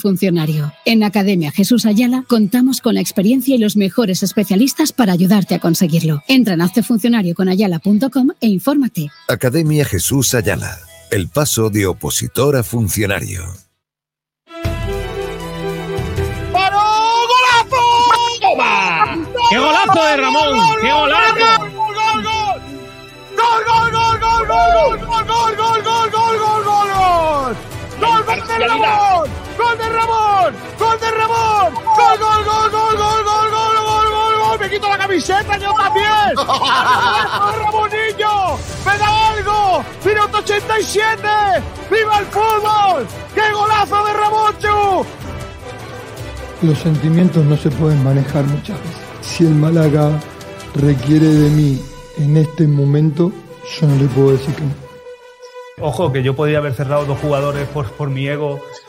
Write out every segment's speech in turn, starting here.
Funcionario. En Academia Jesús Ayala contamos con la experiencia y los mejores especialistas para ayudarte a conseguirlo. Entra en haztefuncionarioconayala.com e infórmate. Academia Jesús Ayala. El paso de opositor a funcionario. ¡Paró! ¡Golazo! ¡Toma! ¡Qué golazo de Ramón! ¡Qué golazo! ¡Gol, gol, gol! ¡Gol, gol, gol, gol, gol, gol, gol, gol, gol, gol, gol, gol! ¡Gol de Ramón! ¡Gol de Ramón! ¡Gol de Ramón! ¡Gol, gol, gol, gol, gol, gol, gol, gol, gol, gol! ¡Me quito la camiseta yo también! ¡Ramonillo! ¡Me da algo! ¡Minuto 87! ¡Viva el fútbol! ¡Qué golazo de Ramonchu! Los sentimientos no se pueden manejar muchas veces. Si el Málaga requiere de mí en este momento, yo no le puedo decir que no. Ojo, que yo podía haber cerrado dos jugadores por, por mi ego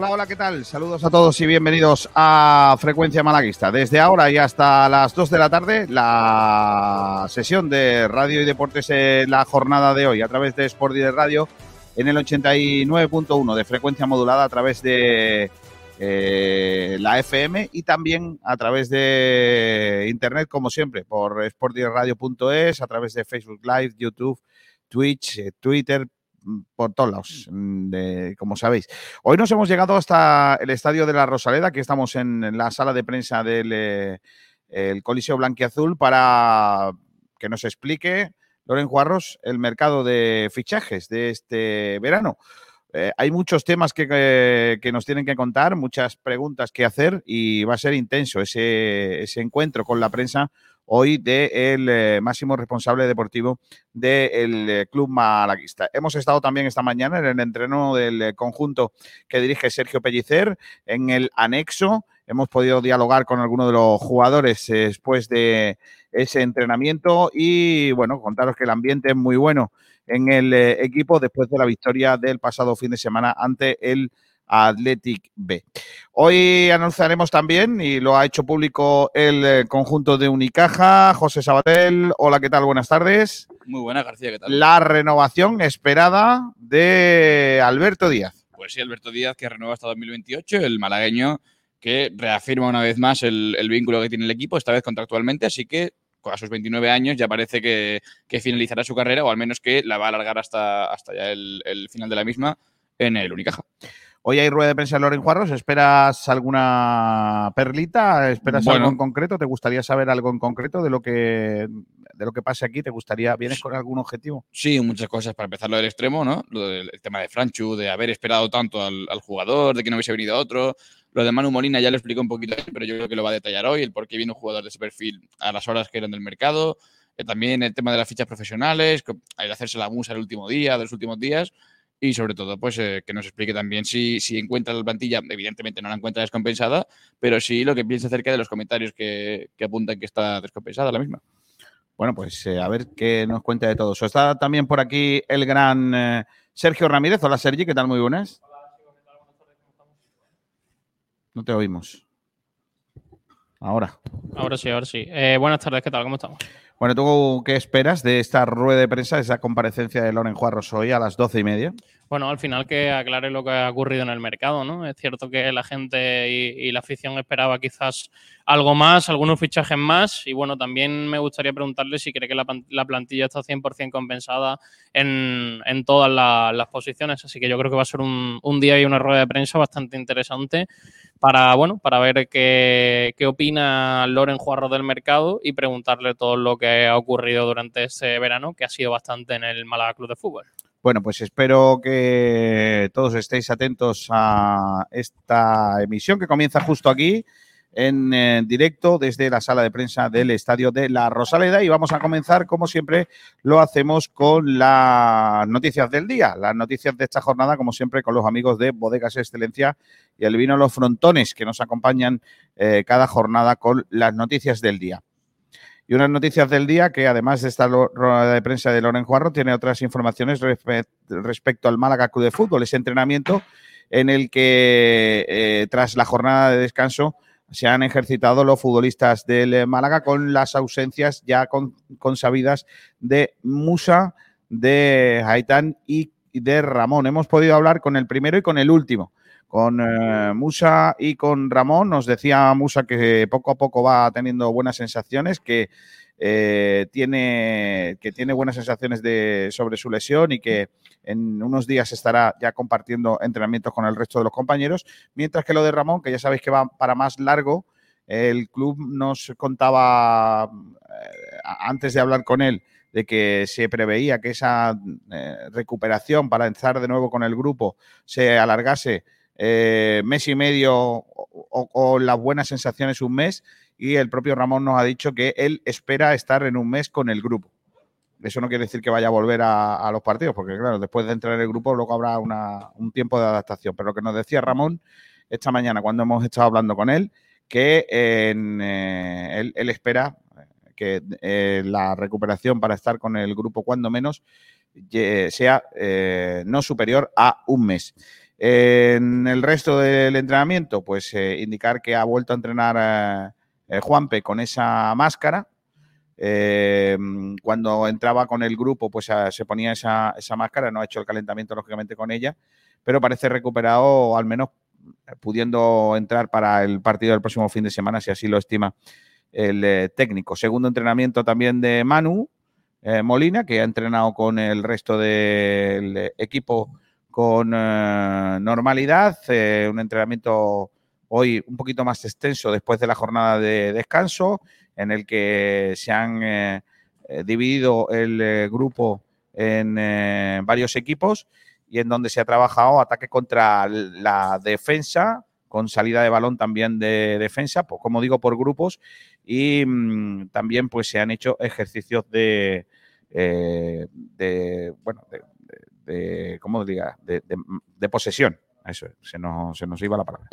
Hola, hola, ¿qué tal? Saludos a todos y bienvenidos a Frecuencia Malaguista. Desde ahora y hasta las 2 de la tarde, la sesión de radio y deportes en la jornada de hoy a través de Sport y de Radio en el 89.1 de frecuencia modulada a través de eh, la FM y también a través de internet, como siempre, por sportdirectradio.es, a través de Facebook Live, YouTube, Twitch, eh, Twitter, por todos lados, mm, de- como sabéis. Hoy nos hemos llegado hasta el Estadio de la Rosaleda, aquí estamos en la sala de prensa del eh, el Coliseo Blanquiazul para que nos explique Loren Juarros el mercado de fichajes de este verano. Eh, hay muchos temas que, que- que nos tienen que contar, muchas preguntas que hacer y va a ser intenso ese, ese encuentro con la prensa hoy del eh, máximo responsable deportivo del eh, club malaguista. Hemos estado también esta mañana en el entreno del eh, conjunto que dirige Sergio Pellicer en el anexo. Hemos podido dialogar con algunos de los jugadores después de ese entrenamiento y bueno, contaros que el ambiente es muy bueno en el equipo después de la victoria del pasado fin de semana ante el Athletic B. Hoy anunciaremos también, y lo ha hecho público el eh, conjunto de Unicaja, José Sabatel. Hola, ¿qué tal? Buenas tardes. Muy buena, García, ¿qué tal? La renovación esperada de Alberto Díaz. Pues sí, Alberto Díaz, que renueva hasta 2028, el malagueño que reafirma una vez más el, el vínculo que tiene el equipo, esta vez contractualmente, así que a sus 29 años ya parece que, que finalizará su carrera, o al menos que la va a alargar hasta, hasta ya el, el final de la misma en el Unicaja. Hoy hay rueda de prensa de Loren Juarros. ¿Esperas alguna perlita? ¿Esperas Bueno. algo en concreto? ¿Te gustaría saber algo en concreto de lo que de lo que pase aquí? ¿Te gustaría? ¿Vienes con algún objetivo? Sí, muchas cosas. Para empezar, lo del extremo, ¿no? Lo del el tema de Franchu, de haber esperado tanto al, al jugador, de que no hubiese venido otro. Lo de Manu Molina ya lo explicó un poquito, pero yo creo que lo va a detallar hoy, el por qué viene un jugador de ese perfil a las horas que eran del mercado. Eh, también el tema de las fichas profesionales, que hacerse la musa el último día, de los últimos días. Y sobre todo, pues eh, que nos explique también si, si encuentra la plantilla, evidentemente no la encuentra descompensada, pero sí lo que piensa acerca de los comentarios que, que apuntan que está descompensada la misma. Bueno, pues eh, a ver qué nos cuenta de todo eso. Está también por aquí el gran eh, Sergio Ramírez. Hola, Sergi, ¿qué tal? Muy buenas. No te oímos. Ahora. Ahora sí, ahora sí. Eh, buenas tardes, ¿qué tal? ¿Cómo estamos? Bueno, ¿tú qué esperas de esta rueda de prensa, de esa comparecencia de Loren Juarros hoy a las doce y media? Bueno, al final que aclare lo que ha ocurrido en el mercado, ¿no? Es cierto que la gente y, y la afición esperaba quizás algo más, algunos fichajes más. Y bueno, también me gustaría preguntarle si cree que la, plantilla está 100% compensada en, en todas la- las posiciones. Así que yo creo que va a ser un, un día y una rueda de prensa bastante interesante para, bueno, para ver qué, qué opina Loren Juarro del mercado y preguntarle todo lo que ha ocurrido durante este verano, que ha sido bastante en el Málaga Club de Fútbol. Bueno, pues espero que todos estéis atentos a esta emisión que comienza justo aquí, en eh, directo desde la sala de prensa del Estadio de la Rosaleda y vamos a comenzar, como siempre, lo hacemos con las noticias del día, las noticias de esta jornada, como siempre, con los amigos de Bodegas Excelencia y el vino Los Frontones, que nos acompañan eh, cada jornada con las noticias del día. Y unas noticias del día que, además de esta rueda de prensa de Loren Juarro, tiene otras informaciones respe- respecto al Málaga Club de Fútbol, ese entrenamiento en el que, eh, tras la jornada de descanso, se han ejercitado los futbolistas del eh, Málaga con las ausencias ya con, consabidas de Musa, de Haitán y y de Ramón. Hemos podido hablar con el primero y con el último. Con eh, Musa y con Ramón, nos decía Musa que poco a poco va teniendo buenas sensaciones, que eh, tiene, que tiene buenas sensaciones de, sobre su lesión y que en unos días estará ya compartiendo entrenamientos con el resto de los compañeros. Mientras que lo de Ramón, que ya sabéis que va para más largo, el club nos contaba eh, antes de hablar con él de que se preveía que esa eh, recuperación para entrar de nuevo con el grupo se alargase mes y medio o, o- o las buenas sensaciones un mes y el propio Ramón nos ha dicho que él espera estar en un mes con el grupo. Eso no quiere decir que vaya a volver a, los partidos, porque claro, después de entrar en el grupo luego habrá un tiempo de adaptación. Pero lo que nos decía Ramón esta mañana cuando hemos estado hablando con él, que en, eh, él, espera que eh, la recuperación para estar con el grupo cuando menos sea eh, no superior a un mes. En el resto del entrenamiento, pues eh, indicar que ha vuelto a entrenar eh, Juanpe con esa máscara. Eh, cuando entraba con el grupo, pues ah, se ponía esa, esa máscara, no ha hecho el calentamiento lógicamente con ella, pero parece recuperado, al menos eh, pudiendo entrar para el partido del próximo fin de semana, si así lo estima el técnico. Segundo entrenamiento también de Manu Molina, que ha entrenado con el resto del equipo con normalidad. un entrenamiento hoy un poquito más extenso después de la jornada de descanso, en el que se han eh, eh, dividido el eh, grupo en varios equipos y en donde se ha trabajado ataque contra la defensa, con salida de balón también de defensa, pues, como digo, por grupos, y mm, también pues se han hecho ejercicios de, bueno, de, de- ¿cómo diga? De posesión. Eso, es, se nos, se nos iba la palabra.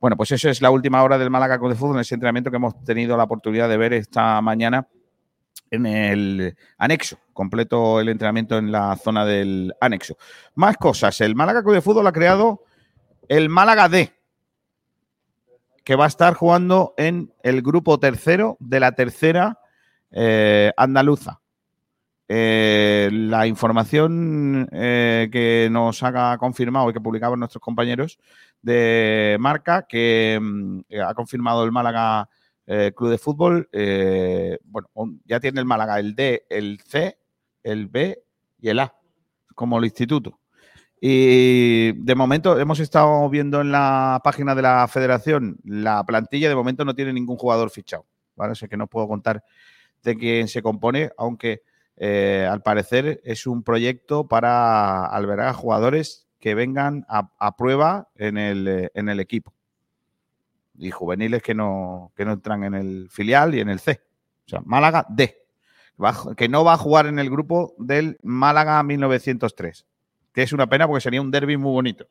Bueno, pues eso es la última hora del Málaga Club de Fútbol, en ese entrenamiento que hemos tenido la oportunidad de ver esta mañana en el anexo, completo el entrenamiento en la zona del anexo. Más cosas, el Málaga Club de Fútbol ha creado el Málaga D, que va a estar jugando en el grupo tercero de la tercera eh, andaluza. Eh, la información eh, que nos ha confirmado y que publicaban nuestros compañeros de marca, que mm, ha confirmado el Málaga eh, Club de Fútbol, eh, bueno, ya tiene el Málaga el D, el C, el B y el A, como el instituto. Y de momento hemos estado viendo en la página de la federación la plantilla, de momento no tiene ningún jugador fichado. ¿vale? O sea que no puedo contar de quién se compone, aunque eh, al parecer es un proyecto para albergar jugadores que vengan a, prueba en el, eh, en el equipo. Y juveniles que no, que no entran en el filial y en el C. O sea, Málaga D. Que no va a jugar en el grupo del Málaga 1903. Que es una pena porque sería un derby muy bonito.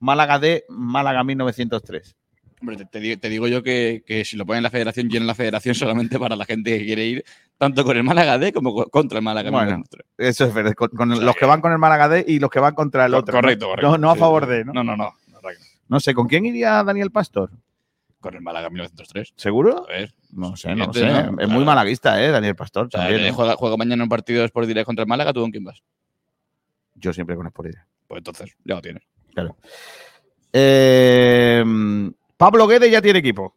Málaga D, Málaga 1903. Hombre, te, te digo, te digo yo que, que si lo ponen en la federación, llenan la federación solamente para la gente que quiere ir tanto con el Málaga D como co- contra el Málaga Bueno, 1903. Eso es verdad. Con, con O sea los que- van con el Málaga D y los que van contra el otro. ¿no? correcto, correcto. No, no a favor sí. de, ¿no? No, no, no. sé, ¿con quién iría Daniel Pastor? Con el Málaga 1903. ¿Seguro? A ver. No sé, no sé. ¿no? Es Claro. muy malaguista, ¿eh? Daniel Pastor. También, que ¿eh? juega, juega mañana un partido de Sport Direct contra el Málaga, ¿tú con quién vas? Yo siempre con Esporilla. Pues entonces, ya lo tienes. Claro. Eh, Pablo Guede ya tiene equipo.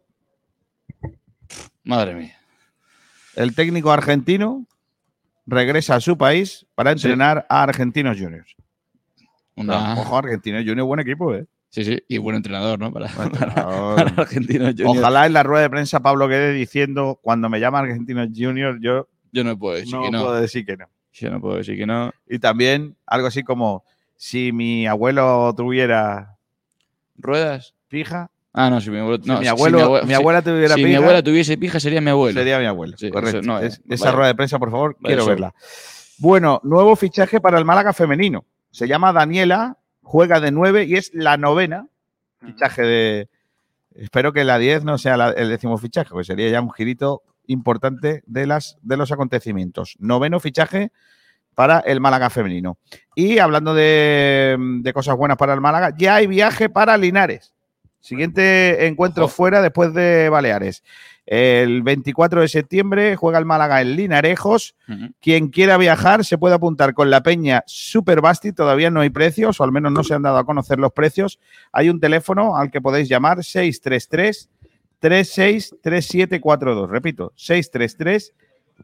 Madre mía. El técnico argentino regresa a su país para Sí. entrenar a Argentinos Juniors. Una... Ojo, Argentinos Juniors, buen equipo, ¿eh? Sí, sí, y buen entrenador, ¿no? Para, Argentinos Juniors. Ojalá en la rueda de prensa Pablo Guede diciendo cuando me llama Argentinos Juniors yo Yo no puedo decir no, que no. puedo decir que no. Yo no puedo decir que no. Y también algo así como si mi abuelo tuviera ¿Ruedas? pija, Ah, no, si mi abuelo, Si mi, si abuelo, abue- mi si- abuela tuviera si pija, mi abuela tuviese pija, sería mi abuelo. sería mi abuelo. Sí, Correcto. eso no, Es- eh, esa rueda de prensa, por favor, quiero verla. Bueno, nuevo fichaje para el Málaga femenino. Se llama Daniela, juega de nueve y es la novena fichaje de. Espero que la 10 no sea la- el décimo fichaje, porque sería ya un girito importante de, las, de los acontecimientos. Noveno fichaje para el Málaga femenino. Y hablando de, de cosas buenas para el Málaga, ya hay viaje para Linares. Siguiente encuentro Ojo. fuera después de Baleares. El 24 de septiembre juega el Málaga en Linarejos. Quien quiera viajar se puede apuntar con la peña Super Basti. Todavía no hay precios, o al menos no se han dado a conocer los precios. Hay un teléfono al que podéis llamar 633 363742. Repito, 633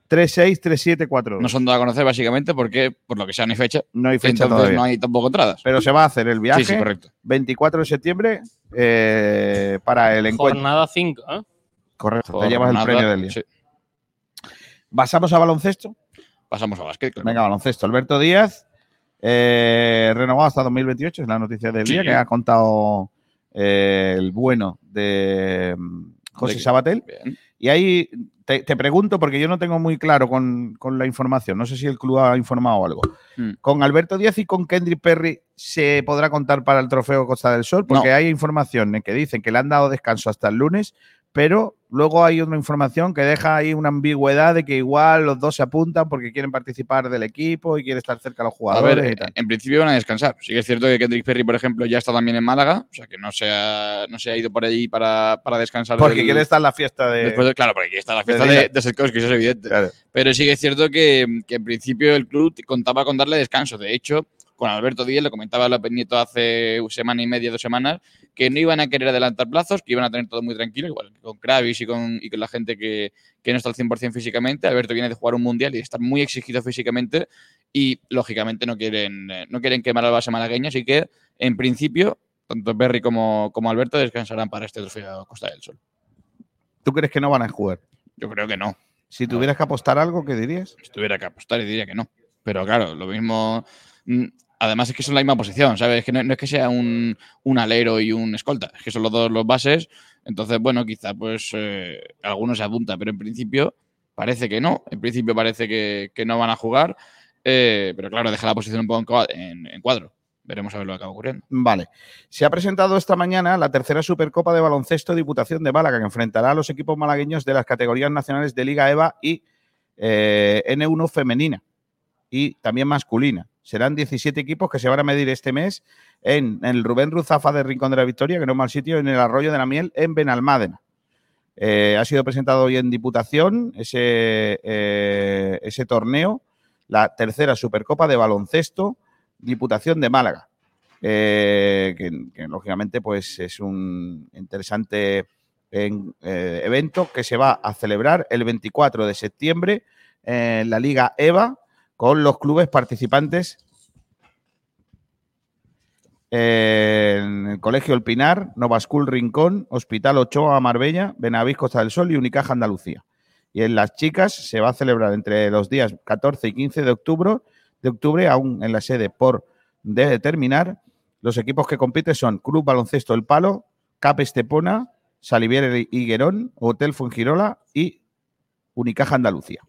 363742. No son dado a conocer básicamente porque, por lo que sea, no hay fecha. No hay fecha entonces todavía. no hay tampoco entradas. Pero se va a hacer el viaje sí, sí, correcto. 24 de septiembre eh, para el encuentro. Jornada 5, ¿eh? Correcto, te llevas el premio del día. sí. ¿Pasamos a baloncesto? Pasamos a básquet. claro. Venga, baloncesto. Alberto Díaz, eh, renovado hasta 2028, es la noticia del Sí. día que ha contado eh, el bueno de mm, José De Sabatel. Bien. Y ahí te, te pregunto, porque yo no tengo muy claro con, con la información, no sé si el club ha informado algo. Hmm. ¿Con Alberto Díaz y con Kendrick Perry se podrá contar para el trofeo Costa del Sol? Porque No. hay información en que dicen que le han dado descanso hasta el lunes, pero luego hay otra información que deja ahí una ambigüedad de que igual los dos se apuntan porque quieren participar del equipo y quieren estar cerca de los A jugadores. ver, y tal. en principio van a descansar. Sí que es cierto que Kendrick Perry, por ejemplo, ya está también en Málaga, o sea que no se ha, no se ha ido por allí para, para descansar. porque del- quiere estar en la fiesta de. después de- claro, porque aquí está la fiesta de, de Setkowski, eso es evidente. Claro. Pero sí que es cierto que, que en principio el club contaba con darle descanso. De hecho, con Alberto Díaz le comentaba a López Nieto hace semana y media, dos semanas, que no iban a querer adelantar plazos, que iban a tener todo muy tranquilo, igual que con Kravis y con, y con la gente que, que no está al 100% físicamente. Alberto viene de jugar un mundial y de estar muy exigido físicamente y, lógicamente, no quieren, eh, no quieren quemar al base malagueño. Así que, en principio, tanto Berry como, como Alberto descansarán para este trofeo Costa del Sol. ¿Tú crees que no van a jugar? Yo creo que no. Si tuvieras que apostar algo, ¿qué dirías? Si tuviera que apostar, diría que no. Pero claro, lo mismo. Además, es que son la misma posición, ¿sabes? Es que no, es que sea un, un alero y un escolta, es que son los dos los bases. Entonces, bueno, quizá pues eh, alguno se apunta, pero en principio parece que no. En principio parece que, que no van a jugar. eh, pero claro, deja la posición un poco en cuadro. Veremos a ver lo que acaba ocurriendo. Vale. Se ha presentado esta mañana la tercera Supercopa de Baloncesto Diputación de Málaga, que enfrentará a los equipos malagueños de las categorías nacionales de Liga EVA y eh, N1 femenina y también masculina. Serán 17 equipos que se van a medir este mes en, el Rubén Ruzafa de Rincón de la Victoria, que no es mal sitio, en el Arroyo de la Miel, en Benalmádena. Eh, ha sido presentado hoy en Diputación ese, eh, ese torneo, la tercera Supercopa de Baloncesto Diputación de Málaga. Eh, que, lógicamente pues es un interesante en, evento que se va a celebrar el 24 de septiembre en la Liga EVA con los clubes participantes en el Colegio El Pinar, Nova School Rincón, Hospital Ochoa Marbella, Benavís Costa del Sol y Unicaja Andalucía. Y en las chicas se va a celebrar entre los días 14 y 15 de octubre, de octubre aún en la sede por determinar. Los equipos que compiten son Club Baloncesto El Palo, Cap Estepona, Salivier Higuerón, Hotel Fuengirola y Unicaja Andalucía.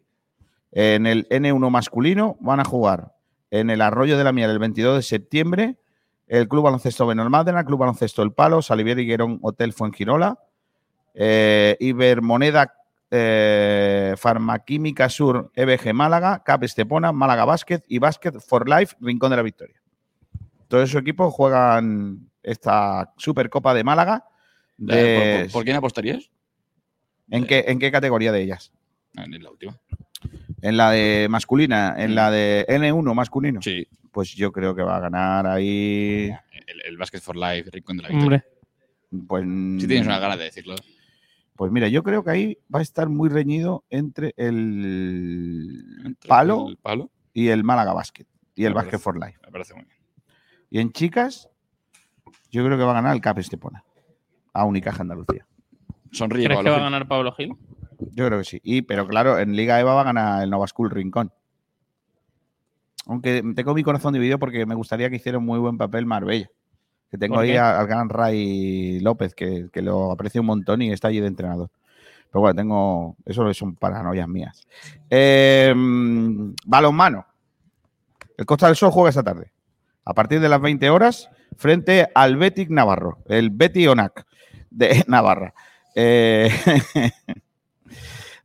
En el N1 masculino van a jugar en el Arroyo de la Miel el 22 de septiembre el Club Baloncesto Benalmádena, Club Baloncesto El Palo, Salivier Higuerón, Hotel Fuengirola, eh, Ibermoneda eh, Farmaquímica Sur, EBG Málaga, Cap Estepona, Málaga Basket y Basket for Life, Rincón de la Victoria. Todos esos equipos juegan esta Supercopa de Málaga. De, ¿Por, por, por, quién apostarías? ¿En qué, ¿En qué categoría de ellas? En la última. En la de masculina, en la de N1 masculino. Sí. Pues yo creo que va a ganar ahí. El, el Basket for Life, Rincón de la Victoria. Hombre. Pues, si tienes una gana de decirlo. Pues mira, yo creo que ahí va a estar muy reñido entre el entre palo, el palo y el Málaga Basket y el Basket for Life. Me parece muy bien. Y en chicas, yo creo que va a ganar el Cap Estepona a Unicaja Andalucía. Sonríe, ¿Crees Pablo que va Gil. a ganar Pablo Gil? Yo creo que sí. Y, pero claro, en Liga EVA va a ganar el Nova School Rincón. Aunque tengo mi corazón dividido porque me gustaría que hiciera un muy buen papel Marbella. Que tengo ¿Por ahí al gran Ray López, que, que lo aprecio un montón y está allí de entrenador. Pero bueno, tengo. Eso son paranoias mías. Eh, balonmano. El Costa del Sol juega esta tarde. A partir de las 20 horas, frente al Betic Navarro. El Betty Onac de Navarra. Eh,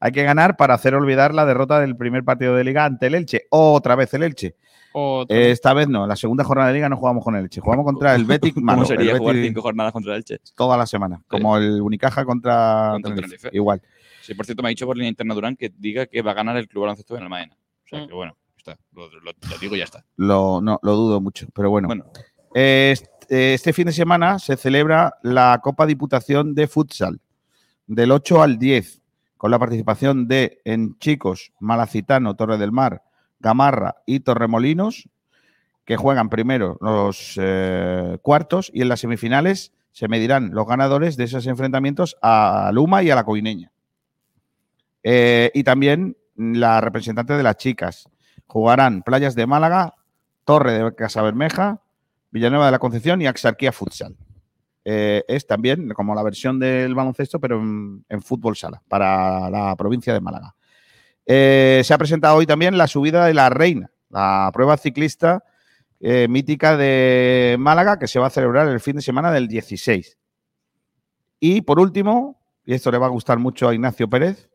hay que ganar para hacer olvidar la derrota del primer partido de liga ante el Elche. Otra vez el Elche. Eh, Esta vez no, la segunda jornada de liga no jugamos con el Elche, jugamos contra el Betis malo, ¿Cómo sería el jugar Betis cinco jornadas contra el Elche? toda la semana, como el Unicaja contra, Contra Tenerife, Tenerife. igual. Sí, por cierto, me ha dicho por línea interna Durán que diga que va a ganar el Club Baloncesto en el Maena. O sea Mm. que bueno, está. Lo, lo- lo digo y ya está. Lo, no, lo dudo mucho, pero bueno. Bueno, Eh, Este, este fin de semana se celebra la Copa Diputación de Futsal, del 8 al 10, con la participación de en chicos Malacitano, Torre del Mar, Gamarra y Torremolinos, que juegan primero los eh, cuartos y en las semifinales se medirán los ganadores de esos enfrentamientos a Luma y a la Coineña. Eh, y también la representante de las chicas. Jugarán Playas de Málaga, Torre de Casabermeja, Villanueva de la Concepción y Axarquía Futsal. Eh, es también como la versión del baloncesto, pero en, en fútbol sala, para la provincia de Málaga. Eh, se ha presentado hoy también la subida de la Reina, la prueba ciclista eh, mítica de Málaga, que se va a celebrar el fin de semana del 16. Y por último, y esto le va a gustar mucho a Ignacio Pérez,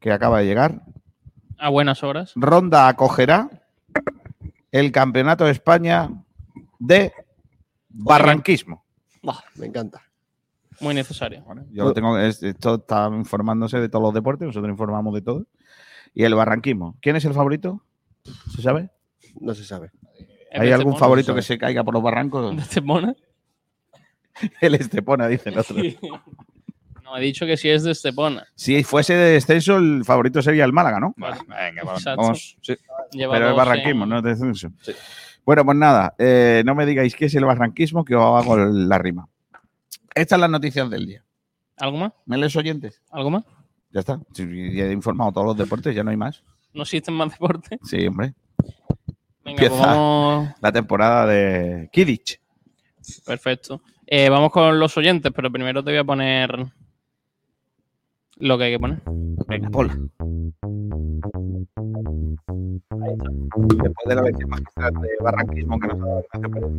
que acaba de llegar, A buenas horas. Ronda acogerá el Campeonato de España de Barranquismo. Bah, me encanta. Muy necesario. Yo lo tengo, es- esto está informándose de todos los deportes, nosotros informamos de todo. Y el barranquismo. ¿Quién es el favorito? ¿Se sabe? No se sabe. ¿Hay algún Estepona? favorito que se caiga por los barrancos? ¿De Estepona? El Estepona, dice el otro. No, he dicho que sí es de Estepona. Si fuese de descenso, el favorito sería el Málaga, ¿no? vale, venga, vamos. Sí. Pero el barranquismo, en- no es descenso. Sí. Bueno, pues nada, eh, no me digáis qué es el barranquismo, que os hago la rima. Estas son las noticias del día. ¿Algo más? ¿Me lees oyentes? ¿Algo más? Ya está. Ya he informado todos los deportes, ya no hay más. ¿No existen más deportes? Sí, hombre. Venga, pues Empieza. vamos. La temporada de Kidditch. Perfecto. Eh, vamos con los oyentes, pero primero te voy a poner lo que hay que poner. Venga, Paula. Después de la versión magistral de barranquismo que nos ha dado Ignacio Pérez.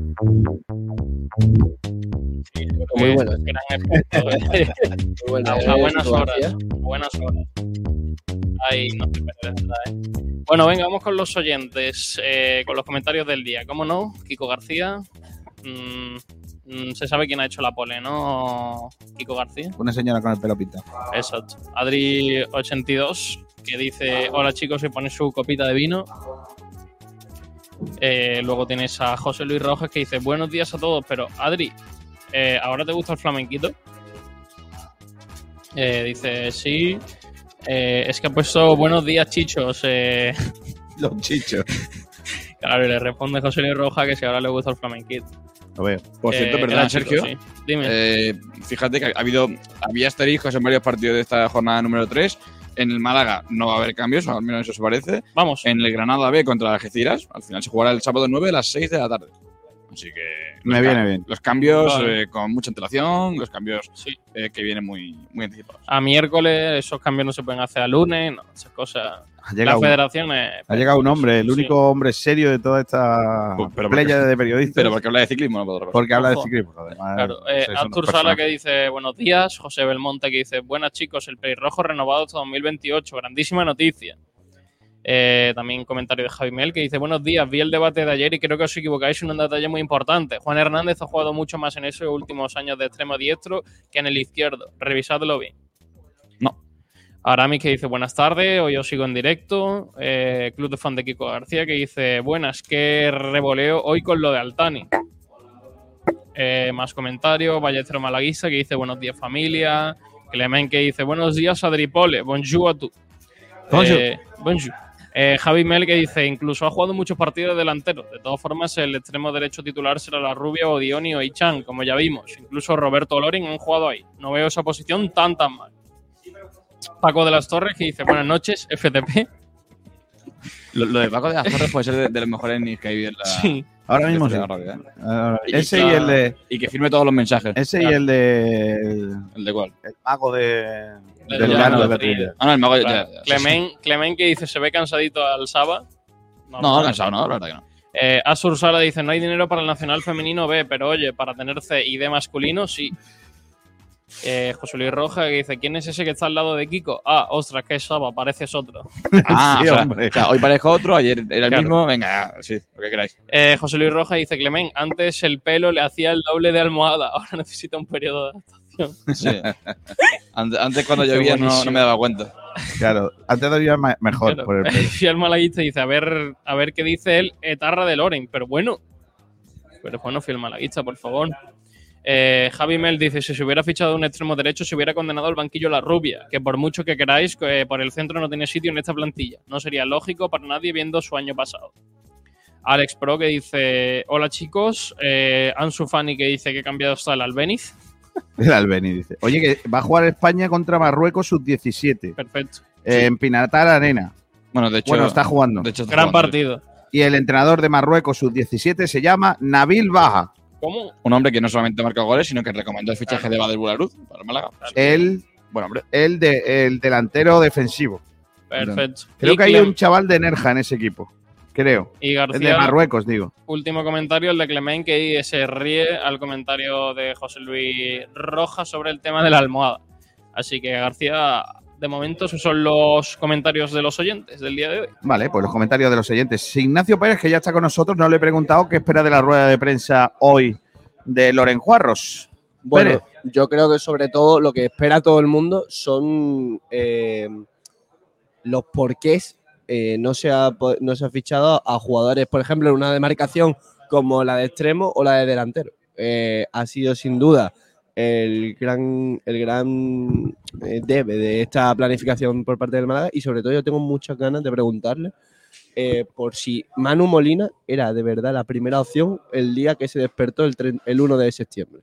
Muy bueno. Eh. Muy bueno. A, eh, buenas horas. Buenas horas. No te ¿eh? Bueno, venga, vamos con los oyentes, eh, con los comentarios del día. ¿Cómo no? Kiko García. Mm, mm, se sabe quién ha hecho la pole, ¿no? Kiko García. Una señora con el pelo pintado. Exacto. Adri82, que dice: Hola chicos, y pone su copita de vino. Eh, luego tienes a José Luis Rojas que dice: Buenos días a todos, pero Adri, eh, ¿ahora te gusta el flamenquito? Eh, dice: Sí. Es que ha puesto buenos días, chichos. Los chichos. Claro, y le responde José Luis Rojas que si ahora le gusta el flamenquito. Lo veo. Por cierto, Eh, era chico, Sergio. sí. Dime. Eh, fíjate que ha habido, había asteriscos en varios partidos de esta jornada número 3. En el Málaga no va a haber cambios, al menos eso parece. Vamos. En el Granada B contra Algeciras, al final se jugará el sábado 9 a las 6 de la tarde. Así que. Me los viene bien. Los cambios Vale. eh, con mucha antelación, los cambios Sí. eh, que vienen muy, muy anticipados. A miércoles esos cambios no se pueden hacer a lunes, no, esas cosas. Ha La llegado, federación es. ha llegado un hombre, el Sí. único hombre serio de toda esta Pues, pero playa porque- de periodistas. Pero porque habla de ciclismo, no puedo porque habla de ciclismo. Además, Claro, no eh, sé, Artur Sala que dice buenos días, José Belmonte que dice buenas chicos, el pelirrojo renovado hasta 2028, grandísima noticia. Eh, también comentario de Javi Mel que dice buenos días, vi el debate de ayer y creo que os equivocáis en un detalle muy importante. Juan Hernández ha jugado mucho más en esos últimos años de extremo diestro que en el izquierdo. Revisadlo bien. No. Aramis que dice buenas tardes, hoy os sigo en directo. Eh, Club de fan de Kiko García que dice buenas, qué revoleo hoy con lo de Altani. Eh, más comentarios, Ballestero Malaguista que dice buenos días familia. Clement que dice buenos días Adripole, bonjour a tú. Bonjour. Bonjour. Eh, Javi Mel que dice incluso ha jugado muchos partidos delanteros. De todas formas, el extremo derecho titular será la Rubia o Dioni o Ichan, como ya vimos. Incluso Roberto Loring han jugado ahí. No veo esa posición tan tan mal. Paco de las Torres que dice buenas noches, FTP. Lo, lo de Paco de las Torres puede ser de, de los mejores innings que hay en la. Sí. Ahora mismo sí. ¿eh? Ahora- Y ese que- y el de. Y que firme todos los mensajes. Ese y el de. El, ¿El de cuál? el mago de. Del de. Ah, no, el mago de. Claro. ya, ya, Clemen, Clemen que dice, se ve cansadito al Saba. No, cansado, no, la verdad que no. Eh, Asur Sara dice, no hay dinero para el Nacional Femenino B, pero oye, para tener C y D masculino, sí. Eh, José Luis Roja que dice, ¿quién es ese que está al lado de Kiko? Ah, ostras, que es Saba, pareces otro. Ah, Sí, o sea, hombre. o sea, hoy parezco otro, ayer era el Claro. mismo. Venga, sí, lo que queráis. Eh, José Luis Roja dice, Clemen, antes el pelo le hacía el doble de almohada, ahora necesita un periodo de Sí. Antes, antes cuando llovía no, no me daba cuenta. Claro, antes me- mejor Claro. por el pelo. Y el malaguista dice, a ver, a ver qué dice él, etarra de Loren, pero bueno. Pero bueno, fiel malaguista, por favor. Eh, Javi Mel dice, si se hubiera fichado un extremo derecho, se hubiera condenado al banquillo la rubia, que por mucho que queráis, eh, por el centro no tiene sitio en esta plantilla. No sería lógico para nadie viendo su año pasado. Alex Pro que dice, hola chicos, eh, Ansu Fani que dice que cambiado está el Albeniz. El Albeni dice. Oye, que va a jugar España contra Marruecos sub-17 Perfecto. eh, en Pinatar Arena. Bueno, de hecho. Bueno, está jugando. de hecho, está Gran jugando. partido. Y el entrenador de Marruecos sub-17 se llama Nabil Baja. ¿Cómo? Un hombre que no solamente marca goles, sino que recomendó el fichaje de Badel Bularuz para el Málaga. El, Bueno, hombre. el, de, el delantero defensivo. Perfecto. Creo Y que hay un chaval de Nerja en ese equipo. Creo. Y de Marruecos, digo. último comentario, el de Clemen, que se ríe al comentario de José Luis Rojas sobre el tema de la almohada. Así que, García, de momento, esos son los comentarios de los oyentes del día de hoy. Vale, pues los comentarios de los oyentes. Ignacio Pérez, que ya está con nosotros, no le he preguntado qué espera de la rueda de prensa hoy de Loren Juarros. Bueno, Pérez. yo creo que sobre todo lo que espera todo el mundo son eh, los porqués eh, no, se ha, no se ha fichado a jugadores, por ejemplo, en una demarcación como la de extremo o la de delantero. Eh, ha sido sin duda el gran, el gran eh, debe de esta planificación por parte del Málaga y sobre todo yo tengo muchas ganas de preguntarle por si Manu Molina era de verdad la primera opción el día que se despertó el, el 1 de septiembre.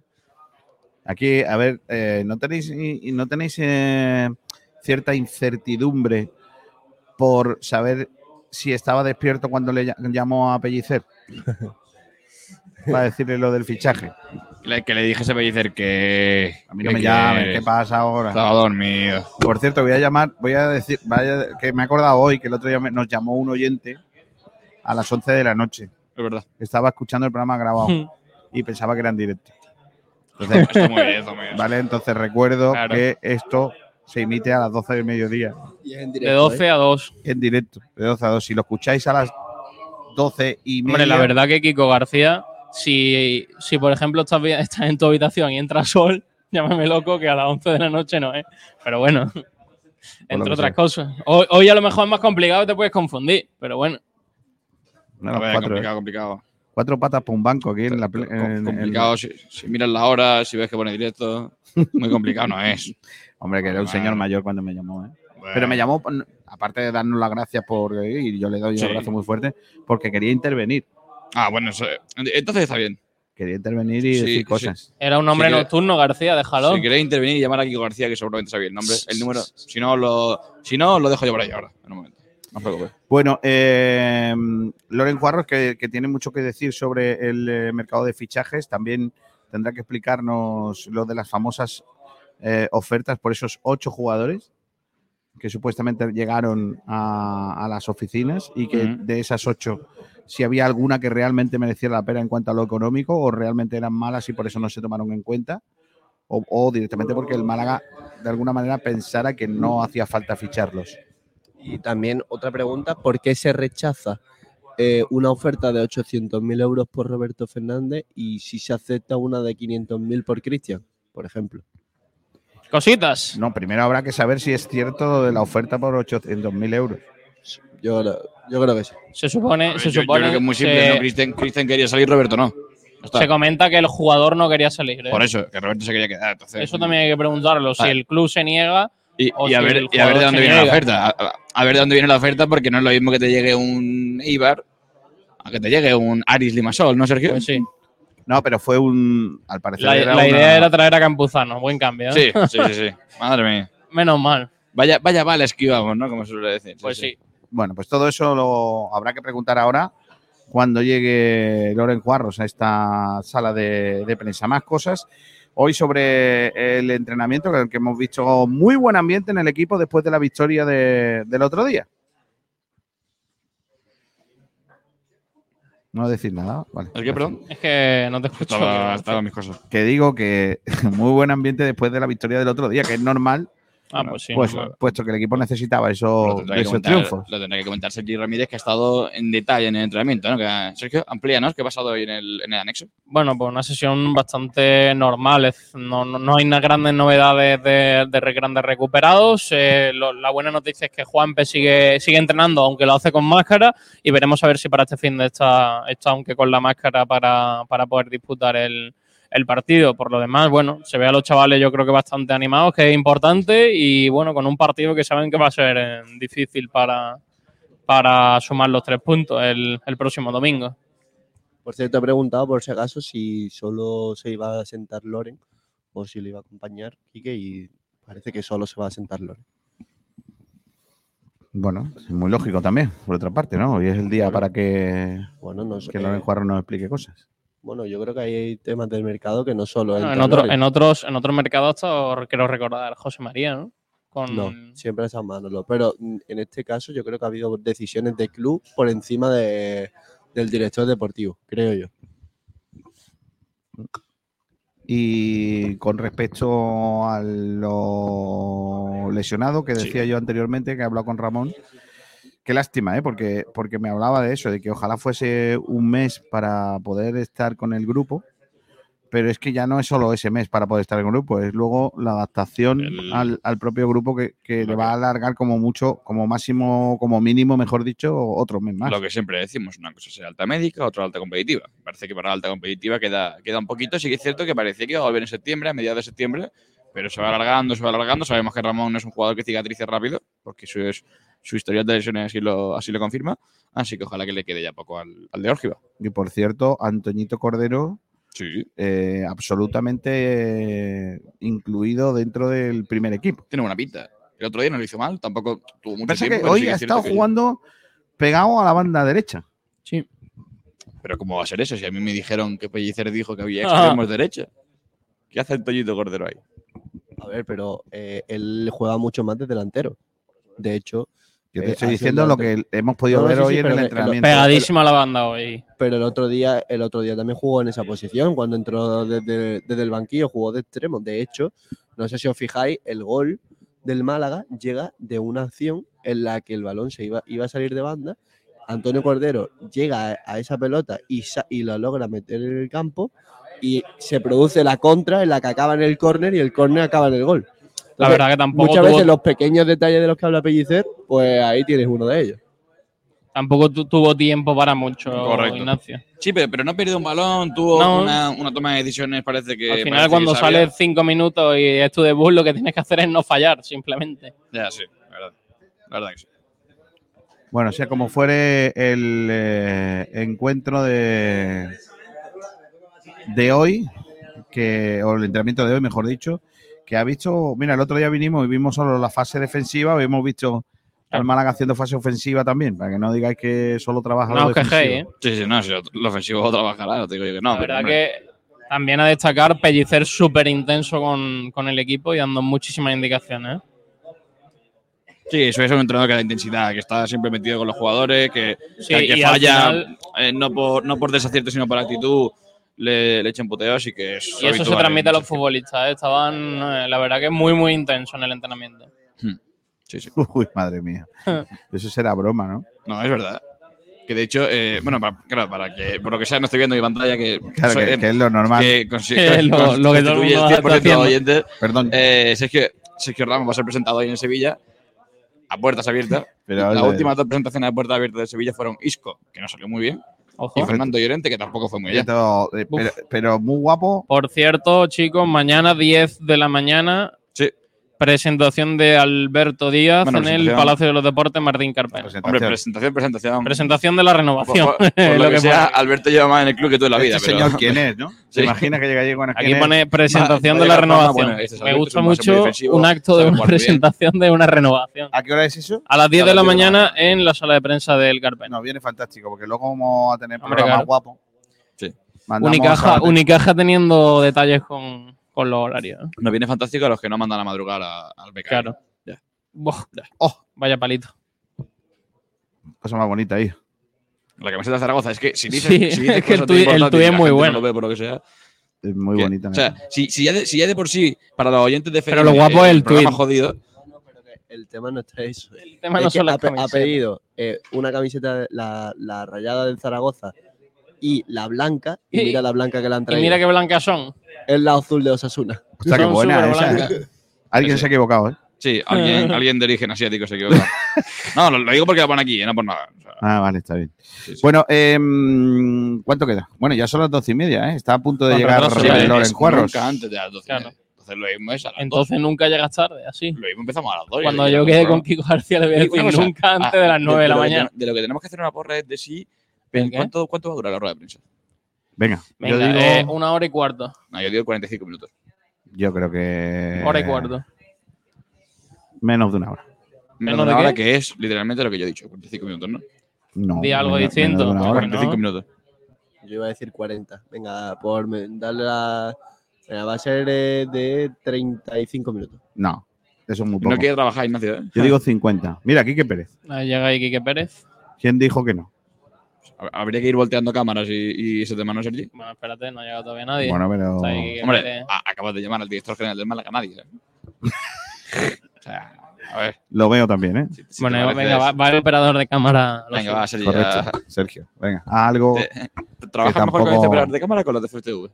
Aquí, a ver, ¿no tenéis, no tenéis cierta incertidumbre por saber si estaba despierto cuando le ll- llamó a Pellicer? Para decirle lo del fichaje. Le- que le dije a Pellicer que. A mí no me que llamen, ¿qué pasa ahora? Estaba dormido. Por cierto, voy a llamar, voy a decir, vaya, que me he acordado hoy que el otro día me- nos llamó un oyente a las 11 de la noche. Es verdad. Estaba escuchando el programa grabado y pensaba que era en directo. Entonces, Está muy bien, está muy bien. vale, entonces recuerdo Claro. que esto se emite a las 12 del mediodía De 12 a 2. en directo, de 12 a 2. Si lo escucháis a las 12 y media, Hombre, la verdad que Kiko García, si, si por ejemplo estás, estás en tu habitación y entra sol, llámame loco que a las 11 de la noche no es. Pero bueno, entre que otras sea. cosas. Hoy, hoy a lo mejor es más complicado y te puedes confundir, pero bueno. no, ver, cuatro, complicado, ¿eh? complicado. Cuatro patas para un banco aquí en la en- en- complicado. Si, si miras la hora, si ves que pone directo. Muy complicado no es. Hombre, que era un Ah. señor mayor cuando me llamó, ¿eh? Bueno, Pero me llamó, aparte de darnos las gracias por y yo le doy un Sí. abrazo muy fuerte, porque quería intervenir. Ah, bueno, eso- entonces está bien. Quería intervenir y Sí, decir sí. cosas. Era un hombre Si quiere- nocturno, García, déjalo. Si queréis intervenir y llamar a Kiko García, que seguramente sabéis el nombre, el número. Si no, lo, si no, lo dejo yo por ahí ahora, en un momento. No os preocupéis. Bueno, eh, Loren Juarros, que, que tiene mucho que decir sobre el eh, mercado de fichajes, también tendrá que explicarnos lo de las famosas eh, ofertas por esos ocho jugadores que supuestamente llegaron a, a las oficinas y que de esas ocho, si había alguna que realmente mereciera la pena en cuanto a lo económico o realmente eran malas y por eso no se tomaron en cuenta. O, o directamente porque el Málaga de alguna manera pensara que no hacía falta ficharlos. Y también otra pregunta, ¿por qué se rechaza eh, una oferta de 800.000 euros por Roberto Fernández y si se acepta una de 500.000 por Cristian, por ejemplo? Cositas. No, primero habrá que saber si es cierto de la oferta por 800.000 euros. Yo, creo- yo creo que sí. Se supone, se yo, yo supone creo que es muy simple, se, ¿no? Cristian, Cristian quería salir, Roberto no. Está. se comenta que el jugador no quería salir. ¿eh? Por eso, que Roberto se quería quedar. Entonces, Eso también hay que preguntarlo. Si Ah. el club se niega, Y, o y a si ver, el y a ver de dónde viene la oferta. A, a- a ver de dónde viene la oferta, porque no es lo mismo que te llegue un Ibar a que te llegue un Aris Limasol, ¿no, Sergio? pues sí. No, pero fue un. Al parecer. La, era la una- idea era traer a Campuzano. Buen cambio. ¿eh? Sí, sí, sí, sí. Madre mía. Menos mal. Vaya, vaya bala esquivamos, ¿no? Como se suele decir. Pues sí. Bueno, pues todo eso lo habrá que preguntar ahora cuando llegue Loren Cuarros a esta sala de, de prensa. Más cosas. Hoy sobre el entrenamiento, que, que hemos visto muy buen ambiente en el equipo después de la victoria de- del otro día. No decir nada, vale. ¿El qué, perdón? Es que no te escucho. Estaba, estaba en mis cosas. Que digo que muy buen ambiente después de la victoria del otro día, que es normal, Ah, pues sí. pues, puesto que el equipo necesitaba eso, esos comentar, triunfos. lo tendrá que comentar Sergio Ramírez, que ha estado en detalle en el entrenamiento. ¿no? Que, Sergio, amplíanos qué ha pasado hoy en el, en el anexo. Bueno, pues una sesión bastante normal. es- No, no, no hay unas grandes novedades de, grandes recuperados. Eh, lo- la buena noticia es que Juanpe sigue, sigue entrenando, aunque lo hace con máscara. Y veremos a ver si para este fin de está, está aunque con la máscara para, para poder disputar el, el partido. Por lo demás, bueno, se ve a los chavales yo creo que bastante animados, que es importante. Y bueno, con un partido que saben que va a ser eh, difícil para, para sumar los tres puntos el, el próximo domingo. Por cierto, he preguntado por si acaso si solo se iba a sentar Loren o si le iba a acompañar Quique y parece que solo se va a sentar Loren. Bueno, es muy lógico también, por otra parte, ¿no? Hoy es el día para que, Bueno, no sé. que Loren Juarro nos explique cosas. Bueno, yo creo que hay temas del mercado que no solo Bueno, en, otro- en otros, en otros mercados quiero recordar José María, ¿no? Con, No, siempre es a Manolo. Pero en este caso yo creo que ha habido decisiones de club por encima de- del director deportivo, creo yo. Y con respecto a lo lesionado que decía yo anteriormente, que he hablado con Ramón, qué lástima, ¿eh? porque, porque me hablaba de eso, de que ojalá fuese un mes para poder estar con el grupo, pero es que ya no es solo ese mes para poder estar en el grupo, es luego la adaptación El- al, al propio grupo que, que le va a alargar como mucho, como máximo, como mínimo, mejor dicho, otro mes más. Lo que siempre decimos, una cosa es alta médica, otra alta competitiva. Parece que para la alta competitiva queda, queda un poquito. Sí que es cierto que parecía que iba a volver en septiembre, a mediados de septiembre, pero se va alargando, se va alargando. Sabemos que Ramón no es un jugador que cicatrice rápido, porque su, es, su historial de lesiones así lo, así lo confirma. Así que ojalá que le quede ya poco al, al de Órgiva. Y por cierto, Antoñito Cordero Sí. eh, absolutamente eh, incluido dentro del primer equipo. Tiene buena pinta. El otro día no lo hizo mal, tampoco tuvo mucho Pasa tiempo. que pero hoy sí que ha estado que- jugando pegado a la banda derecha. Sí. Pero ¿cómo va a ser eso? Si a mí me dijeron que Pellicer dijo que había Ah. extremos derecha. ¿Qué hace Antoñito Cordero ahí? A ver, pero eh, él juega mucho más de delantero. De hecho, Yo Eh, te estoy ha sido diciendo lo que hemos podido No, no, ver sí, hoy sí, en el entrenamiento. Pegadísimo a la banda hoy. pero el otro día, el otro día también jugó en esa posición cuando entró desde, desde el banquillo, jugó de extremo. De hecho, no sé si os fijáis, el gol del Málaga llega de una acción en la que el balón se iba, iba a salir de banda. Antonio Cordero llega a, a esa pelota y, sa- y la logra meter en el campo y se produce la contra en la que acaba en el córner y el córner acaba en el gol. La verdad que tampoco Muchas tuvo, veces los pequeños detalles de los que habla Pellicer, pues ahí tienes uno de ellos. tampoco tu- tuvo tiempo para mucho, Correcto. Ignacio. Sí, pero, pero no perdió un balón, tuvo No. una, una toma de decisiones, parece que. Al final, cuando sales cinco minutos y es tu debut, lo que tienes que hacer es no fallar, simplemente. Ya, sí, la verdad. La verdad que sí. Bueno, sea como fuere el eh, encuentro de, de hoy, que, o el entrenamiento de hoy, mejor dicho, que ha visto, mira, el otro día vinimos y vimos solo la fase defensiva, hemos visto al Málaga haciendo fase ofensiva también, para que no digáis que solo trabaja No lo quejéis, ¿eh? Sí, sí, no, si lo, ofensivo trabajará, te digo yo que no. La verdad que también a destacar Pellicer súper intenso con, con el equipo y dando muchísimas indicaciones. ¿eh? Sí, eso es un entrenador que da intensidad, que está siempre metido con los jugadores, que, Sí, que que falla, final- eh, no, por, no por desacierto, sino por actitud, le, le echan puteos y que es. Y eso se transmite a los futbolistas. ¿eh? Estaban, eh, la verdad que muy, muy intenso en el entrenamiento. Equipos. Sí, sí. Uy, madre mía. Eso será broma, ¿no? No, es verdad. Que de hecho, eh, bueno, para, claro, para que, por lo que sea, no estoy viendo mi pantalla, que, Claro, soy- que, eh, que es lo normal. que Que lo- lo que todo el mundo está 100% de haciendo. oyentes. Perdón, Eh, Sergio, Sergio Ramos va a ser presentado hoy en Sevilla a puertas abiertas. pero Las últimas dos presentaciones a puertas abiertas de Sevilla fueron Isco, que no salió muy bien, Ojo. y Fernando Llorente, que tampoco fue muy bien. eh, pero, pero muy guapo. Por cierto, chicos, mañana 10 de la mañana, Sí, Presentación de Alberto Díaz Bueno, en el. Palacio de los Deportes Martín Carpena. Hombre, presentación, presentación. Presentación de la renovación. Por, por- por lo, Lo que, que sea, pone. Alberto lleva más en el club que tú en la vida. Este pero- señor, ¿quién es, no? ¿Se Sí. imagina que llega allí con Aquí pone presentación de la renovación. este Me gusta mucho un acto de una bien. presentación de una renovación. ¿A qué hora es eso? A las 10 A de la 10 de la mañana en la sala de prensa del Carpena. No, viene fantástico, porque luego vamos a tener Hombre, programas claro. guapos. Sí. Unicaja, Unicaja teniendo detalles con, con los horarios. Nos viene fantástico a los que no mandan a madrugar a- al becario. Claro. Ya. Buah, Oh, vaya palito. cosa más bonita ahí. La camiseta de Zaragoza. Es que si dices, Sí, si dices es que el el y es muy no bueno. lo ve por lo que sea. Es muy que- bonita. O sea, si, si, ya de, si ya de por sí, para los oyentes de Pero lo guapo es el programa tuit. jodido. El tema no está eso. El tema Es no que son las ha, ha pedido eh, una camiseta, de- la, la rayada del Zaragoza y la blanca. Y, Y- mira la blanca que le han Y traído. mira qué blancas son. Es la azul de Osasuna. Está que son buena esa. ¿eh? Alguien Sí. se ha equivocado, ¿eh? Sí, alguien, alguien de origen asiático se equivocó. No, lo, lo digo porque la pone aquí, eh, no por nada. O sea, Ah, vale, está bien. sí, sí. Bueno, em, ¿cuánto queda? Bueno, ya son las doce y media, ¿eh? Está a punto de Con llegar Sí, Loren Cuarros. nunca antes de las 12. Claro. Entonces lo mismo es a las Entonces nunca llegas tarde, así. 12. Lo mismo empezamos a las 2. Cuando yo quede con Kiko García le voy a Y decir nunca antes ah, de las 9 de la mañana. de lo que tenemos que hacer una porra es de sí. ¿Cuánto, ¿Cuánto va a durar la rueda de prensa? Venga, Venga, yo digo, eh, una hora y cuarto. No, yo digo 45 minutos. yo creo que Hora y cuarto. menos de una hora. Menos ¿Menos de una hora qué? que es literalmente lo que yo he dicho, 45 minutos, ¿no? No, Di algo menos- distinto, menos de una hora. porque 45 no. minutos. Yo iba a decir 40. Venga, por darle la. venga, va a ser eh, de 35 minutos. No, eso es muy poco. No quiere trabajar, Ignacio. ¿eh? Yo digo 50. Mira, Quique Pérez. Ahí llega ahí Quique Pérez. ¿Quién dijo que no? Hab- Habría que ir volteando cámaras y, y ese tema no, Sergi. Bueno, espérate, no ha llegado todavía nadie. Bueno, pero ahí Hombre, a- acabas de llamar al director general del Málaga, nadie. ¿eh? o sea, a ver. lo veo también, ¿eh? si- si bueno, venga, va, va el operador de cámara. Venga, va, Sergi. Correcto, ya- Sergio. Venga, algo. ¿Trabajas mejor con este operador de cámara o con los de FTV?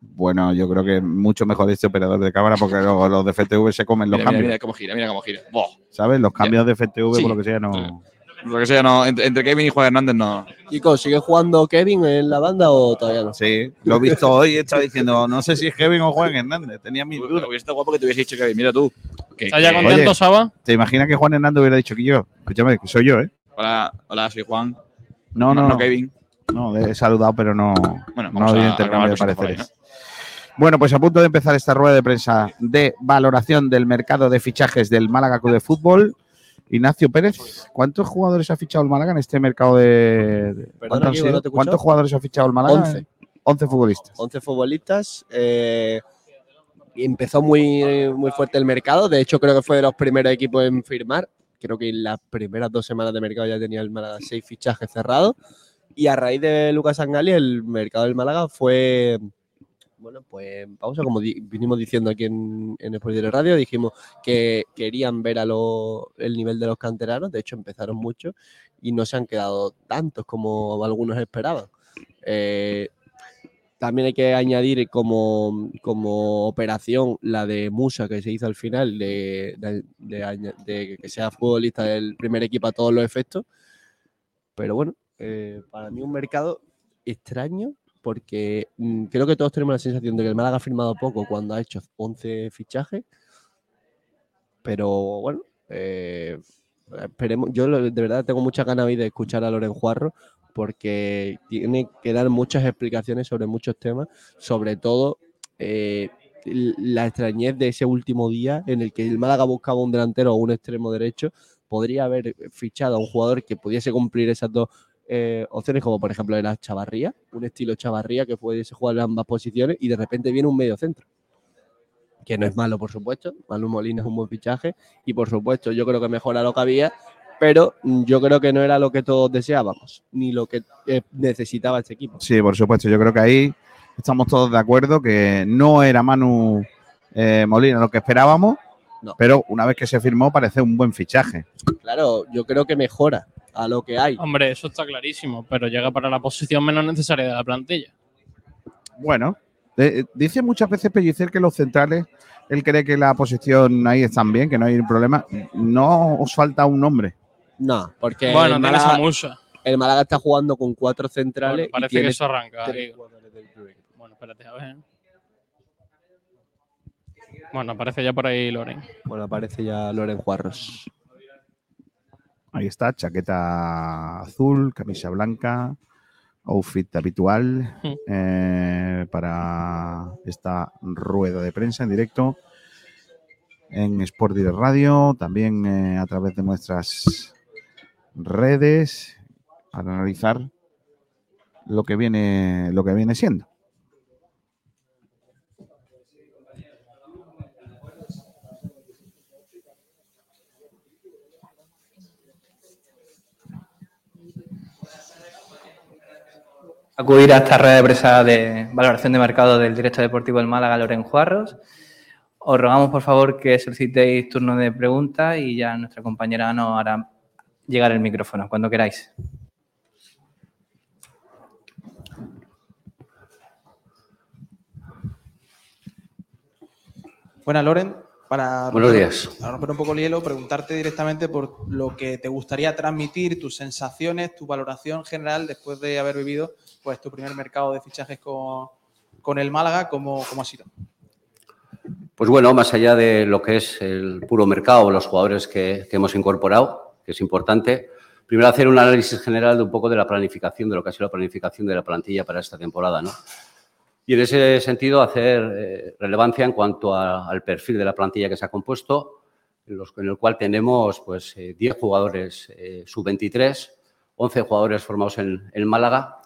Bueno, yo creo que mucho mejor este operador de cámara porque los, los de FTV se comen los Mira, cambios. mira cómo gira, mira cómo gira. Boh. ¿Sabes? Los cambios de FTV, Sí. por lo que sea, no. Lo que sea, no, entre, entre Kevin y Juan Hernández no. Chicos, ¿sigue jugando Kevin en la banda o todavía no? Sí, lo he visto hoy y estaba diciendo, no sé si es Kevin o Juan Hernández. Tenía mis dudas. Hubiera estado guapo que te hubiese dicho Kevin, mira tú. Que, ¿Estás ya contento, Oye. Saba? ¿Te imaginas que Juan Hernández hubiera dicho que yo? Escúchame, que soy yo, ¿eh? Hola, hola, soy Juan. No, no, no. Kevin. No, he saludado, pero no, Bueno, no vamos había a- intercambio de por ahí, pareceres. Bueno, pues a punto de empezar esta rueda de prensa de valoración del mercado de fichajes del Málaga Club de Fútbol. Ignacio Pérez, ¿cuántos jugadores ha fichado el Málaga en este mercado de. de- ¿cuántos, no te he escuchado. ¿Cuántos jugadores ha fichado el Málaga? 11. 11 futbolistas. 11 futbolistas. eh, empezó muy, muy fuerte el mercado. De hecho, creo que fue de los primeros equipos en firmar. Creo que en las primeras dos semanas de mercado ya tenía el Málaga seis fichajes cerrados. Y a raíz de Lucas Angali, el mercado del Málaga fue. Bueno, pues pausa, como vinimos diciendo aquí en, en Direct Radio, dijimos que querían ver a lo- el nivel de los canteranos. De hecho, empezaron muchos y no se han quedado tantos como algunos esperaban. Eh, también hay que añadir como, como operación la de Musa que se hizo al final, de que sea futbolista del primer equipo a todos los efectos. Pero bueno, eh, para mí un mercado extraño porque mm, creo que todos tenemos la sensación de que el Málaga ha firmado poco cuando ha hecho 11 fichajes. Pero bueno, eh, esperemos. Yo de verdad tengo muchas ganas hoy de escuchar a Loren Juarro porque tiene que dar muchas explicaciones sobre muchos temas, sobre todo eh, la extrañez de ese último día en el que el Málaga buscaba un delantero o un extremo derecho. Podría haber fichado a un jugador que pudiese cumplir esas dos eh, opciones, como por ejemplo era Chavarría, un estilo Chavarría que pudiese jugar en ambas posiciones y de repente viene un medio centro. Que no es malo, por supuesto. Manu Molina es un buen fichaje y por supuesto yo creo que mejora lo que había, pero yo creo que no era lo que todos deseábamos, ni lo que eh, necesitaba este equipo. Sí, por supuesto. Yo creo que ahí estamos todos de acuerdo que no era Manu eh, Molina lo que esperábamos, No. pero una vez que se firmó parece un buen fichaje. Claro, yo creo que mejora a lo que hay. Hombre, eso está clarísimo, pero llega para la posición menos necesaria de la plantilla. Bueno, eh, dice muchas veces Pellicer que los centrales, él cree que la posición ahí están bien, que no hay problema. No os falta un nombre. No, porque bueno, el, tienes a Málaga, Musa. el Málaga está jugando con cuatro centrales. Bueno, y parece tiene que eso arranca. Bueno, espérate, a ver. Bueno, aparece ya por ahí Loren. Bueno, aparece ya Loren Juarros. Ahí está, chaqueta azul, camisa blanca, outfit habitual Mm. eh, para esta rueda de prensa en directo en Sport Direct Radio, también eh, a través de nuestras redes para analizar lo que viene, lo que viene siendo. Acudir a esta rueda de prensa de valoración de mercado del director deportivo del Málaga, Loren Juarros. Os rogamos, por favor, que solicitéis turno de preguntas y ya nuestra compañera nos hará llegar el micrófono cuando queráis. Buenas, Loren. Para Buenos romper- días. Para romper un poco el hielo, preguntarte directamente por lo que te gustaría transmitir, tus sensaciones, tu valoración general después de haber vivido pues, tu primer mercado de fichajes con, con el Málaga, ¿cómo, cómo ha sido? Pues bueno, más allá de lo que es el puro mercado, los jugadores que, que hemos incorporado, que es importante, primero hacer un análisis general de un poco de la planificación, de lo que ha sido la planificación de la plantilla para esta temporada, ¿no? Y en ese sentido hacer eh, relevancia en cuanto al perfil de la plantilla que se ha compuesto, en, el cual tenemos pues eh, 10 jugadores eh, sub-23, 11 jugadores formados en, Málaga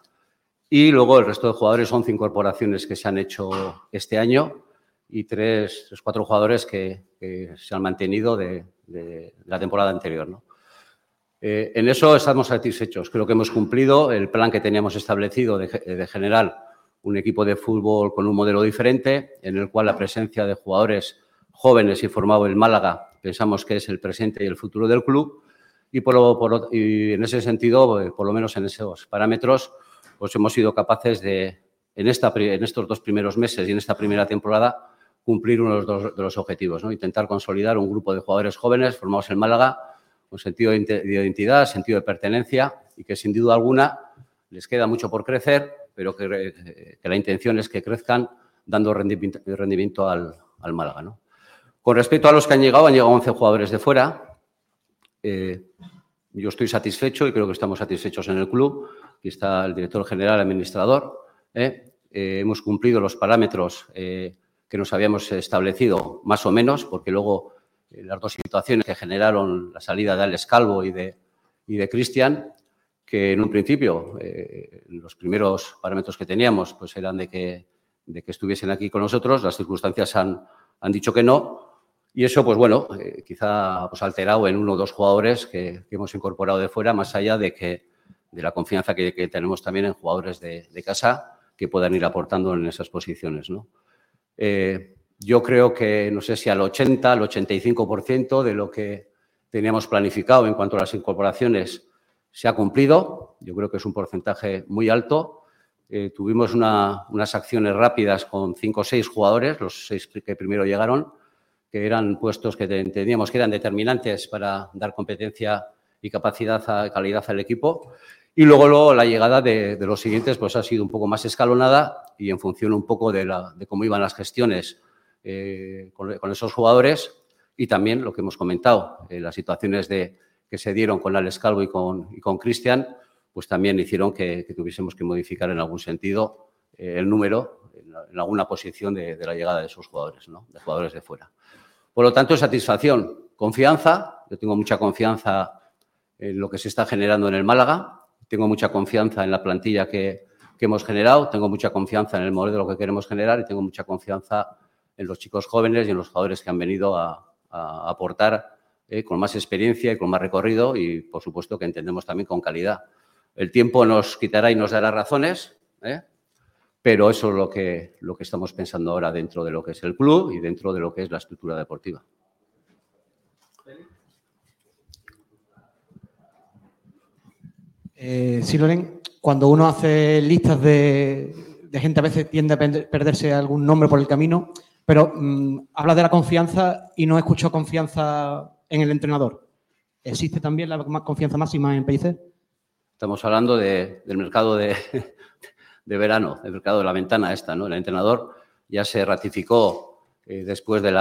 y luego el resto de jugadores, 11 incorporaciones que se han hecho este año y tres, tres, cuatro jugadores que, se han mantenido de, la temporada anterior. ¿no? Eh, en eso estamos satisfechos. Creo que hemos cumplido el plan que teníamos establecido de, ge- de generar un equipo de fútbol con un modelo diferente, en el cual la presencia de jugadores jóvenes y formados en Málaga pensamos que es el presente y el futuro del club. Y, por, lo- en ese sentido, eh, por lo menos en esos parámetros, pues hemos sido capaces de, en, esta, en estos dos primeros meses y en esta primera temporada, cumplir uno de los, de los objetivos, ¿no? intentar consolidar un grupo de jugadores jóvenes formados en Málaga con sentido de identidad, sentido de pertenencia y que sin duda alguna les queda mucho por crecer, pero que, eh, que la intención es que crezcan dando rendimiento, al, al Málaga. ¿no? Con respecto a los que han llegado, han llegado 11 jugadores de fuera. Eh, yo estoy satisfecho y creo que estamos satisfechos en el club. Aquí está el director general, administrador. ¿eh? Hemos cumplido los parámetros que nos habíamos establecido, más o menos, porque luego las dos situaciones que generaron la salida de Alex Calvo y de Cristian, que en un principio eh, los primeros parámetros que teníamos pues eran de que, de que estuviesen aquí con nosotros, las circunstancias han, han dicho que no, y eso, pues bueno, eh, quizá pues, alterado en uno o dos jugadores que, hemos incorporado de fuera, más allá de, que, de la confianza que, tenemos también en jugadores de, de casa que puedan ir aportando en esas posiciones. ¿no? Eh, yo creo que, no sé si al 80, al 85% de lo que teníamos planificado en cuanto a las incorporaciones se ha cumplido. Yo creo que es un porcentaje muy alto. Eh, tuvimos una- unas acciones rápidas con cinco o seis jugadores, los seis que primero llegaron, que eran puestos que te- entendíamos que eran determinantes para dar competencia y capacidad, a, calidad al equipo. Y luego, luego la llegada de, los siguientes pues ha sido un poco más escalonada y en función un poco de, cómo iban las gestiones eh, con, con esos jugadores y también lo que hemos comentado, eh, las situaciones de, que se dieron con Alex Calvo y con, y con Cristian, pues también hicieron que, tuviésemos que modificar en algún sentido eh, el número en, alguna posición de, la llegada de esos jugadores, ¿no? de jugadores de fuera. Por lo tanto, satisfacción, confianza. Yo tengo mucha confianza en lo que se está generando en el Málaga. Tengo mucha confianza en la plantilla que, que hemos generado. Tengo mucha confianza en el modelo que queremos generar y tengo mucha confianza en los chicos jóvenes y en los jugadores que han venido a aportar eh, con más experiencia y con más recorrido y, por supuesto, que entendemos también con calidad. El tiempo nos quitará y nos dará razones, ¿eh? pero eso es lo que, lo que estamos pensando ahora dentro de lo que es el club y dentro de lo que es la estructura deportiva. Eh, sí, Loren, cuando uno hace listas de, de gente a veces tiende a perderse algún nombre por el camino, pero mm, habla de la confianza y no escucho confianza en el entrenador. ¿Existe también la confianza máxima en Pellicer? Estamos hablando de- del mercado de, verano, del mercado de la ventana esta, ¿no? El entrenador ya se ratificó eh, después del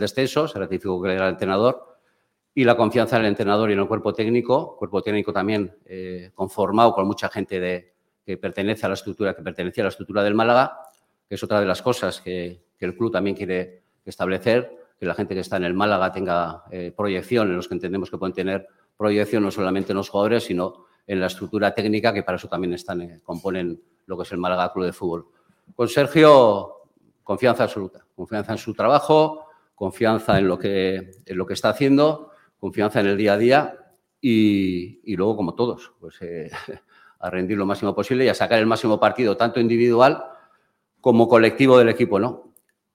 descenso, se ratificó que era el entrenador, y la confianza en el entrenador y en el cuerpo técnico, cuerpo técnico también eh, conformado con mucha gente que pertenece a la estructura, que pertenecía a la estructura del Málaga, que es otra de las cosas que el club también quiere establecer, que la gente que está en el Málaga tenga eh, proyección, en los que entendemos que pueden tener proyección no solamente en los jugadores, sino en la estructura técnica, que para eso también están, eh, componen lo que es el Málaga Club de Fútbol. Con Sergio, confianza absoluta, confianza en su trabajo, confianza en lo que, en lo que está haciendo, confianza en el día a día y, luego, como todos, pues eh, a rendir lo máximo posible y a sacar el máximo partido, tanto individual como colectivo del equipo, ¿no?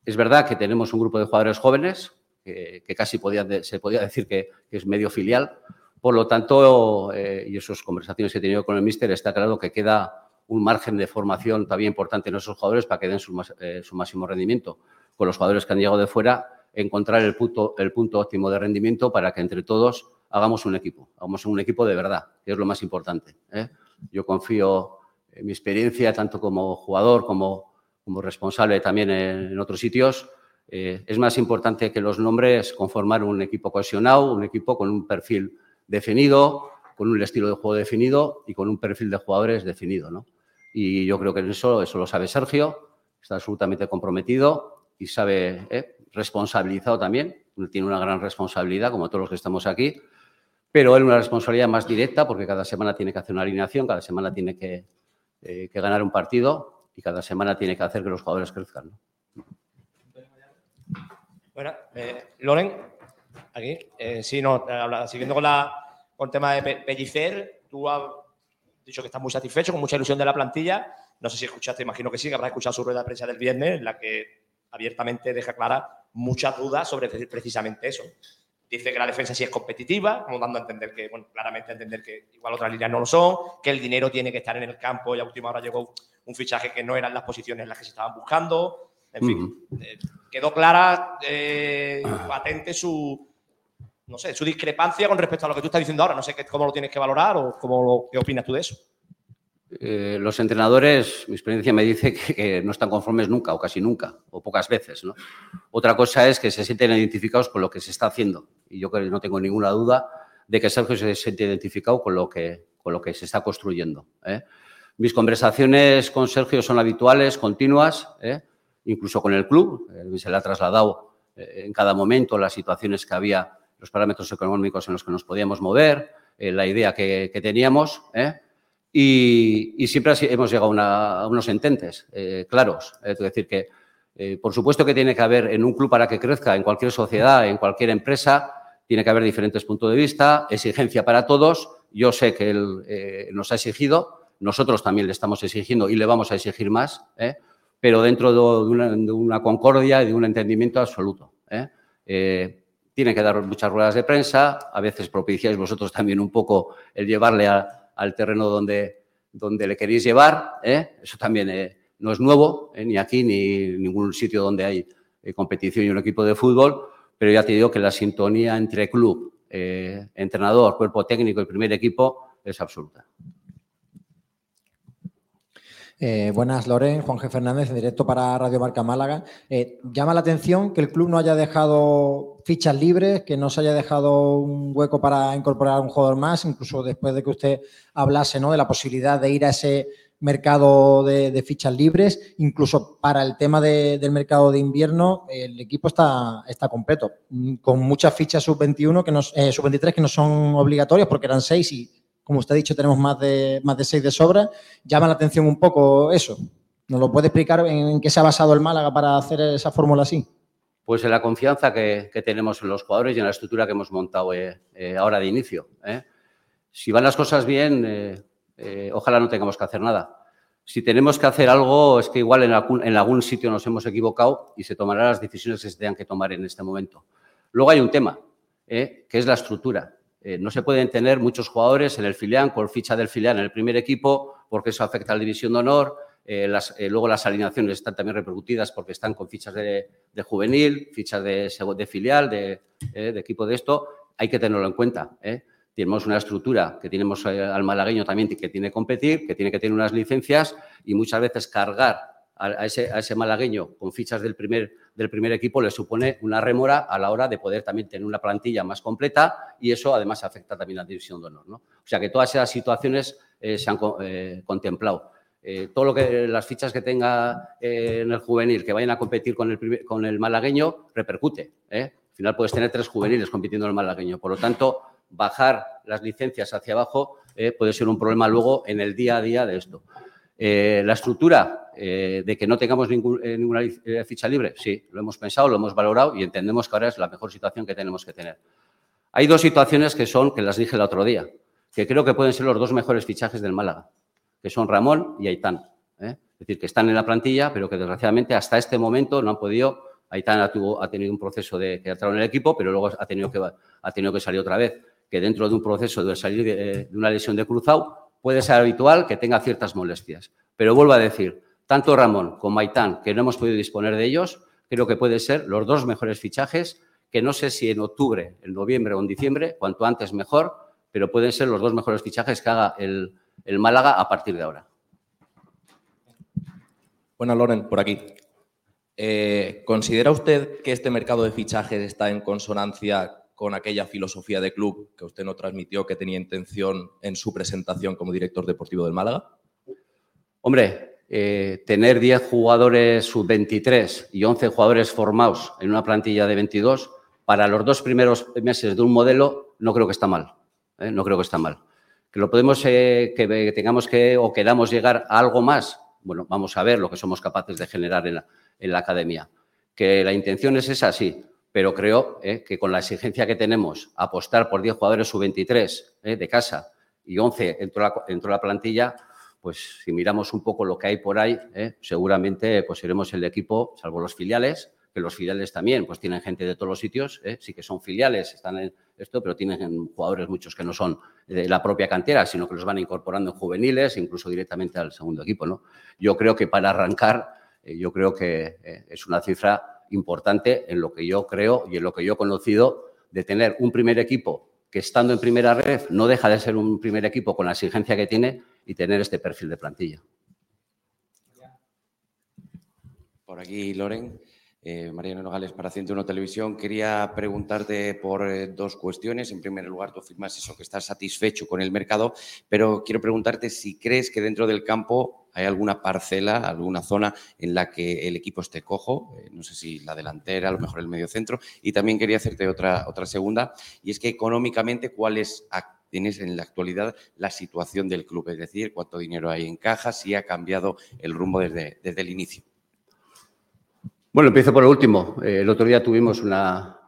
Es verdad que tenemos un grupo de jugadores jóvenes, que, casi se podía decir que, es medio filial. Por lo tanto, eh, y esas conversaciones que he tenido con el míster, está claro que queda un margen de formación todavía importante en esos jugadores para que den su, eh, máximo rendimiento. Con los jugadores que han llegado de fuera, encontrar el punto, el punto óptimo de rendimiento para que entre todos hagamos un equipo, hagamos un equipo de verdad, que es lo más importante. ¿eh? Yo confío en mi experiencia, tanto como jugador como, como responsable también en, otros sitios. Eh, es más importante que los nombres conformar un equipo cohesionado, un equipo con un perfil definido, con un estilo de juego definido y con un perfil de jugadores definido. ¿no? Y yo creo que eso, eso lo sabe Sergio, está absolutamente comprometido y sabe, eh, responsabilizado también, tiene una gran responsabilidad, como todos los que estamos aquí, pero él una responsabilidad más directa porque cada semana tiene que hacer una alineación, cada semana tiene que, eh, que ganar un partido y cada semana tiene que hacer que los jugadores crezcan. ¿no? Bueno, eh, Loren, aquí. Eh, sí, no, eh, siguiendo con, la, con el tema de Pe- Pellicer, tú has dicho que estás muy satisfecho, con mucha ilusión de la plantilla. No sé si escuchaste, imagino que sí, que habrás escuchado su rueda de prensa del viernes, en la que abiertamente deja clara muchas dudas sobre pre- precisamente eso. Dice que la defensa sí es competitiva, como dando a entender que, bueno, claramente a entender que igual otras líneas no lo son, que el dinero tiene que estar en el campo y a última hora llegó un fichaje que no eran las posiciones en las que se estaban buscando. En fin, eh, quedó clara, eh, patente su, no sé, su discrepancia con respecto a lo que tú estás diciendo ahora. No sé qué- cómo lo tienes que valorar o cómo lo, qué opinas tú de eso. Eh, los entrenadores, mi experiencia me dice que, no están conformes nunca o casi nunca o pocas veces. ¿no? Otra cosa es que se sienten identificados con lo que se está haciendo y yo creo no tengo ninguna duda de que Sergio se siente identificado con lo que, con lo que se está construyendo. ¿eh? Mis conversaciones con Sergio son habituales, continuas, ¿eh? incluso con el club. Eh, se le ha trasladado eh, en cada momento las situaciones que había, los parámetros económicos en los que nos podíamos mover, la idea que, que teníamos. ¿eh? Y, y siempre hemos llegado a, unos ententes eh, claros. Es decir, que eh, por supuesto que tiene que haber en un club para que crezca, en cualquier sociedad, en cualquier empresa, tiene que haber diferentes puntos de vista, exigencia para todos. Yo sé que él eh, nos ha exigido, nosotros también le estamos exigiendo y le vamos a exigir más, ¿eh? pero dentro de de una, de una concordia y de un entendimiento absoluto. ¿eh? Eh, tiene que dar muchas ruedas de prensa, a veces propiciáis vosotros también un poco el llevarle a- al terreno donde, donde le queréis llevar. ¿eh? Eso también eh, no es nuevo, ¿eh? ni aquí ni en ningún sitio donde hay competición y un equipo de fútbol, pero ya te digo que la sintonía entre club, entrenador, cuerpo técnico y primer equipo es absoluta. Buenas, Loren, Juan. Fernández, en directo para Radio Marca Málaga. Llama la atención que el club no haya dejado fichas libres, que no se haya dejado un hueco para incorporar a un jugador más, incluso después de que usted hablase ¿no? de la posibilidad de ir a ese mercado de, fichas libres, incluso para el tema de- del mercado de invierno, el equipo está, está completo, con muchas fichas sub-21, que no, eh, sub-23 que no son obligatorias porque eran seis y, como usted ha dicho, tenemos más de, más de seis de sobra. Llama la atención un poco eso. ¿Nos lo puede explicar en qué se ha basado el Málaga para hacer esa fórmula así? Pues en la confianza que, tenemos en los jugadores y en la estructura que hemos montado eh, eh, ahora de inicio. ¿eh? Si van las cosas bien, ojalá no tengamos que hacer nada. Si tenemos que hacer algo, es que igual en algún, en algún sitio nos hemos equivocado y se tomarán las decisiones que se tengan que tomar en este momento. Luego hay un tema, que es la estructura. No se pueden tener muchos jugadores en el filial, por ficha del filial en el primer equipo, porque eso afecta a la división de honor. Eh, las- eh, luego las alineaciones están también repercutidas porque están con fichas de, juvenil, fichas de, filial, de, eh, de equipo de esto. Hay que tenerlo en cuenta. Tenemos una estructura que tenemos al malagueño también que tiene que competir, que tiene que tener unas licencias y muchas veces cargar a, ese, malagueño con fichas del primer, equipo le supone una remora a la hora de poder también tener una plantilla más completa y eso además afecta también a la división de honor. ¿no? O sea que todas esas situaciones se han co- contemplado. Eh, todo lo que las fichas que tenga eh, en el juvenil que vayan a competir con el, con el malagueño repercute. ¿eh? Al final puedes tener tres juveniles compitiendo en el malagueño. Por lo tanto, bajar las licencias hacia abajo puede ser un problema luego en el día a día de esto. La estructura de que no tengamos ninguna ficha libre, sí, lo hemos pensado, lo hemos valorado y entendemos que ahora es la mejor situación que tenemos que tener. Hay dos situaciones que son, que las dije el otro día, que creo que pueden ser los dos mejores fichajes del Málaga, que son Ramón y Aitán. ¿eh? Es decir, que están en la plantilla, pero que desgraciadamente hasta este momento no han podido. Aitán ha, tuvo- ha tenido un proceso de que en el equipo, pero luego ha tenido que, ha tenido que salir otra vez. Que dentro de un proceso de salir de, de una lesión de cruzado puede ser habitual que tenga ciertas molestias. Pero vuelvo a decir, tanto Ramón como Aitán, que no hemos podido disponer de ellos, creo que pueden ser los dos mejores fichajes, que no sé si en octubre, en noviembre o en diciembre, cuanto antes mejor, pero pueden ser los dos mejores fichajes que haga el, el Málaga a partir de ahora. Buenas, Loren, por aquí. Eh, ¿Considera usted que este mercado de fichajes está en consonancia con aquella filosofía de club que usted no transmitió que tenía intención en su presentación como director deportivo del Málaga? Hombre, eh, tener 10 jugadores sub-23 y 11 jugadores formados en una plantilla de 22, para los dos primeros meses de un modelo, no creo que está mal. ¿eh? No creo que está mal. Que lo podemos, eh, que tengamos que o queramos llegar a algo más, bueno, vamos a ver lo que somos capaces de generar en la, en la academia. Que la intención es esa, sí, pero creo eh, que con la exigencia que tenemos, apostar por 10 jugadores sub-23 eh, de casa y 11 dentro de la, la plantilla, pues si miramos un poco lo que hay por ahí, seguramente pues el equipo, salvo los filiales, que los filiales también pues tienen gente de todos los sitios, sí que son filiales, están en esto, pero tienen jugadores muchos que no son de la propia cantera, sino que los van incorporando en juveniles, incluso directamente al segundo equipo. ¿no? Yo creo que para arrancar, eh, yo creo que eh, es una cifra importante en lo que yo creo y en lo que yo he conocido de tener un primer equipo que estando en primera red no deja de ser un primer equipo con la exigencia que tiene y tener este perfil de plantilla. Por aquí, Loren. Eh, Mariano Nogales para 101 Televisión. Quería preguntarte por eh, dos cuestiones. En primer lugar, tú afirmas eso, que estás satisfecho con el mercado, pero quiero preguntarte si crees que dentro del campo hay alguna parcela, alguna zona en la que el equipo esté cojo. Eh, no sé si la delantera, a lo mejor el medio centro. Y también quería hacerte otra, otra segunda, y es que económicamente, ¿cuál es tienes en la actualidad la situación del club? Es decir, cuánto dinero hay en caja, si ha cambiado el rumbo desde, desde el inicio. Bueno, empiezo por el último. Eh, el otro día tuvimos una,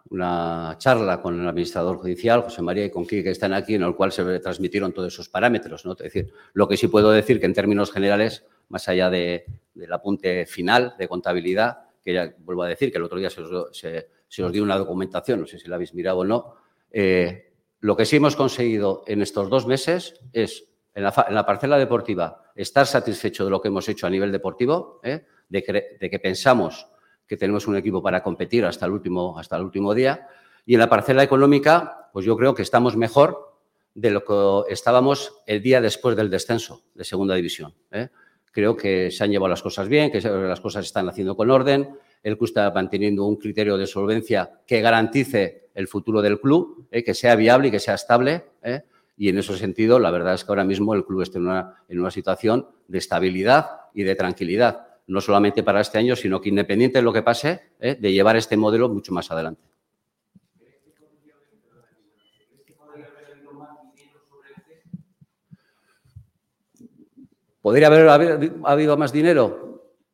charla con el administrador judicial, José María, y con Quique, que están aquí, en el cual se transmitieron todos esos parámetros. Es decir, lo que sí puedo decir que en términos generales, más allá de- del apunte final de contabilidad, que ya vuelvo a decir que el otro día se os, se- se os dio una documentación, no sé si la habéis mirado o no, eh, lo que sí hemos conseguido en estos dos meses es, en la, en la parcela deportiva, estar satisfecho de lo que hemos hecho a nivel deportivo, ¿eh? de que pensamos que tenemos un equipo para competir hasta el último, hasta el último día. Y en la parcela económica, pues yo creo que estamos mejor de lo que estábamos el día después del descenso de segunda división. ¿eh? Creo que se han llevado las cosas bien, que las cosas se están haciendo con orden. El club está manteniendo un criterio de solvencia que garantice el futuro del club, ¿eh? que sea viable y que sea estable. ¿eh? Y en ese sentido, la verdad es que ahora mismo el club está en una, en una situación de estabilidad y de tranquilidad, no solamente para este año, sino que independiente de lo que pase, ¿eh? de llevar este modelo mucho más adelante. ¿Podría haber, haber habido más dinero?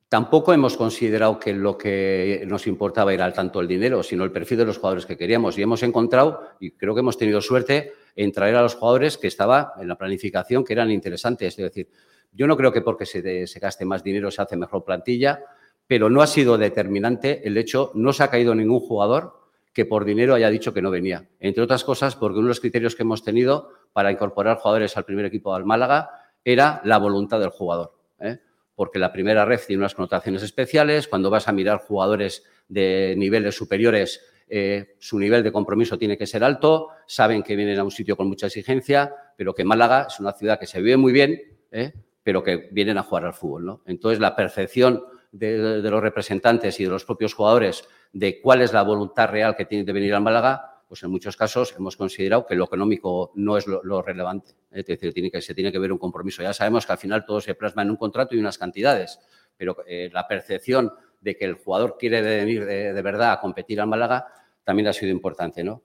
Tampoco hemos considerado que lo que nos importaba era tanto el dinero, sino el perfil de los jugadores que queríamos. Y hemos encontrado, y creo que hemos tenido suerte, en traer a los jugadores que estaba en la planificación, que eran interesantes. Es decir, yo no creo que porque se, gaste más dinero se hace mejor plantilla, pero no ha sido determinante el hecho, no se ha caído ningún jugador que por dinero haya dicho que no venía. Entre otras cosas, porque uno de los criterios que hemos tenido para incorporar jugadores al primer equipo al Málaga era la voluntad del jugador. ¿eh? Porque la primera red tiene unas connotaciones especiales. Cuando vas a mirar jugadores de niveles superiores, eh, su nivel de compromiso tiene que ser alto. Saben que vienen a un sitio con mucha exigencia, pero que Málaga es una ciudad que se vive muy bien, ¿eh? Pero que vienen a jugar al fútbol. ¿no? Entonces, la percepción de, de los representantes y de los propios jugadores de cuál es la voluntad real que tiene de venir al Málaga, pues en muchos casos hemos considerado que lo económico no es lo, lo relevante. ¿eh? Es decir, tiene que, se tiene que ver un compromiso. Ya sabemos que al final todo se plasma en un contrato y unas cantidades, pero eh, la percepción de que el jugador quiere venir de, de verdad a competir al Málaga también ha sido importante. ¿no?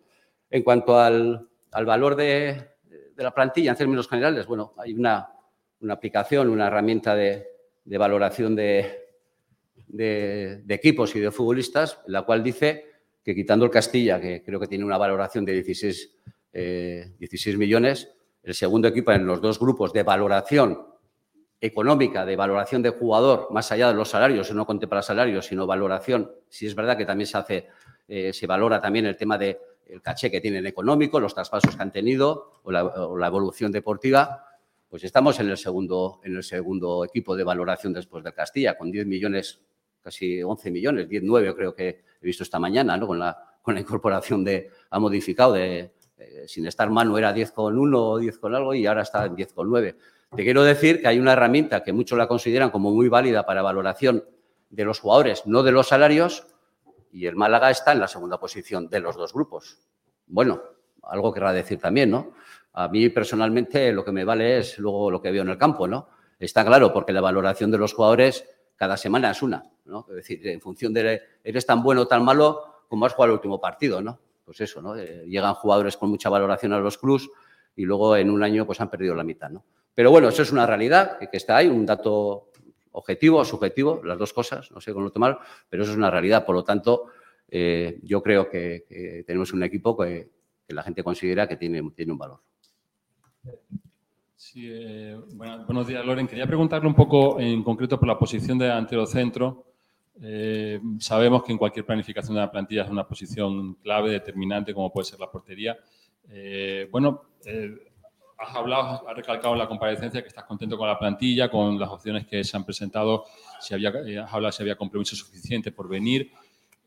En cuanto al, al valor de, de la plantilla en términos generales, bueno, hay una, una aplicación, una herramienta de, de valoración de, de, de equipos y de futbolistas, la cual dice que quitando el Castilla, que creo que tiene una valoración de 16, eh, 16 millones, el segundo equipo en los dos grupos de valoración económica, de valoración de jugador, más allá de los salarios, no contempla salarios, sino valoración, si es verdad que también se hace, eh, se valora también el tema del el caché que tienen económico, los traspasos que han tenido o la, o la evolución deportiva, pues estamos en el, segundo, en el segundo equipo de valoración después del Castilla, con 10 millones, casi 11 millones, 10, 9 creo que he visto esta mañana, ¿no? con, la, con la incorporación de, ha modificado, de, eh, sin estar mano era 10 con 1 o 10 con algo y ahora está en 10 con 9. Te quiero decir que hay una herramienta que muchos la consideran como muy válida para valoración de los jugadores, no de los salarios, y el Málaga está en la segunda posición de los dos grupos. Bueno, algo querrá decir también, ¿no? A mí personalmente lo que me vale es luego lo que veo en el campo, ¿no? Está claro, porque la valoración de los jugadores cada semana es una, ¿no? Es decir, en función de eres tan bueno o tan malo como has jugado el último partido, ¿no? Pues eso, ¿no? Eh, llegan jugadores con mucha valoración a los clubs y luego en un año pues han perdido la mitad, ¿no? Pero bueno, eso es una realidad que, está ahí, un dato objetivo o subjetivo, las dos cosas, no sé cómo lo tomar, pero eso es una realidad. Por lo tanto, eh, yo creo que, tenemos un equipo que, la gente considera que tiene un valor. Sí, eh, bueno, buenos días, Loren. Quería preguntarle un poco en concreto por la posición de delantero centro. Eh, sabemos que en cualquier planificación de la plantilla es una posición clave, determinante, como puede ser la portería. Eh, bueno, has hablado, has recalcado en la comparecencia que estás contento con la plantilla, con las opciones que se han presentado, si había, has hablado si había compromiso suficiente por venir.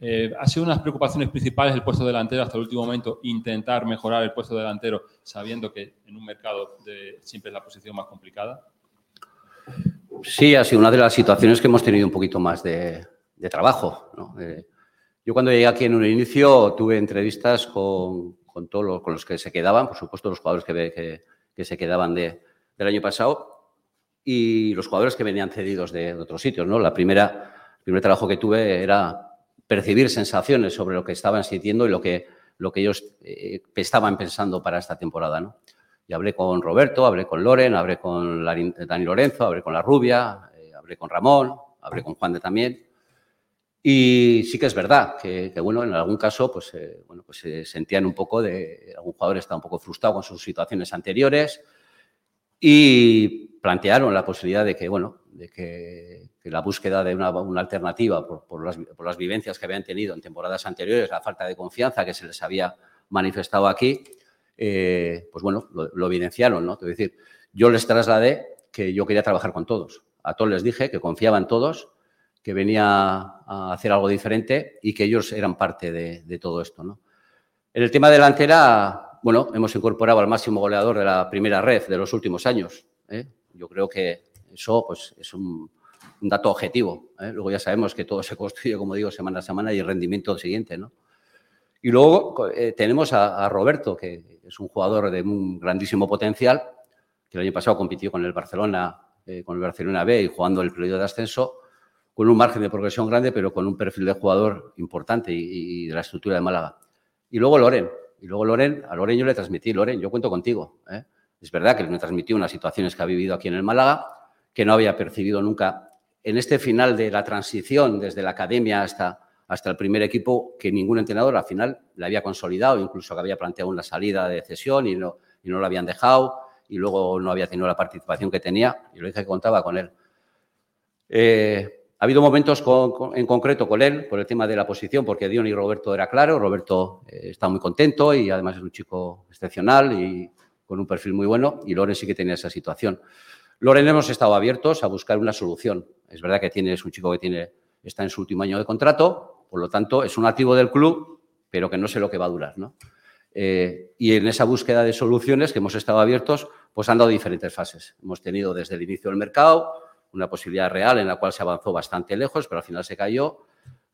Eh, ha sido unas preocupaciones principales el puesto delantero hasta el último momento, intentar mejorar el puesto delantero, sabiendo que en un mercado de, siempre es la posición más complicada. Sí, ha sido una de las situaciones que hemos tenido un poquito más de, trabajo. Eh, yo cuando llegué aquí en un inicio tuve entrevistas con, todos los, con que se quedaban, por supuesto los jugadores que, se quedaban de, del año pasado y los jugadores que venían cedidos de, de otros sitios. ¿no? La primera, el primer trabajo que tuve era percibir sensaciones sobre lo que estaban sintiendo y lo que, lo que ellos eh, estaban pensando para esta temporada. ¿no? Y hablé con Roberto, hablé con Loren, hablé con Dani Lorenzo, hablé con La Rubia, eh, hablé con Ramón, hablé con Juan de también. Y sí que es verdad que, bueno, en algún caso, pues, eh, bueno, pues se sentían un poco de, algún jugador está un poco frustrado con sus situaciones anteriores y plantearon la posibilidad de que, bueno, de que, la búsqueda de una, alternativa por, las, vivencias que habían tenido en temporadas anteriores, la falta de confianza que se les había manifestado aquí, eh, pues bueno, lo, evidenciaron, ¿no? Es decir, yo les trasladé que yo quería trabajar con todos. A todos les dije que confiaba en todos, que venía a hacer algo diferente y que ellos eran parte de, de todo esto, ¿no? En el tema delantera, bueno, hemos incorporado al máximo goleador de la primera red de los últimos años. ¿eh? Yo creo que eso pues, es un, un dato objetivo. ¿eh? Luego ya sabemos que todo se construye, como digo, semana a semana y el rendimiento siguiente. ¿no? Y luego eh, tenemos a, Roberto, que es un jugador de un grandísimo potencial, que el año pasado compitió con el Barcelona, eh, con el Barcelona B y jugando el periodo de ascenso, con un margen de progresión grande, pero con un perfil de jugador importante y, de la estructura de Málaga. Y luego Loren. Y luego Loren, a Loren yo le transmití, Loren, yo cuento contigo. Es verdad que me transmitió unas situaciones que ha vivido aquí en el Málaga, que no había percibido nunca en este final de la transición desde la academia hasta, hasta el primer equipo, que ningún entrenador al final le había consolidado, incluso que había planteado una salida de cesión y no, y no lo habían dejado, y luego no había tenido la participación que tenía, y lo dije que contaba con él. Eh, ha habido momentos en concreto con él por el tema de la posición, porque Dion y Roberto era claro. Roberto eh, está muy contento y además es un chico excepcional y con un perfil muy bueno. Y Loren sí que tenía esa situación. Loren hemos estado abiertos a buscar una solución. Es verdad que tiene, es un chico que tiene, está en su último año de contrato, por lo tanto es un activo del club, pero que no sé lo que va a durar. ¿no? Eh, y en esa búsqueda de soluciones que hemos estado abiertos, pues han dado diferentes fases. Hemos tenido desde el inicio del mercado, una posibilidad real en la cual se avanzó bastante lejos, pero al final se cayó.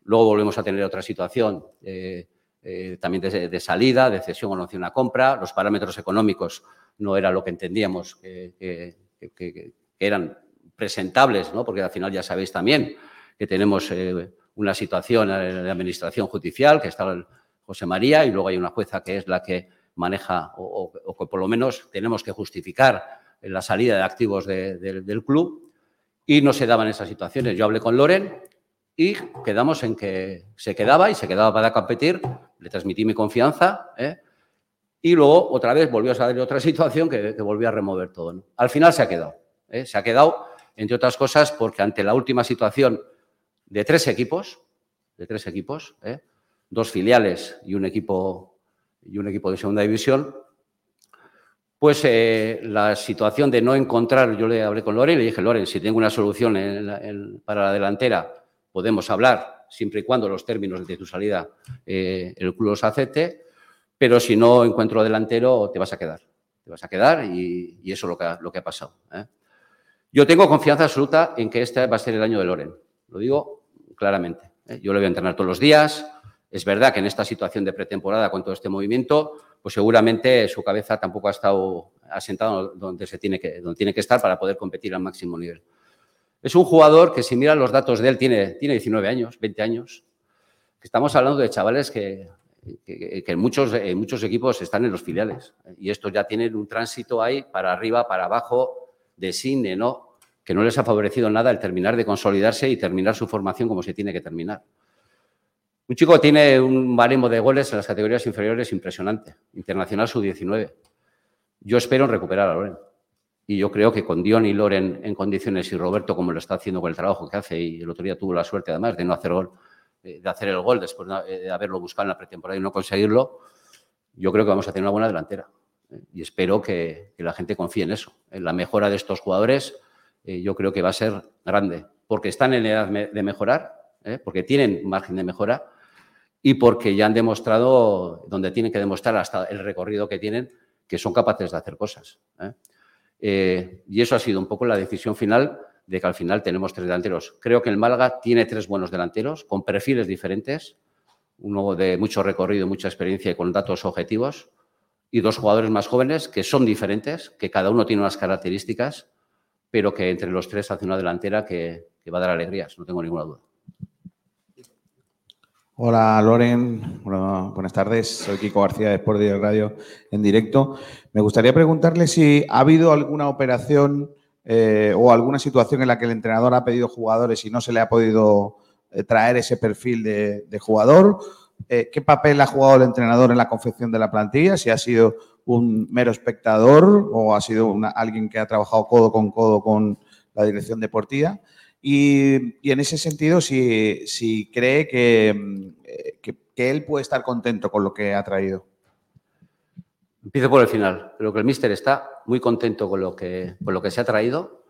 Luego volvemos a tener otra situación eh, eh, también de, salida, de cesión o no de una compra. Los parámetros económicos no eran lo que entendíamos que- que- eran presentables, ¿no? porque al final ya sabéis también que tenemos eh, una situación en la administración judicial, que está José María, y luego hay una jueza que es la que maneja o, que por lo menos tenemos que justificar la salida de activos de- de- del club y no se daban esas situaciones. Yo hablé con Loren y quedamos en que se quedaba y se quedaba para competir, le transmití mi confianza ¿eh? Y luego otra vez volvió a salir otra situación que, volvió a remover todo. Al final se ha quedado. ¿eh? Se ha quedado, entre otras cosas, porque ante la última situación de tres equipos, de tres equipos, ¿eh? dos filiales y un equipo y un equipo de segunda división, pues eh, la situación de no encontrar, yo le hablé con Loren y le dije, Loren, si tengo una solución para la delantera, podemos hablar, siempre y cuando los términos de tu salida el club los acepte, pero si no encuentro delantero, te vas a quedar. Te vas a quedar y, eso es lo que ha, lo pasado. ¿eh? Yo tengo confianza absoluta en que este va a ser el año de Loren. Lo digo claramente. ¿eh? Yo le voy a entrenar todos los días. Es verdad que en esta situación de pretemporada, con todo este movimiento, pues seguramente su cabeza tampoco ha estado asentado donde, se tiene que, donde tiene que estar para poder competir al máximo nivel. Es un jugador que, si miras los datos de él, tiene, tiene 19 años, 20 años. Estamos hablando de chavales que, que, muchos, en muchos equipos están en los filiales. Y estos ya tienen un tránsito ahí para arriba, para abajo, de cine, ¿no? Que no les ha favorecido nada el terminar de consolidarse y terminar su formación como se tiene que terminar. Un chico tiene un baremo de goles en las categorías inferiores impresionante. Internacional sub-19. Yo espero recuperar a Loren. Y yo creo que con Dion y Loren en condiciones y Roberto, como lo está haciendo con el trabajo que hace, y el otro día tuvo la suerte además de no hacer gol, eh, de hacer el gol después de de haberlo buscado en la pretemporada y no conseguirlo, yo creo que vamos a tener una buena delantera. ¿eh? Y espero que, la gente confíe en eso. En la mejora de estos jugadores, eh, yo creo que va a ser grande, porque están en edad de mejorar, ¿eh? porque tienen margen de mejora y porque ya han demostrado, donde tienen que demostrar hasta el recorrido que tienen, que son capaces de hacer cosas. ¿eh? Eh, y eso ha sido un poco la decisión final de que al final tenemos tres delanteros. Creo que el Málaga tiene tres buenos delanteros con perfiles diferentes, uno de mucho recorrido, mucha experiencia y con datos objetivos, y dos jugadores más jóvenes que son diferentes, que cada uno tiene unas características, pero que entre los tres hace una delantera que, que va a dar alegrías, no tengo ninguna duda. Hola Loren, buenas tardes. Soy Kiko García de Sport Radio en directo. Me gustaría preguntarle si ha habido alguna operación eh, o alguna situación en la que el entrenador ha pedido jugadores y no se le ha podido eh, traer ese perfil de, jugador. Eh, ¿Qué papel ha jugado el entrenador en la confección de la plantilla? Si ha sido un mero espectador o ha sido alguien que ha trabajado codo con codo con la dirección deportiva. Y, en ese sentido, si, cree que él puede estar contento con lo que ha traído. Empiezo por el final. Creo que el míster está muy contento con lo que, con lo que se ha traído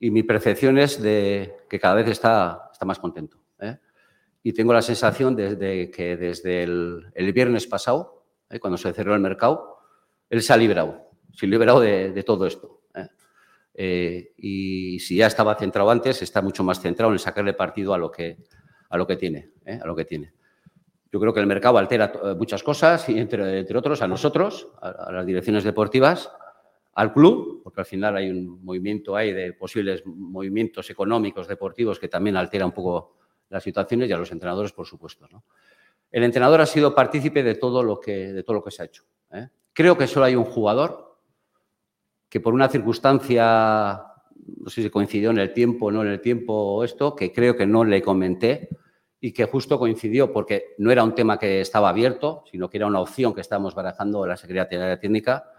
y mi percepción es de que cada vez está, está más contento. ¿eh? Y tengo la sensación de, de que desde el, el viernes pasado, ¿eh? cuando se cerró el mercado, él se ha librado, se ha librado de, de todo esto. ¿eh? Eh, y si ya estaba centrado antes, está mucho más centrado en sacarle partido a lo que, a lo que tiene. ¿eh? A lo que tiene. Yo creo que el mercado altera eh, muchas cosas, y entre, entre otros a nosotros, a, a las direcciones deportivas, al club, porque al final hay un movimiento ahí de posibles movimientos económicos, deportivos, que también altera un poco las situaciones, y a los entrenadores, por supuesto. ¿no? El entrenador ha sido partícipe de todo lo que, de todo lo que se ha hecho. ¿eh? Creo que solo hay un jugador que por una circunstancia, no sé si coincidió en el tiempo o no en el tiempo esto, que creo que no le comenté, y que justo coincidió porque no era un tema que estaba abierto, sino que era una opción que estábamos barajando la Secretaría Técnica.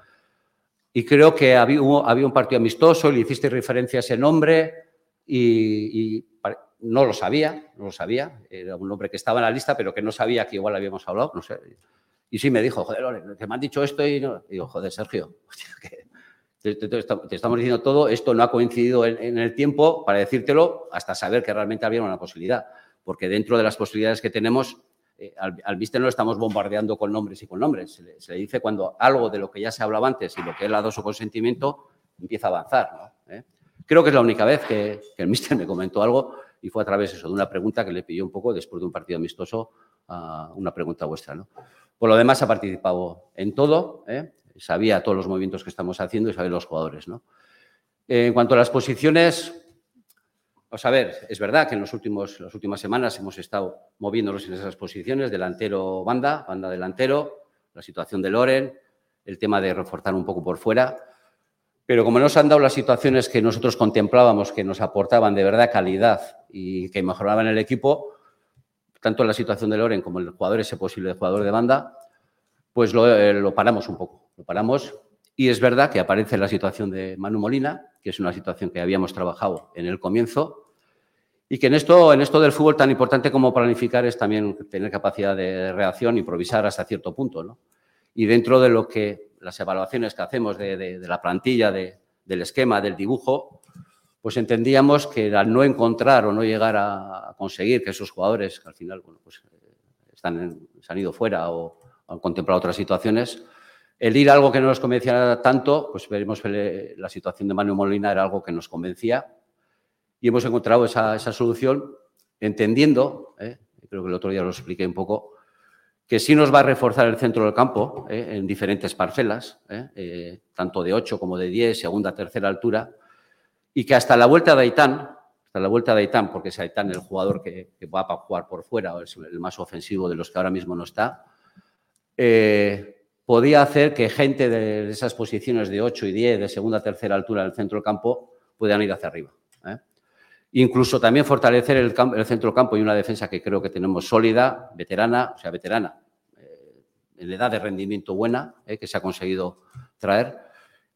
Y creo que había, había un partido amistoso, le hiciste referencia a ese nombre y, no lo sabía, no lo sabía. Era un nombre que estaba en la lista, pero que no sabía que igual habíamos hablado, no sé. Y sí me dijo, joder, Loren, que me han dicho esto y no. Digo, joder, Sergio, te estamos diciendo todo, esto no ha coincidido en, en el tiempo para decírtelo hasta saber que realmente había una posibilidad. Porque dentro de las posibilidades que tenemos, eh, al, al míster no lo estamos bombardeando con nombres y con nombres. Se le, dice cuando algo de lo que ya se hablaba antes y lo que él ha dado su consentimiento empieza a avanzar. ¿Eh? Creo que es la única vez que, el míster me comentó algo y fue a través eso, de una pregunta que le pidió un poco después de un partido amistoso, una pregunta vuestra. Por lo demás, ha participado en todo, ¿eh? sabía todos los movimientos que estamos haciendo y sabía los jugadores. ¿no? En cuanto a las posiciones, Vamos a ver, es verdad que en los últimos, las últimas semanas hemos estado moviéndonos en esas posiciones, delantero, banda, banda delantero, la situación de Loren, el tema de reforzar un poco por fuera. Pero como nos han dado las situaciones que nosotros contemplábamos que nos aportaban de verdad calidad y que mejoraban el equipo, tanto la situación de Loren como el jugador ese posible jugador de banda, pues lo, eh, lo paramos un poco. Lo paramos y es verdad que aparece la situación de Manu Molina, que es una situación que habíamos trabajado en el comienzo y que en esto, en esto del fútbol tan importante como planificar es también tener capacidad de reacción, improvisar hasta cierto punto. ¿no? Y dentro de lo que las evaluaciones que hacemos de, la plantilla, de, del esquema, del dibujo, pues entendíamos que al no encontrar o no llegar a conseguir que esos jugadores, que al final bueno, pues, están en, se han ido fuera o han contemplado otras situaciones, el ir a algo que no nos convencía tanto, pues veremos que la situación de Manuel Molina era algo que nos convencía y hemos encontrado esa, solución entendiendo, ¿eh? creo que el otro día lo expliqué un poco, que sí nos va a reforzar el centro del campo ¿eh? en diferentes parcelas, ¿eh? Eh, tanto de 8 como de 10, segunda, tercera altura, y que hasta la vuelta de Aitán, hasta la vuelta de Aitán, porque es Aitán el jugador que, que va a jugar por fuera, es el más ofensivo de los que ahora mismo no está, podía hacer que gente de esas posiciones de 8 y 10, de segunda, tercera altura del centro del campo, puedan ir hacia arriba. Incluso también fortalecer el, el centro campo y una defensa que creo que tenemos sólida, veterana, o sea, veterana, eh, en edad de rendimiento buena, eh, que se ha conseguido traer.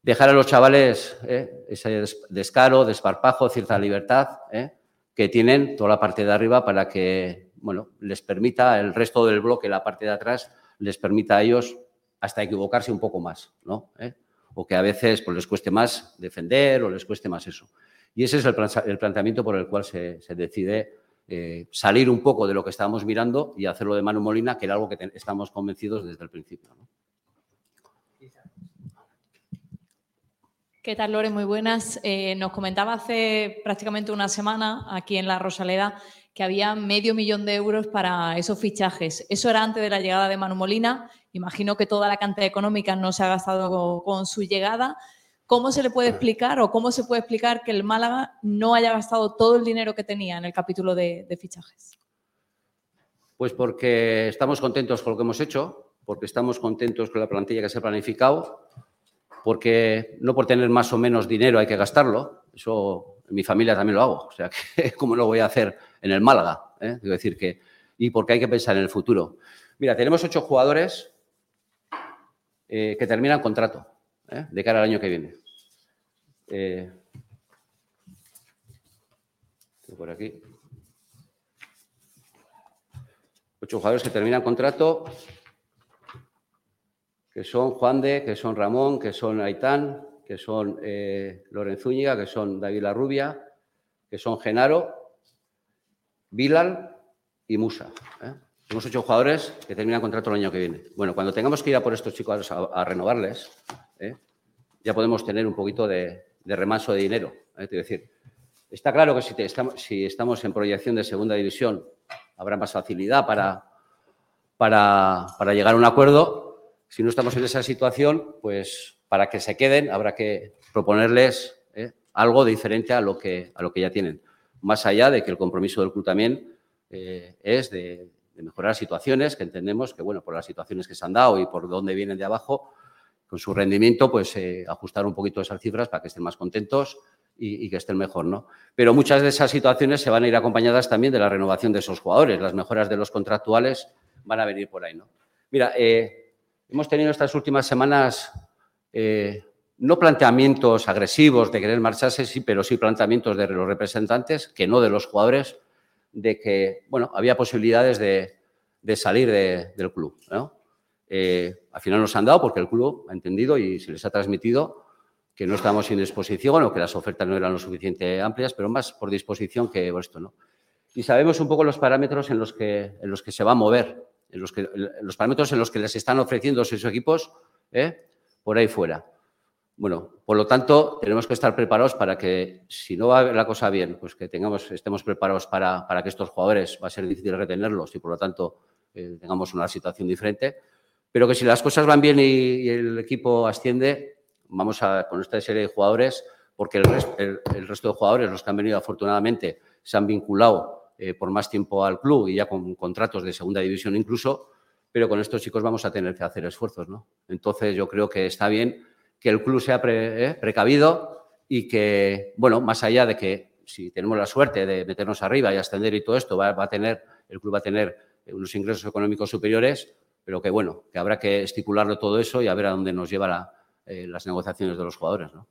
Dejar a los chavales eh, ese descaro, desparpajo, cierta libertad eh, que tienen toda la parte de arriba para que bueno, les permita el resto del bloque, la parte de atrás, les permita a ellos hasta equivocarse un poco más, ¿no? ¿Eh? O que a veces pues, les cueste más defender o les cueste más eso. Y ese es el, planteamiento por el cual se, decide eh, salir un poco de lo que estábamos mirando y hacerlo de Manu Molina, que era algo que estamos convencidos desde el principio. ¿Qué tal, Lore? Muy buenas. Eh, nos comentaba hace prácticamente una semana aquí en La Rosaleda que había medio millón de euros para esos fichajes. Eso era antes de la llegada de Manu Molina. Imagino que toda la cantidad económica no se ha gastado con, con su llegada. ¿Cómo se le puede explicar o cómo se puede explicar que el Málaga no haya gastado todo el dinero que tenía en el capítulo de, de fichajes? Pues porque estamos contentos con lo que hemos hecho, porque estamos contentos con la plantilla que se ha planificado, porque no por tener más o menos dinero hay que gastarlo. Eso en mi familia también lo hago. O sea, que ¿cómo lo voy a hacer en el Málaga? ¿Eh? Decir que, y porque hay que pensar en el futuro. Mira, tenemos ocho jugadores eh, que terminan contrato ¿eh? de cara al año que viene. Eh, por aquí. Ocho jugadores que terminan contrato, que son Juan de, que son Ramón, que son Aitán, que son Lorenzúñiga, que son David Larrubia, que son Genaro, Bilal y Musa. Tenemos ocho jugadores que terminan contrato el año que viene. Bueno, cuando tengamos que ir a por estos chicos a, renovarles, ¿eh? ya podemos tener un poquito de, de remaso de dinero. ¿eh? Es decir, está claro que si, estamos, en proyección de segunda división habrá más facilidad para, llegar a un acuerdo. Si no estamos en esa situación, pues para que se queden habrá que proponerles ¿eh? algo diferente a lo, que, a lo que ya tienen. Más allá de que el compromiso del club también es de, de mejorar situaciones que entendemos que, bueno, por las situaciones que se han dado y por dónde vienen de abajo, con su rendimiento, pues eh, ajustar un poquito esas cifras para que estén más contentos y, que estén mejor, ¿no? Pero muchas de esas situaciones se van a ir acompañadas también de la renovación de esos jugadores, las mejoras de los contractuales van a venir por ahí, ¿no? Mira, eh, hemos tenido estas últimas semanas eh, no planteamientos agresivos de querer marcharse, sí, pero sí planteamientos de los representantes, que no de los jugadores, de que, bueno, había posibilidades de, de salir de, del club, ¿no? Eh, al final nos han dado porque el club ha entendido y se les ha transmitido que no estamos sin disposición o que las ofertas no eran lo suficientemente amplias, pero más por disposición que esto, ¿no? Y sabemos un poco los parámetros en los que, en los que se va a mover, en los, que, los parámetros en los que les están ofreciendo sus equipos ¿eh? por ahí fuera. Bueno, por lo tanto, tenemos que estar preparados para que, si no va la cosa bien, pues que tengamos, estemos preparados para, para que estos jugadores va a ser difícil retenerlos y, por lo tanto, eh, tengamos una situación diferente. Pero que si las cosas van bien y, el equipo asciende, vamos a, con esta serie de jugadores, porque el- el resto de jugadores, los que han venido afortunadamente, se han vinculado eh, por más tiempo al club y ya con contratos de segunda división incluso, pero con estos chicos vamos a tener que hacer esfuerzos, ¿no? Entonces yo creo que está bien que el club sea eh, precavido y que, bueno, más allá de que si tenemos la suerte de meternos arriba y ascender y todo esto, va, va a tener, el club va a tener unos ingresos económicos superiores, pero que bueno, que habrá que estipularlo todo eso y a ver a dónde nos lleva la- eh, las negociaciones de los jugadores, ¿no?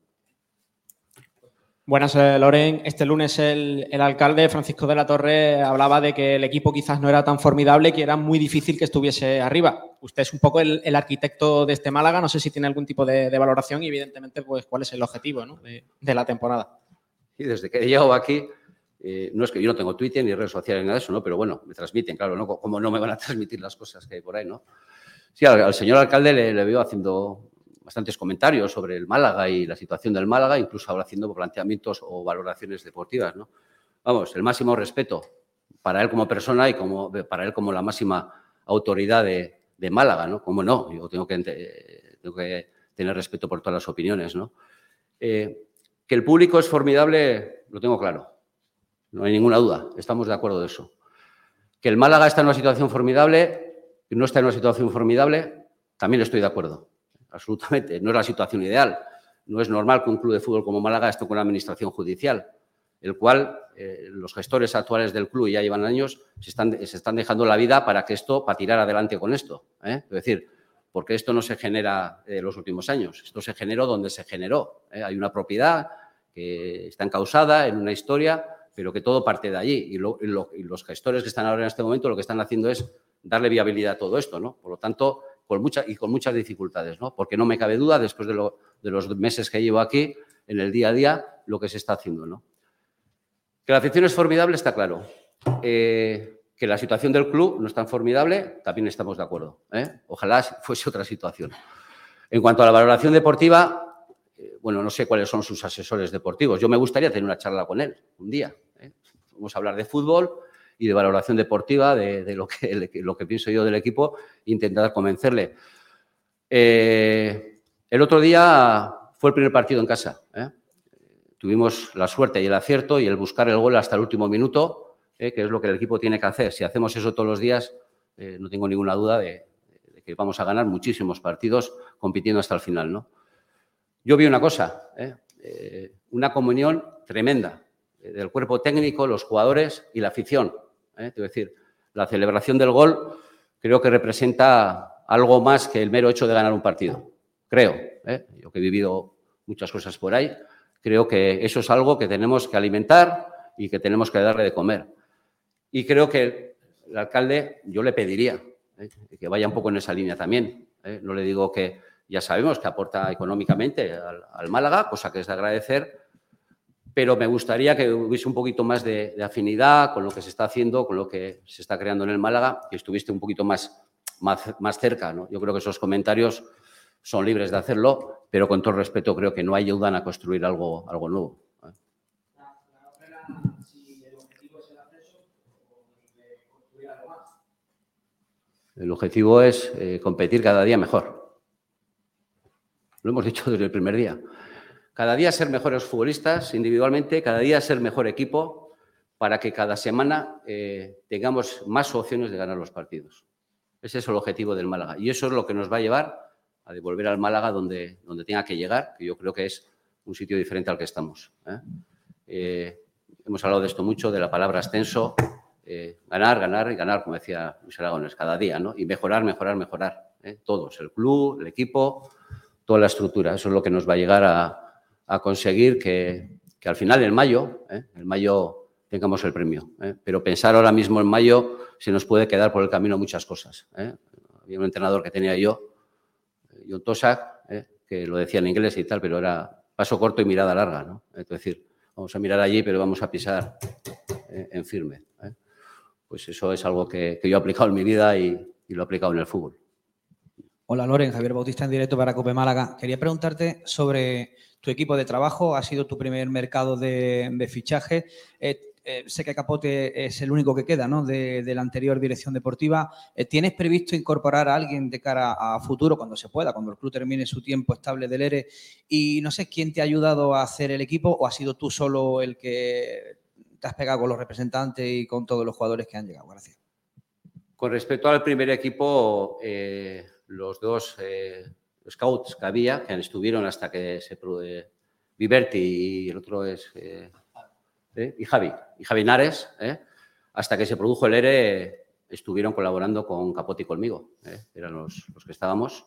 Buenas, eh, Loren. Este lunes el, el alcalde Francisco de la Torre hablaba de que el equipo quizás no era tan formidable que era muy difícil que estuviese arriba. Usted es un poco el, arquitecto de este Málaga. No sé si tiene algún tipo de, valoración y, evidentemente, pues cuál es el objetivo de, la temporada. Y desde que he llegado aquí, eh, no es que yo no tengo Twitter ni redes sociales ni nada de eso, ¿no? Pero bueno, me transmiten, claro, ¿no? Como no me van a transmitir las cosas que hay por ahí, ¿no? Sí, al, al señor alcalde le, le veo haciendo bastantes comentarios sobre el Málaga y la situación del Málaga, incluso ahora haciendo planteamientos o valoraciones deportivas, ¿no? Vamos, el máximo respeto para él como persona y como, para él como la máxima autoridad de, de Málaga, ¿no? Como no, yo tengo que, que tener respeto por todas las opiniones, ¿no? Eh, que el público es formidable, lo tengo claro. No hay ninguna duda. Estamos de acuerdo de eso. Que el Málaga está en una situación formidable y no está en una situación formidable, también estoy de acuerdo. Absolutamente. No es la situación ideal. No es normal que un club de fútbol como Málaga esté con una administración judicial, el cual eh, los gestores actuales del club, ya llevan años, se están, dejando la vida para que esto, para tirar adelante con esto. ¿eh? Es decir, porque esto no se genera en los últimos años. Esto se generó donde se generó. ¿eh? Hay una propiedad que está encausada en una historia, pero que todo parte de allí. Y, y los gestores que están ahora en este momento lo que están haciendo es darle viabilidad a todo esto, ¿no? Por lo tanto, con mucha, y con muchas dificultades, ¿no? Porque no me cabe duda, después de, lo- de los meses que llevo aquí, en el día a día, lo que se está haciendo, ¿no? Que la afición es formidable está claro. Eh, que la situación del club no es tan formidable, también estamos de acuerdo. ¿eh? Ojalá fuese otra situación. En cuanto a la valoración deportiva, eh, bueno, no sé cuáles son sus asesores deportivos. Yo me gustaría tener una charla con él un día. Vamos a hablar de fútbol y de valoración deportiva, de, lo, que, pienso yo del equipo, e intentar convencerle. El otro día fue el primer partido en casa. Tuvimos la suerte y el acierto y el buscar el gol hasta el último minuto, ¿eh? que es lo que el equipo tiene que hacer. Si hacemos eso todos los días, eh, no tengo ninguna duda de, que vamos a ganar muchísimos partidos compitiendo hasta el final. ¿no? Yo vi una cosa, ¿eh? Una comunión tremenda del cuerpo técnico, los jugadores y la afición. Quiero decir, la celebración del gol creo que representa algo más que el mero hecho de ganar un partido. Creo. Yo que he vivido muchas cosas por ahí, creo que eso es algo que tenemos que alimentar y que tenemos que darle de comer. Y creo que el alcalde, yo le pediría ¿eh? que vaya un poco en esa línea también. ¿eh? No le digo que ya sabemos que aporta económicamente al, al Málaga, cosa que es de agradecer, pero me gustaría que hubiese un poquito más de, de, afinidad con lo que se está haciendo, con lo que se está creando en el Málaga, y estuvieste un poquito más, más, más cerca. ¿no? Yo creo que esos comentarios son libres de hacerlo, pero con todo respeto creo que no ayudan a construir algo, algo nuevo. ¿eh? El objetivo es eh, competir cada día mejor. Lo hemos dicho desde el primer día. Cada día ser mejores futbolistas individualmente, cada día ser mejor equipo para que cada semana eh, tengamos más opciones de ganar los partidos. Ese es el objetivo del Málaga. Y eso es lo que nos va a llevar a devolver al Málaga donde, donde tenga que llegar, que yo creo que es un sitio diferente al que estamos. ¿eh? Eh, hemos hablado de esto mucho, de la palabra ascenso. Eh, ganar, ganar y ganar, como decía Luis Aragones, cada día, ¿no? Y mejorar, mejorar, mejorar. Todos, el club, el equipo, toda la estructura. Eso es lo que nos va a llegar a, a conseguir que, que, al final, en mayo, en mayo tengamos el premio. Pero pensar ahora mismo en mayo se nos puede quedar por el camino muchas cosas. Había un entrenador que tenía yo, John Tosak, ¿eh? que lo decía en inglés y tal, pero era paso corto y mirada larga. ¿no? Es decir, vamos a mirar allí, pero vamos a pisar ¿eh? en firme. Pues eso es algo que, que, yo he aplicado en mi vida y, y lo he aplicado en el fútbol. Hola Loren, Javier Bautista en directo para Cope Málaga. Quería preguntarte sobre tu equipo de trabajo. Ha sido tu primer mercado de, de fichaje. Eh, eh, sé que Capote es el único que queda ¿no? de, la anterior dirección deportiva. Eh, ¿Tienes previsto incorporar a alguien de cara a futuro, cuando se pueda, cuando el club termine su tiempo estable del ERE? Y no sé quién te ha ayudado a hacer el equipo o has sido tú solo el que te has pegado con los representantes y con todos los jugadores que han llegado. Gracias. Con respecto al primer equipo, eh, los dos scouts que había, que estuvieron hasta que se Viverti y el otro es ¿eh? y Javi, y Javi Nares, ¿eh? hasta que se produjo el ERE, estuvieron colaborando con Capote y conmigo, ¿eh? eran los, los que estábamos,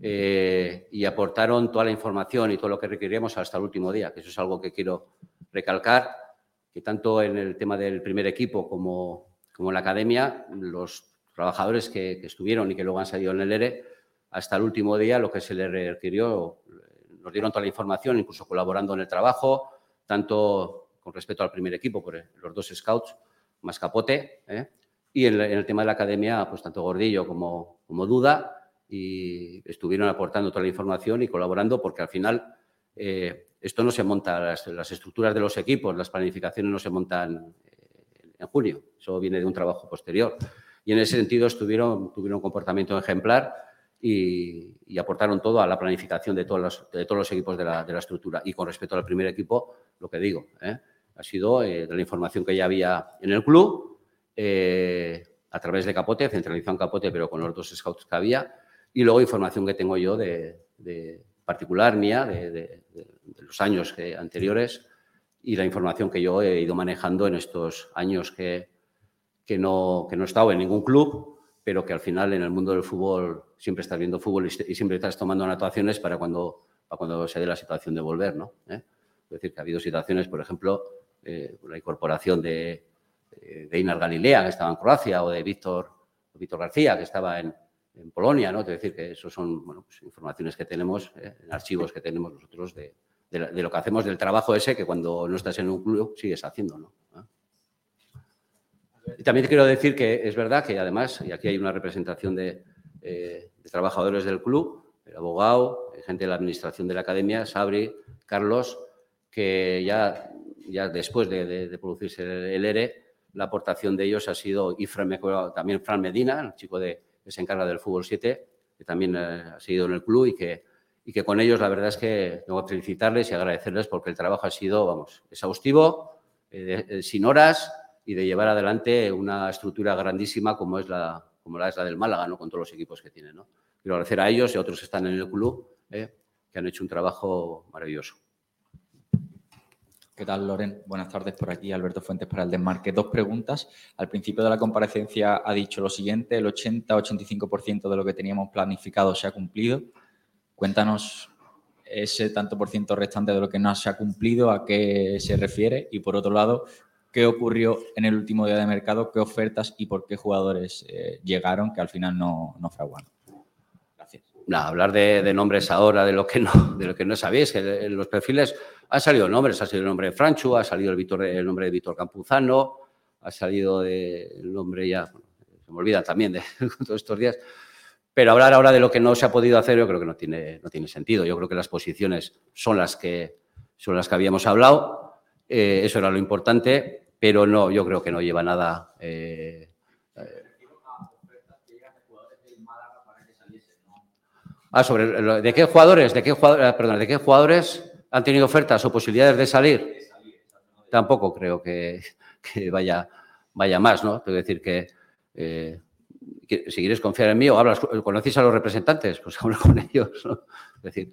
eh, y aportaron toda la información y todo lo que requeríamos hasta el último día, que eso es algo que quiero recalcar, que tanto en el tema del primer equipo como, como en la academia, los trabajadores que, que estuvieron y que luego han salido en el ERE, hasta el último día lo que se les requirió, nos dieron toda la información, incluso colaborando en el trabajo, tanto con respecto al primer equipo, por los dos scouts, más capote, ¿eh? y en, el tema de la academia, pues tanto Gordillo como, como Duda, y estuvieron aportando toda la información y colaborando, porque al final eh, esto no se monta, las, las, estructuras de los equipos, las planificaciones no se montan eh, en junio, eso viene de un trabajo posterior. Y en ese sentido estuvieron, tuvieron un comportamiento ejemplar y, y aportaron todo a la planificación de todos los, de todos los equipos de la, de la, estructura. Y con respecto al primer equipo, lo que digo, ¿eh? Ha sido eh, de la información que ya había en el club, eh, a través de Capote, centralizado en Capote, pero con los dos scouts que había, y luego información que tengo yo de, de particular mía, de, de, de los años que, anteriores, y la información que yo he ido manejando en estos años que, que, no, que no he estado en ningún club, pero que al final en el mundo del fútbol siempre estás viendo fútbol y, y siempre estás tomando anotaciones para cuando, para cuando se dé la situación de volver, ¿no? ¿Eh? Es decir, que ha habido situaciones, por ejemplo, eh, la incorporación de, de Inar Galilea, que estaba en Croacia, o de Víctor, Víctor García, que estaba en, Polonia, ¿no? Es decir, que eso son bueno, pues, informaciones que tenemos, eh, archivos que tenemos nosotros de, de, lo que hacemos, del trabajo ese que cuando no estás en un club sigues haciendo, ¿no? Y también quiero decir que es verdad que además, y aquí hay una representación de, eh, de trabajadores del club, el abogado, gente de la administración de la academia, Sabri, Carlos, que ya, ya después de, producirse el ERE, la aportación de ellos ha sido, y también Fran Medina, el chico de, que se encarga del fútbol 7, que también eh, ha seguido en el club y que, y que con ellos la verdad es que tengo que felicitarles y agradecerles porque el trabajo ha sido, vamos, exhaustivo, eh, de, sin horas y de llevar adelante una estructura grandísima como es la, como la, es la del Málaga, ¿no? con todos los equipos que tiene. ¿no? Quiero agradecer a ellos y a otros que están en el club, eh, que han hecho un trabajo maravilloso. ¿Qué tal, Loren? Buenas tardes por aquí, Alberto Fuentes para el Desmarque. Dos preguntas. Al principio de la comparecencia ha dicho lo siguiente, el 80-85% de lo que teníamos planificado se ha cumplido. Cuéntanos ese tanto por ciento restante de lo que no se ha cumplido, a qué se refiere y, por otro lado, qué ocurrió en el último día de mercado, qué ofertas y por qué jugadores eh, llegaron que al final no, no fraguaron. Hablar de, nombres ahora, de lo que no, de lo que no sabéis, que en los perfiles han salido nombres, ha salido el nombre de Franchu, ha salido el, nombre de Víctor Campuzano, ha salido el nombre ya, bueno, se me olvida también de todos estos días, pero hablar ahora de lo que no se ha podido hacer yo creo que no tiene, no tiene sentido. Yo creo que las posiciones son las que, son las que habíamos hablado, eh, eso era lo importante, pero no, yo creo que no lleva nada. Eh, Ah, sobre de qué jugadores, de qué jugadores, perdón, de qué jugadores han tenido ofertas o posibilidades de salir. Tampoco creo que, vaya, vaya más, ¿no? Tengo que decir que, eh, que, si quieres confiar en mí o hablas, conocéis a los representantes, pues hablo con ellos. Es decir,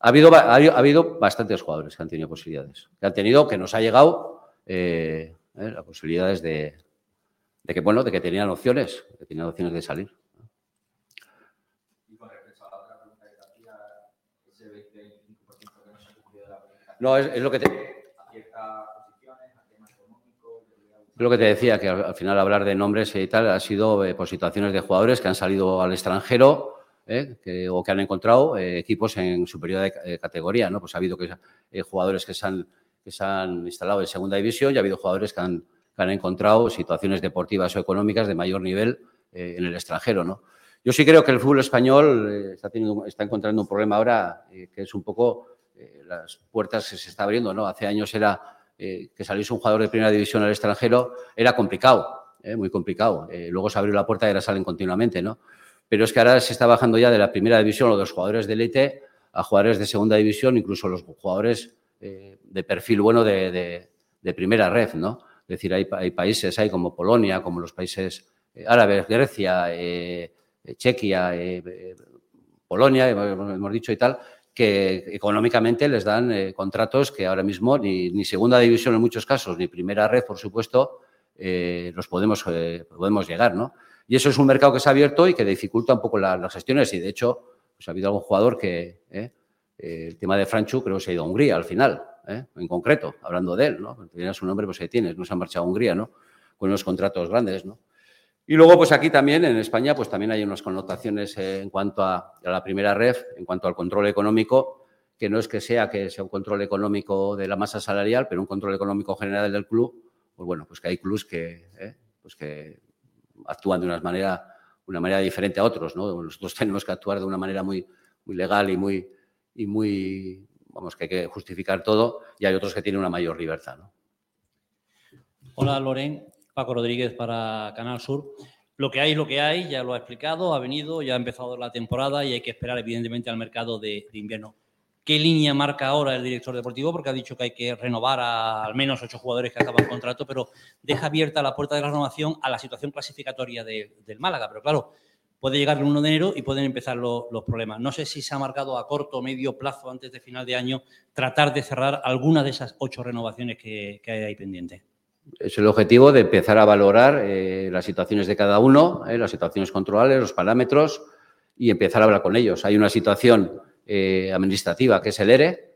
ha habido, ha, ha, habido bastantes jugadores que han tenido posibilidades, que han tenido, que nos ha llegado eh, eh, las posibilidades de, de que, bueno, de que tenían opciones, que tenían opciones de salir. No, es, lo que te... Lo que te decía, que al, al, final hablar de nombres y tal ha sido eh, por situaciones de jugadores que han salido al extranjero eh, o que han encontrado eh, equipos en superior de categoría. ¿no? Pues ha habido que, jugadores que se, han, que se han instalado en segunda división y ha habido jugadores que han, que han encontrado situaciones deportivas o económicas de mayor nivel en el extranjero. ¿no? Yo sí creo que el fútbol español está, teniendo, está encontrando un problema ahora que es un poco eh, las puertas que se está abriendo. ¿no? Hace años era eh, que saliese un jugador de primera división al extranjero, era complicado, eh, muy complicado. Luego se abrió la puerta y ahora salen continuamente. ¿no? Pero es que ahora se está bajando ya de la primera división o de los jugadores de élite a jugadores de segunda división, incluso los jugadores de perfil bueno de, de- primera red. ¿no? Es decir, hay, hay países, hay como Polonia, como los países árabes, Grecia, Chequia, Polonia, hemos dicho y tal, que económicamente les dan eh, contratos que ahora mismo ni, segunda división en muchos casos, ni primera red, por supuesto, eh, los podemos, eh, podemos llegar, ¿no? Y eso es un mercado que se ha abierto y que dificulta un poco la- las gestiones y, de hecho, pues ha habido algún jugador que, el tema de Franchu creo que se ha ido a Hungría al final, en concreto, hablando de él, ¿no? Tiene su nombre, pues ahí tienes, no se ha marchado a Hungría, ¿no? Con unos contratos grandes, ¿no? Y luego, pues aquí también, en España, pues también hay unas connotaciones eh, en cuanto a, la primera ref, en cuanto al control económico, que no es que sea que sea un control económico de la masa salarial, pero un control económico general del club, pues bueno, pues que hay clubs que, eh, pues que actúan de una manera, una manera diferente a otros, ¿no? Nosotros tenemos que actuar de una manera muy, muy legal y muy, y muy, vamos, que hay que justificar todo, y hay otros que tienen una mayor libertad, ¿no? Hola, Loren. Paco Rodríguez para Canal Sur. Lo que hay es lo que hay, ya lo ha explicado, ha venido, ya ha empezado la temporada y hay que esperar, evidentemente, al mercado de, invierno. ¿Qué línea marca ahora el director deportivo? Porque ha dicho que hay que renovar a al menos ocho jugadores que acaban contrato, pero deja abierta la puerta de la renovación a la situación clasificatoria de- del Málaga. Pero claro, puede llegar el 1 de enero y pueden empezar lo- los problemas. No sé si se ha marcado a corto o medio plazo antes de final de año tratar de cerrar alguna de esas ocho renovaciones que, que hay ahí pendientes. Es el objetivo de empezar a valorar eh, las situaciones de cada uno, eh, las situaciones controlables, los parámetros y empezar a hablar con ellos. Hay una situación eh, administrativa que es el ERE,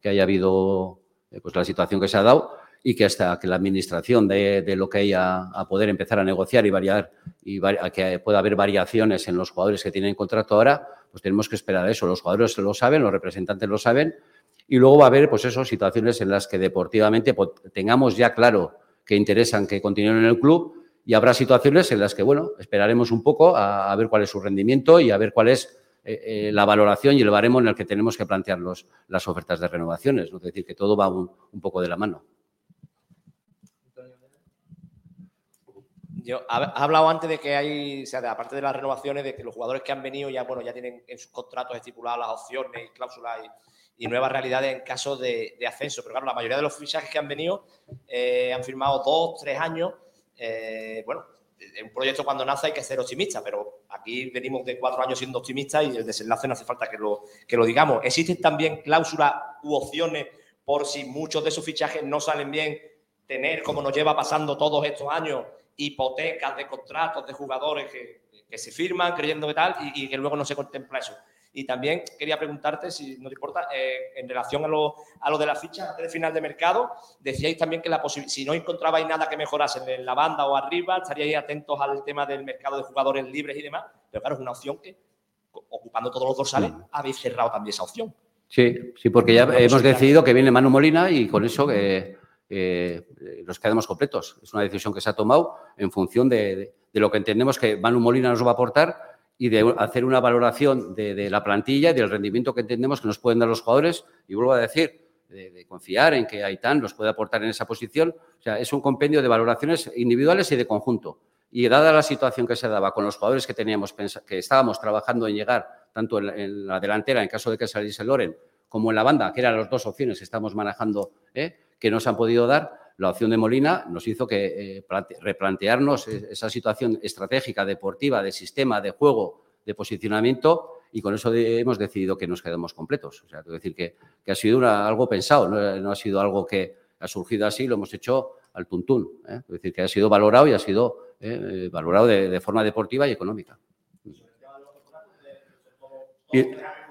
que haya habido pues la situación que se ha dado y que hasta que la administración de, de lo que hay a, poder empezar a negociar y variar y a que pueda haber variaciones en los jugadores que tienen contrato ahora, pues tenemos que esperar a eso. Los jugadores lo saben, los representantes lo saben y luego va a haber, pues eso, situaciones en las que deportivamente pues, tengamos ya claro que interesan que continúen en el club y habrá situaciones en las que, bueno, esperaremos un poco a, ver cuál es su rendimiento y a ver cuál es eh, eh, la valoración y el baremo en el que tenemos que plantear los- las ofertas de renovaciones. ¿no? Es decir, que todo va un, poco de la mano. Yo ha, ha hablado antes de que hay, sea, aparte de las renovaciones, de que los jugadores que han venido ya, bueno, ya tienen en sus contratos estipuladas las opciones y cláusulas y, y nuevas realidades en caso de, ascenso. Pero claro, la mayoría de los fichajes que han venido eh, han firmado dos, tres años. Eh, bueno, en un proyecto cuando nace hay que ser optimista, pero aquí venimos de cuatro años siendo optimistas y el desenlace no hace falta que lo, que lo digamos. ¿Existen también cláusulas u opciones por si muchos de esos fichajes no salen bien, tener, como nos lleva pasando todos estos años, hipotecas de contratos de jugadores que, se firman creyendo que tal y que luego no se contempla eso? Y también quería preguntarte, si no te importa, eh, en relación a lo, a lo de las fichas de final de mercado, decíais también que la si no encontrabais nada que mejorase en la banda o arriba, estaríais atentos al tema del mercado de jugadores libres y demás. Pero claro, es una opción que, ocupando todos los dorsales, habéis cerrado también esa opción. Sí, sí, porque ya Una hemos decidido que viene Manu Molina y con eso eh, eh, nos quedamos completos. Es una decisión que se ha tomado en función de, de- de lo que entendemos que Manu Molina nos va a aportar y de hacer una valoración de, la plantilla del rendimiento que entendemos que nos pueden dar los jugadores. Y vuelvo a decir, de, confiar en que Aitán nos puede aportar en esa posición. O sea, es un compendio de valoraciones individuales y de conjunto. Y dada la situación que se daba con los jugadores que teníamos que estábamos trabajando en llegar, tanto en la delantera, en caso de que saliese Loren, como en la banda, que eran las dos opciones que estamos manejando, ¿eh? que nos han podido dar, la opción de Molina nos hizo que eh, plante- replantearnos esa situación estratégica, deportiva, de sistema, de juego, de posicionamiento, y con eso de- hemos decidido que nos quedamos completos. O sea, quiero decir que, que ha sido una- algo pensado, no, no ha sido algo que ha surgido así, lo hemos hecho al tuntún. ¿eh? Es decir, que ha sido valorado y ha sido eh, eh, valorado de, de forma deportiva y económica. Y,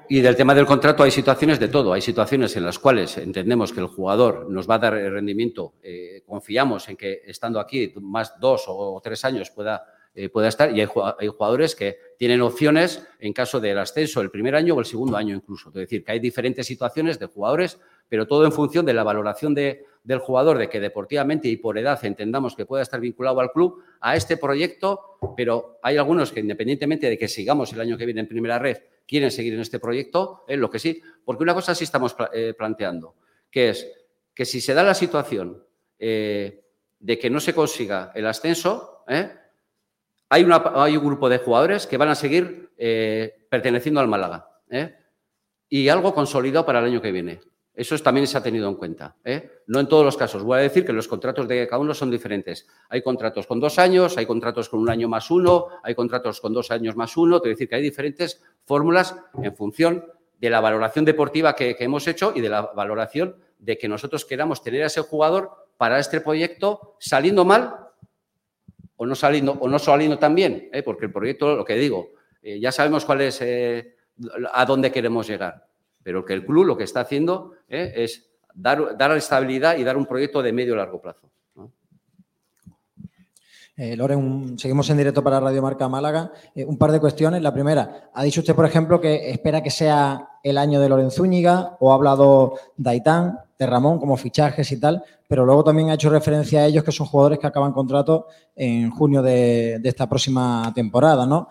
y del tema del contrato hay situaciones de todo. Hay situaciones en las cuales entendemos que el jugador nos va a dar el rendimiento, eh, confiamos en que estando aquí más dos o tres años pueda, eh, pueda estar y hay, hay jugadores que tienen opciones en caso del ascenso el primer año o el segundo año incluso. Es decir, que hay diferentes situaciones de jugadores, pero todo en función de la valoración de, del jugador de que deportivamente y por edad entendamos que pueda estar vinculado al club a este proyecto, pero hay algunos que independientemente de que sigamos el año que viene en primera red, quieren seguir en este proyecto, es lo que sí, porque una cosa sí estamos eh, planteando, que es que si se da la situación eh, de que no se consiga el ascenso, ¿eh? hay, un grupo de jugadores que van a seguir eh, perteneciendo al Málaga. ¿eh? Y algo consolidado para el año que viene. Eso es- también se ha tenido en cuenta. ¿eh? No en todos los casos. Voy a decir que los contratos de cada uno son diferentes. Hay contratos con dos años, hay contratos con un año más uno, hay contratos con dos años más uno. Quiero decir que hay diferentes fórmulas en función de la valoración deportiva que, hemos hecho y de la valoración de que nosotros queramos tener a ese jugador para este proyecto saliendo mal o no saliendo, o no saliendo tan bien, ¿eh? porque el proyecto, lo que digo, eh, ya sabemos cuál es, a dónde queremos llegar, pero que el club lo que está haciendo ¿eh? es dar, dar estabilidad y dar un proyecto de medio y largo plazo. Eh, Loren, seguimos en directo para Radio Marca Málaga. Eh, un par de cuestiones. La primera, ha dicho usted, por ejemplo, que espera que sea el año de Loren Zúñiga o ha hablado de Aitán, de Ramón como fichajes y tal, pero luego también ha hecho referencia a ellos que son jugadores que acaban contrato en junio de, esta próxima temporada, ¿no?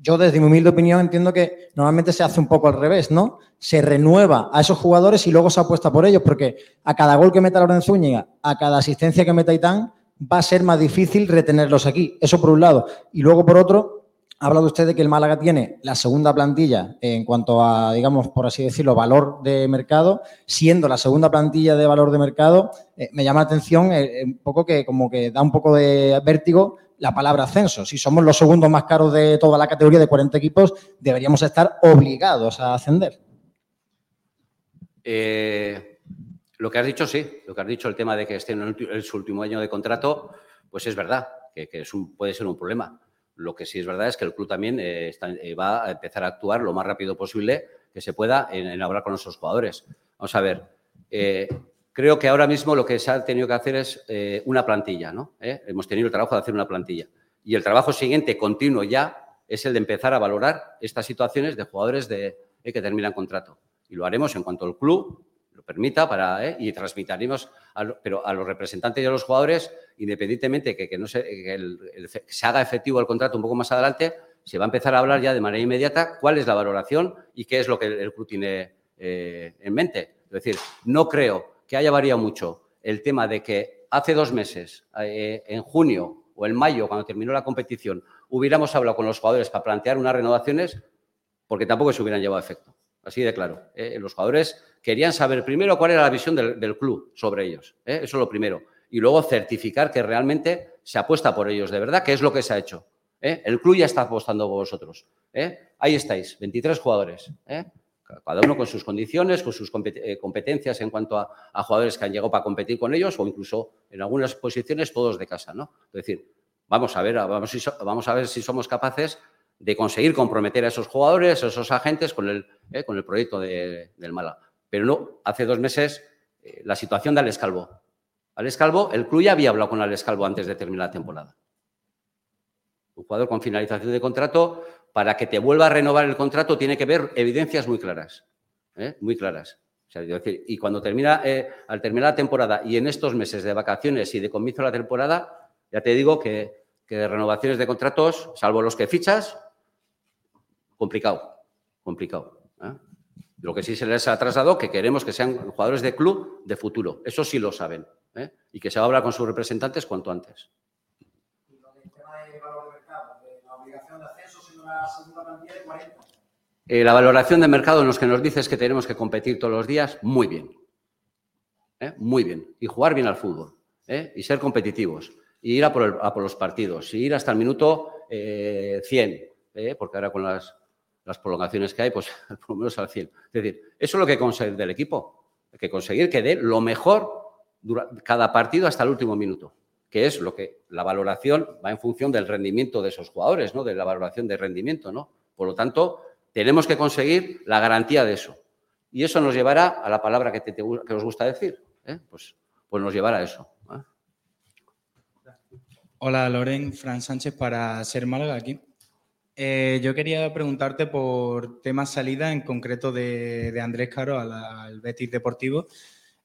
Yo desde mi humilde opinión entiendo que normalmente se hace un poco al revés, ¿no? Se renueva a esos jugadores y luego se apuesta por ellos, porque a cada gol que meta Loren Zúñiga, a cada asistencia que meta Aitán, va a ser más difícil retenerlos aquí. Eso por un lado. Y luego por otro, ha hablado usted de que el Málaga tiene la segunda plantilla en cuanto a, digamos, por así decirlo, valor de mercado. Siendo la segunda plantilla de valor de mercado, eh, me llama la atención eh, un poco que como que da un poco de vértigo la palabra ascenso. Si somos los segundos más caros de toda la categoría de 40 equipos, deberíamos estar obligados a ascender. Eh, lo que has dicho, sí. Lo que has dicho, el tema de que esté en el su último año de contrato, pues es verdad, que, puede ser un problema. Lo que sí es verdad es que el club también eh, eh, va a empezar a actuar lo más rápido posible que se pueda en, hablar con nuestros jugadores. Vamos a ver. eh, creo que ahora mismo lo que se ha tenido que hacer es una plantilla, ¿no? Hemos tenido el trabajo de hacer una plantilla. Y el trabajo siguiente, continuo ya, es el de empezar a valorar estas situaciones de jugadores de, que terminan contrato. Y lo haremos en cuanto el club permita para, ¿eh? y transmitiremos, a pero a los representantes y a los jugadores, independientemente que, que no se, se haga efectivo el contrato un poco más adelante, se va a empezar a hablar ya de manera inmediata cuál es la valoración y qué es lo que el, el club tiene eh, en mente. Es decir, no creo que haya variado mucho el tema de que hace dos meses, eh, en junio o en mayo, cuando terminó la competición, hubiéramos hablado con los jugadores para plantear unas renovaciones, porque tampoco se hubieran llevado a efecto. Así de claro. ¿eh? Los jugadores querían saber primero cuál era la visión del, club sobre ellos. ¿eh? Eso es lo primero. Y luego certificar que realmente se apuesta por ellos de verdad, que es lo que se ha hecho. ¿eh? El club ya está apostando por vosotros. Ahí estáis, 23 jugadores. Cada uno con sus condiciones, con sus compet- competencias en cuanto a, jugadores que han llegado para competir con ellos o incluso en algunas posiciones todos de casa. ¿no? Es decir, vamos a ver, vamos a ver si somos capaces de conseguir comprometer a esos jugadores, a esos agentes con el, eh, con el proyecto de- del Málaga. Pero no, hace dos meses eh, la situación de Alex Calvo. Alex Calvo, el club ya había hablado con Alex Calvo antes de terminar la temporada. Un jugador con finalización de contrato, para que te vuelva a renovar el contrato, tiene que ver evidencias muy claras. ¿eh? Muy claras. Y cuando termina, eh, al terminar la temporada y en estos meses de vacaciones y de comienzo de la temporada, ya te digo que, que de renovaciones de contratos, salvo los que fichas, complicado, complicado. ¿eh? Lo que sí se les ha trasladado que queremos que sean jugadores de club de futuro. Eso sí lo saben. ¿eh? Y que se va a hablar con sus representantes cuanto antes. Eh, la valoración de mercado en los que nos dices que tenemos que competir todos los días, muy bien. ¿Eh? Muy bien. Y jugar bien al fútbol. Y ser competitivos. Y ir a por, el- a por los partidos. Y ir hasta el minuto eh, 100. ¿eh? Porque ahora con las, las prolongaciones que hay, pues por lo menos al 100. Es decir, eso es lo que hay que conseguir del equipo. Hay que conseguir que dé lo mejor dura- cada partido hasta el último minuto. Que es lo que la valoración va en función del rendimiento de esos jugadores, ¿no? De la valoración de rendimiento, ¿no? Por lo tanto, tenemos que conseguir la garantía de eso. Y eso nos llevará a la palabra que, te- que os gusta decir. ¿eh? Pues, pues nos llevará a eso. ¿eh? Hola Loren, Fran Sánchez para Ser Málaga aquí. Eh, yo quería preguntarte por tema salida, en concreto de, Andrés Caro al, Betis Deportivo.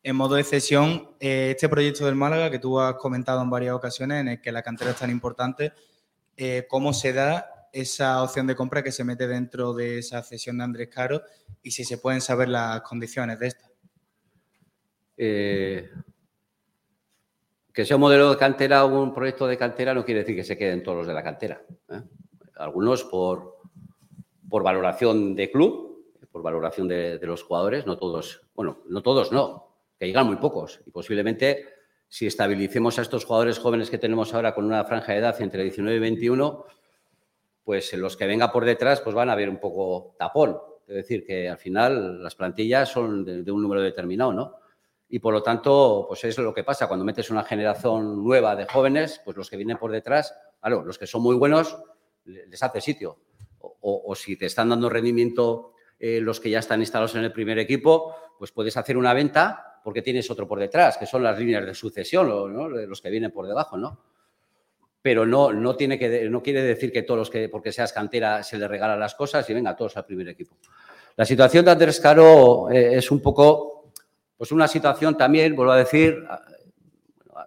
en modo de cesión, eh, este proyecto del Málaga que tú has comentado en varias ocasiones, en el que la cantera es tan importante, eh, ¿cómo se da esa opción de compra que se mete dentro de esa cesión de Andrés Caro y si se pueden saber las condiciones de esta? Que sea un modelo de cantera o un proyecto de cantera no quiere decir que se queden todos los de la cantera. Algunos por, por valoración de club, por valoración de, de, los jugadores, no todos, bueno, no todos no, que llegan muy pocos. Y posiblemente si estabilicemos a estos jugadores jóvenes que tenemos ahora con una franja de edad entre 19 y 21, pues los que venga por detrás pues van a ver un poco tapón. Es decir, que al final las plantillas son de, de un número determinado, ¿no? Y por lo tanto, pues es lo que pasa. Cuando metes una generación nueva de jóvenes, pues los que vienen por detrás, claro, los que son muy buenos, les hace sitio. O, si te están dando rendimiento eh, los que ya están instalados en el primer equipo, pues puedes hacer una venta porque tienes otro por detrás, que son las líneas de sucesión, ¿no? los que vienen por debajo, ¿no? Pero no, no, tiene que, no quiere decir que todos los que, porque seas cantera, se les regalan las cosas y venga todos al primer equipo. La situación de Andrés Caro eh, es un poco pues una situación también, vuelvo a decir,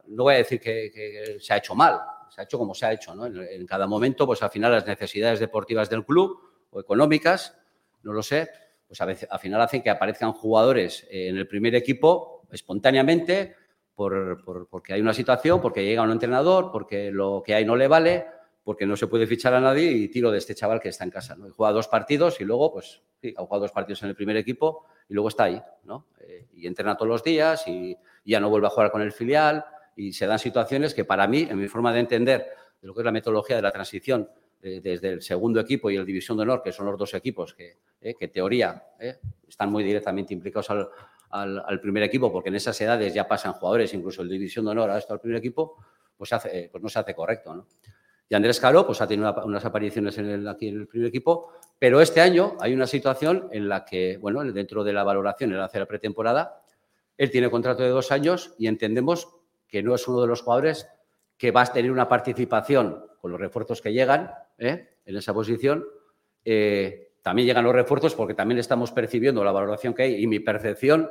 no voy a decir que se ha hecho mal, se ha hecho como se ha hecho, ¿no? en, cada momento, pues al final las necesidades deportivas del club o económicas, no lo sé, pues a veces, al final hacen que aparezcan jugadores en el primer equipo espontáneamente por, por, porque hay una situación, porque llega un entrenador, porque lo que hay no le vale, porque no se puede fichar a nadie y tiro de este chaval que está en casa. ¿no? Juega dos partidos y luego, pues, ha jugado dos partidos en el primer equipo y luego está ahí, ¿no? Eh, y entrena todos los días y, y, ya no vuelve a jugar con el filial y se dan situaciones que para mí, en mi forma de entender de lo que es la metodología de la transición de, desde el segundo equipo y el División de Honor, que son los dos equipos que, eh, que en teoría eh, están muy directamente implicados al, al, primer equipo, porque en esas edades ya pasan jugadores, incluso el División de Honor a esto al primer equipo, pues, hace, pues no se hace correcto, ¿no? Y Andrés Caro pues, ha tenido unas apariciones en aquí en el primer equipo, pero este año hay una situación en la que, bueno, dentro de la valoración, hace la pretemporada, él tiene contrato de dos años y entendemos no es uno de los jugadores que va a tener una participación con los refuerzos que llegan ¿eh? en esa posición. Eh, también llegan los refuerzos porque también estamos percibiendo la valoración que hay y mi percepción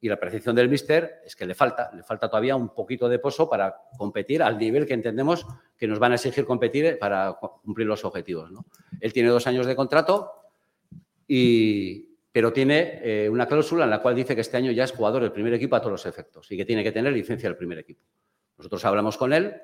y la percepción del míster es que le falta, le falta todavía un poquito de pozo para competir al nivel que entendemos que nos van a exigir competir para cumplir los objetivos. ¿no? Él tiene dos años de contrato, y, pero tiene eh, una cláusula en la cual dice que este año ya es jugador del primer equipo a todos los efectos y que tiene que tener licencia del primer equipo. Nosotros hablamos con él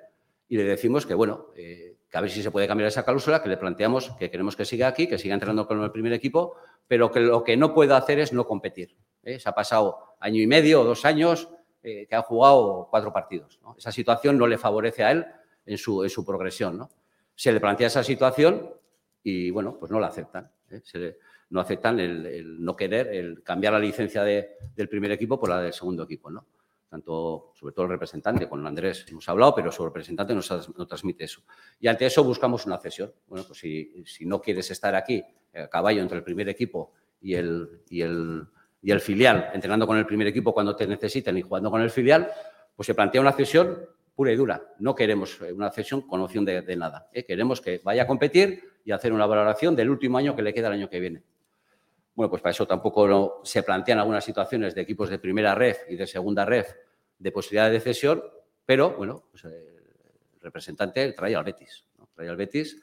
y le decimos que, bueno, eh, que a ver si se puede cambiar esa cláusula, que le planteamos que queremos que siga aquí, que siga entrenando con el primer equipo, pero que lo que no puede hacer es no competir. ¿eh? Se ha pasado año y medio o dos años que ha jugado cuatro partidos. Esa situación no le favorece a él en su, progresión. ¿no? Se le plantea esa situación y, bueno, pues no la aceptan. Se le, no aceptan el, el, no querer, el cambiar la licencia de, del primer equipo por la del segundo equipo. ¿no? Tanto, sobre todo el representante, con Andrés hemos hablado, pero su representante nos, nos transmite eso. Y ante eso buscamos una cesión. Bueno, pues si, no quieres estar aquí, a caballo entre el primer equipo y el, y el y el filial, entrenando con el primer equipo cuando te necesiten y jugando con el filial, pues se plantea una cesión pura y dura. No queremos una cesión con opción de, de nada. ¿eh? Queremos que vaya a competir y hacer una valoración del último año que le queda el año que viene. Bueno, pues para eso tampoco se plantean algunas situaciones de equipos de primera ref y de segunda ref de posibilidad de cesión, pero bueno, pues, eh, el representante trae al Betis. ¿no? Betis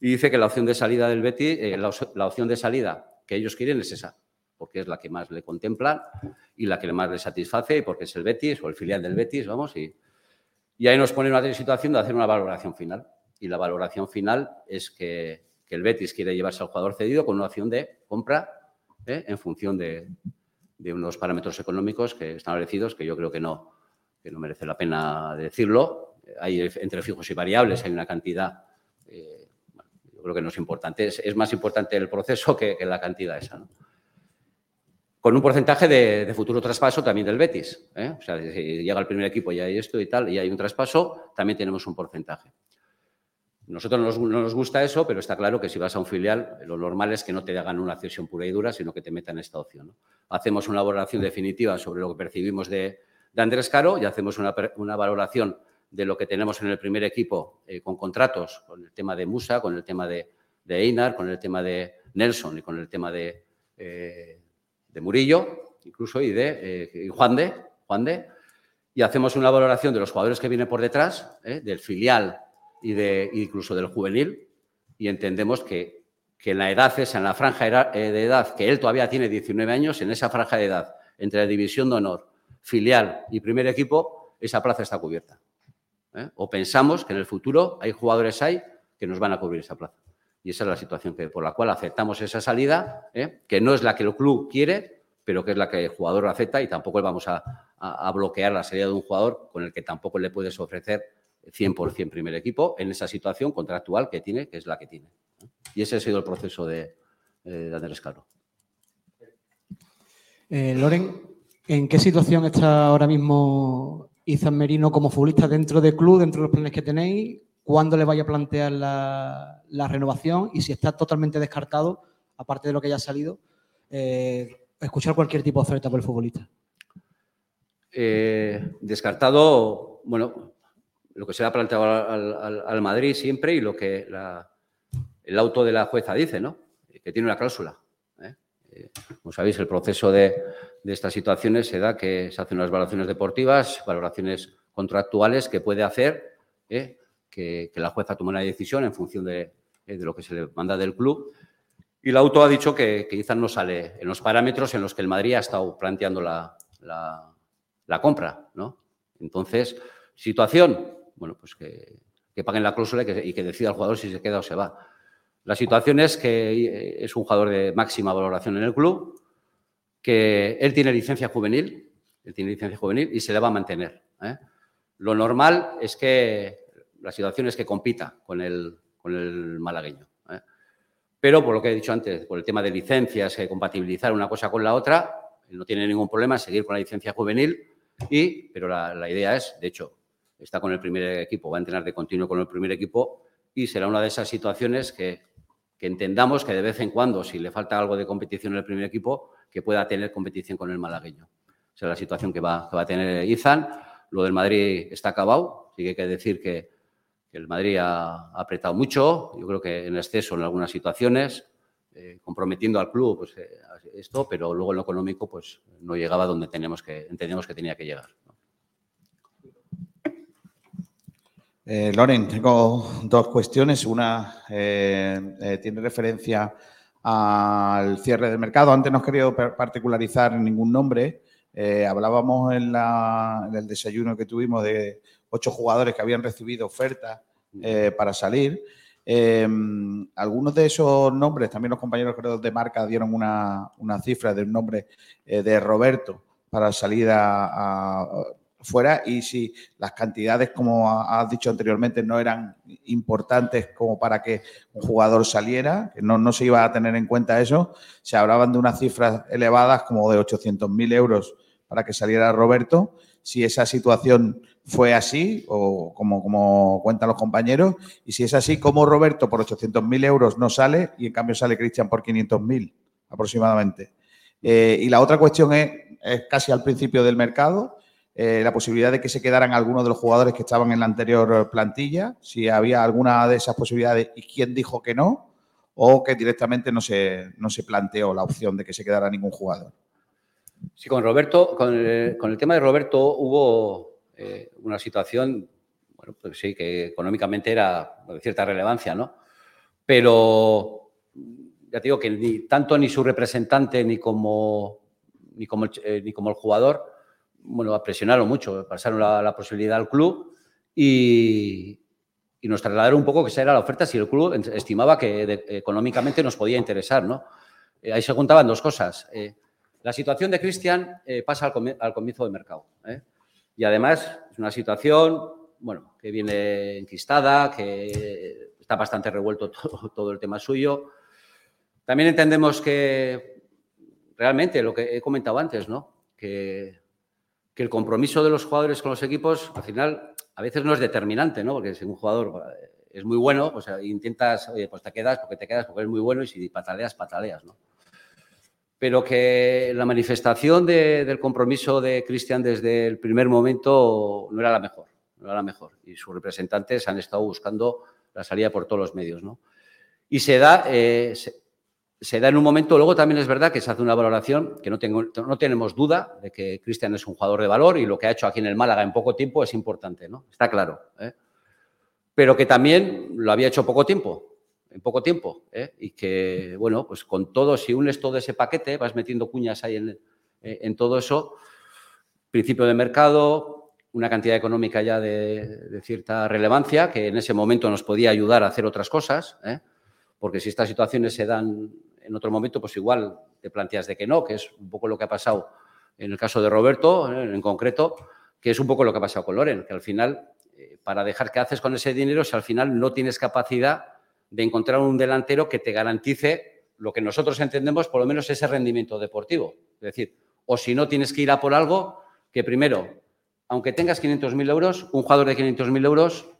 y dice que la opción de salida del Betis, eh, la, opción de salida que ellos quieren es esa, porque es la que más le contemplan y la que más le satisface, porque es el Betis o el filial del Betis, vamos, y, y ahí nos pone una situación de hacer una valoración final. Y la valoración final es que el Betis quiere llevarse al jugador cedido con una opción de compra en función de, unos parámetros económicos que establecidos, que yo creo que no, que no merece la pena decirlo. Hay entre fijos y variables, hay una cantidad, eh, yo creo que no es importante, es, más importante el proceso que, la cantidad esa. con un porcentaje de, de, futuro traspaso también del Betis. ¿eh? O sea, si llega el primer equipo y hay esto y tal, y hay un traspaso, también tenemos un porcentaje. Nosotros no nos, no nos, gusta eso, pero está claro que si vas a un filial, lo normal es que no te hagan una cesión pura y dura, sino que te metan esta opción. Hacemos una valoración definitiva sobre lo que percibimos de, Andrés Caro y hacemos una, valoración de lo que tenemos en el primer equipo eh, con contratos, con el tema de Musa, con el tema de, Einar, con el tema de Nelson y con el tema de, eh, Murillo, incluso, y de eh, Juan de, Juan de, y hacemos una valoración de los jugadores que vienen por detrás, del filial y de, incluso del juvenil, y entendemos que, que en la edad esa, en la franja eh, de edad, que él todavía tiene 19 años, en esa franja de edad, entre la división de honor, filial y primer equipo, esa plaza está cubierta. ¿eh? O pensamos que en el futuro hay jugadores que nos van a cubrir esa plaza. Y esa es la situación que, por la cual aceptamos esa salida, ¿eh? que no es la que el club quiere, pero que es la que el jugador acepta y tampoco vamos a, a- a bloquear la salida de un jugador con el que tampoco le puedes ofrecer 100% primer equipo en esa situación contractual que tiene, que es la que tiene. Y ese ha sido el proceso de, eh, de Andrés Caro. Eh, Loren, ¿en qué situación está ahora mismo Izan Merino como futbolista dentro del club, dentro de los planes que tenéis? ¿Cuándo le vaya a plantear la, la renovación? Y si está totalmente descartado, aparte de lo que ya ha salido, eh, escuchar cualquier tipo de oferta por el futbolista. Eh, descartado, bueno, lo que se le ha planteado al, Madrid siempre y lo que la- el auto de la jueza dice, ¿no? Que tiene una cláusula. ¿eh? Eh, como sabéis, el proceso de, estas situaciones se da que se hacen unas valoraciones deportivas, valoraciones contractuales que puede hacer ¿eh? que, la jueza tome una decisión en función de, de lo que se le manda del club. Y el auto ha dicho que, que quizás no sale en los parámetros en los que el Madrid ha estado planteando la, la- la compra, ¿no? Entonces, situación, bueno, pues que, paguen la cláusula y que, decida el jugador si se queda o se va. La situación es que eh, es un jugador de máxima valoración en el club, que él tiene licencia juvenil, él tiene licencia juvenil y se le va a mantener. ¿eh? Lo normal es que la situación es que compita con el, con el malagueño. ¿eh? Pero por lo que he dicho antes, por el tema de licencias, compatibilizar una cosa con la otra, no tiene ningún problema seguir con la licencia juvenil, y, pero la idea es, de hecho, está con el primer equipo, va a entrenar de continuo con el primer equipo y será una de esas situaciones que, que entendamos que de vez en cuando, si le falta algo de competición en el primer equipo, que pueda tener competición con el malagueño. Esa es la situación que va, que va a tener Izan. Lo del Madrid está acabado, sí que hay que decir que, que el Madrid ha, ha apretado mucho, yo creo que en exceso en algunas situaciones, eh, comprometiendo al club pues, eh, esto, pero luego en lo económico pues, no llegaba donde tenemos que, entendemos que tenía que llegar. Eh, Loren, tengo dos cuestiones. Una eh, eh, tiene referencia al cierre del mercado. Antes no he querido particularizar ningún nombre. Hablábamos en, la- en el desayuno que tuvimos de ocho jugadores que habían recibido ofertas para salir. Eh, algunos de esos nombres, también los compañeros creo de marca dieron una, una cifra de un nombre eh, de Roberto para salir a, a- fuera y si las cantidades, como ha- has dicho anteriormente, no eran importantes como para que un jugador saliera, que no, no se iba a tener en cuenta eso, se hablaban de unas cifras elevadas como de 800.000 euros para que saliera Roberto. Si esa situación fue así, o como, como cuentan los compañeros, y si es así, ¿cómo Roberto por 800.000 euros no sale y en cambio sale Cristian por 500.000 aproximadamente? Eh, y la otra cuestión es, es casi al principio del mercado, eh, la posibilidad de que se quedaran algunos de los jugadores que estaban en la anterior plantilla, si había alguna de esas posibilidades y quién dijo que no, o que directamente no se, no se planteó la opción de que se quedara ningún jugador. Sí, con Roberto, con el, con el tema de Roberto hubo eh, una situación, bueno, pues sí, que económicamente era de cierta relevancia, ¿no? Pero ya digo que tanto ni su representante ni como, ni como, eh, ni como el jugador, bueno, presionaron mucho, pasaron la, posibilidad al club y, y nos trasladaron un poco que esa era la oferta si el club estimaba que económicamente nos podía interesar, ¿no? Eh, ahí se juntaban dos cosas. Eh, la situación de Cristian eh, pasa al, comi- al comienzo del mercado. Y además es una situación, bueno, que viene enquistada, que está bastante revuelto todo, todo el tema suyo. También entendemos que realmente lo que he comentado antes, ¿no? Que, que el compromiso de los jugadores con los equipos, al final, a veces no es determinante, ¿no? Porque si un jugador eh, es muy bueno, pues eh, intentas, oye, pues te quedas porque te quedas porque es muy bueno y si pataleas, pataleas, ¿no? Pero que la manifestación de- del compromiso de Cristian desde el primer momento no era la mejor, no era la mejor. Y sus representantes han estado buscando la salida por todos los medios, ¿no? Y se da, eh, se da en un momento, luego también es verdad que se hace una valoración que no, tenemos duda de que Cristian es un jugador de valor y lo que ha hecho aquí en el Málaga en poco tiempo es importante, ¿no? Está claro. ¿eh? Pero que también lo había hecho poco tiempo, en poco tiempo. ¿eh? Y que, bueno, pues con todo, si unes todo ese paquete, vas metiendo cuñas ahí en, eh, en todo eso, principio de mercado, una cantidad económica ya de, cierta relevancia, que en ese momento nos podía ayudar a hacer otras cosas. Porque si estas situaciones se dan en otro momento, pues igual te planteas de que no, que es un poco lo que ha pasado en el caso de Roberto, ¿eh? en concreto, que es un poco lo que ha pasado con Loren, que al final, eh, para dejar qué haces con ese dinero, si al final no tienes capacidad de encontrar un delantero que te garantice lo que nosotros entendemos, por lo menos ese rendimiento deportivo. Es decir, o si no tienes que ir a por algo que primero, aunque tengas 500.000 euros, un jugador de 500.000 euros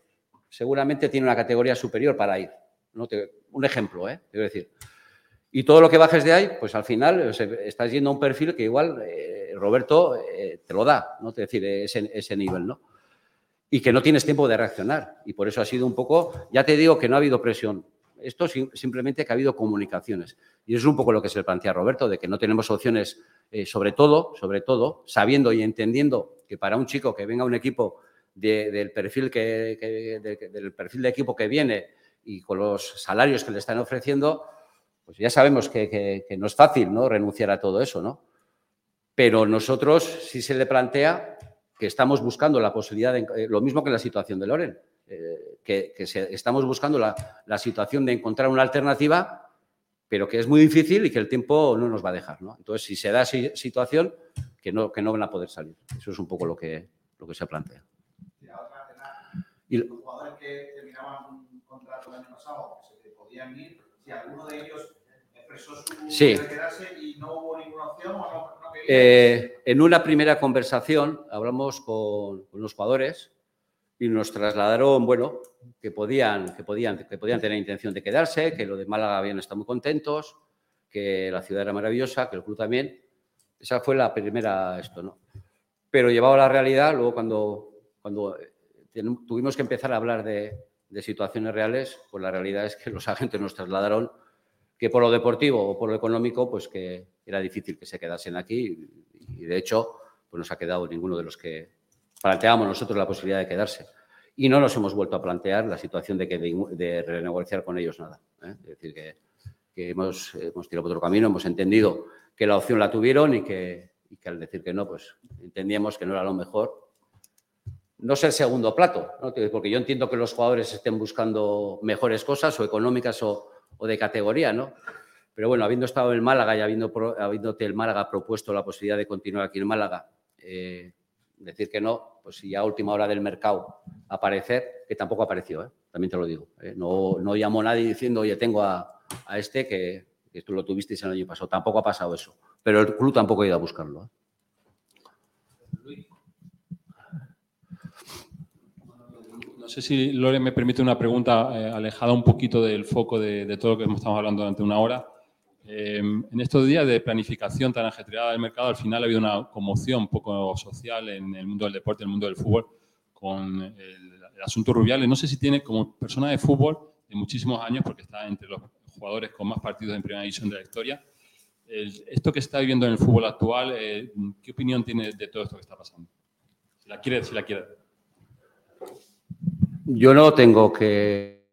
seguramente tiene una categoría superior para ir. ¿No? Te, un ejemplo, ¿eh? Quiero decir. Y todo lo que bajes de ahí, pues al final estás yendo a un perfil que igual eh, Roberto eh, te lo da, ¿no? Es decir, ese, nivel, ¿no? Y que no tienes tiempo de reaccionar. Y por eso ha sido un poco, ya te digo que no ha habido presión. Esto simplemente que ha habido comunicaciones. Y eso es un poco lo que se plantea Roberto, de que no tenemos opciones, eh, sobre todo, sobre todo, sabiendo y entendiendo que para un chico que venga a un equipo de, del, perfil que, que de, del perfil de equipo que viene y con los salarios que le están ofreciendo, pues ya sabemos que, que, que, no es fácil ¿no? renunciar a todo eso, ¿no? Pero nosotros sí se le plantea que estamos buscando la posibilidad de, eh, lo mismo que en la situación de Loren, eh, que, que se, estamos buscando la, la, situación de encontrar una alternativa, pero que es muy difícil y que el tiempo no nos va a dejar, ¿no? Entonces, si se da esa situación, que no, que no van a poder salir. Eso es un poco lo que, lo que se plantea. Y los jugadores que año pasado, se podían ir, si alguno de ellos expresó su Sí. quedarse y no hubo ninguna opción o no, no quería. Eh, en una primera conversación hablamos con, con, los jugadores y nos trasladaron, bueno, que podían, que, podían, que podían tener intención de quedarse, que lo de Málaga habían estado muy contentos, que la ciudad era maravillosa, que el club también. Esa fue la primera esto, ¿no? Pero llevado a la realidad, luego cuando, cuando tuvimos que empezar a hablar de, de situaciones reales, pues la realidad es que los agentes nos trasladaron que por lo deportivo o por lo económico, pues que era difícil que se quedasen aquí y de hecho, pues no se ha quedado ninguno de los que planteábamos nosotros la posibilidad de quedarse. Y no nos hemos vuelto a plantear la situación de, que de, de renegociar con ellos nada. ¿eh? Es decir, que, que hemos, hemos, tirado por otro camino, hemos entendido que la opción la tuvieron y que, y que al decir que no, pues entendíamos que no era lo mejor. No ser segundo plato, ¿no? porque yo entiendo que los jugadores estén buscando mejores cosas o económicas o, o de categoría, ¿no? Pero bueno, habiendo estado en Málaga y habiendo, habiéndote el Málaga propuesto la posibilidad de continuar aquí en Málaga, eh, decir que no, pues si a última hora del mercado aparecer, que tampoco apareció, ¿eh? también te lo digo. ¿eh? No, no llamó nadie diciendo, oye, tengo a, a este que, que, tú lo tuvisteis el año pasado. Tampoco ha pasado eso. Pero el club tampoco ha ido a buscarlo. No sé si Lore me permite una pregunta eh, alejada un poquito del foco de, todo lo que estamos hablando durante una hora. Eh, en estos días de planificación tan ajetreada del mercado, al final ha habido una conmoción poco social en el mundo del deporte, en el mundo del fútbol, con el, asunto Rubiales. No sé si tiene, como persona de fútbol de muchísimos años, porque está entre los jugadores con más partidos en primera división de la historia, esto que está viviendo en el fútbol actual, eh, ¿qué opinión tiene de todo esto que está pasando? Si la quiere, si la quiere. Yo no tengo que,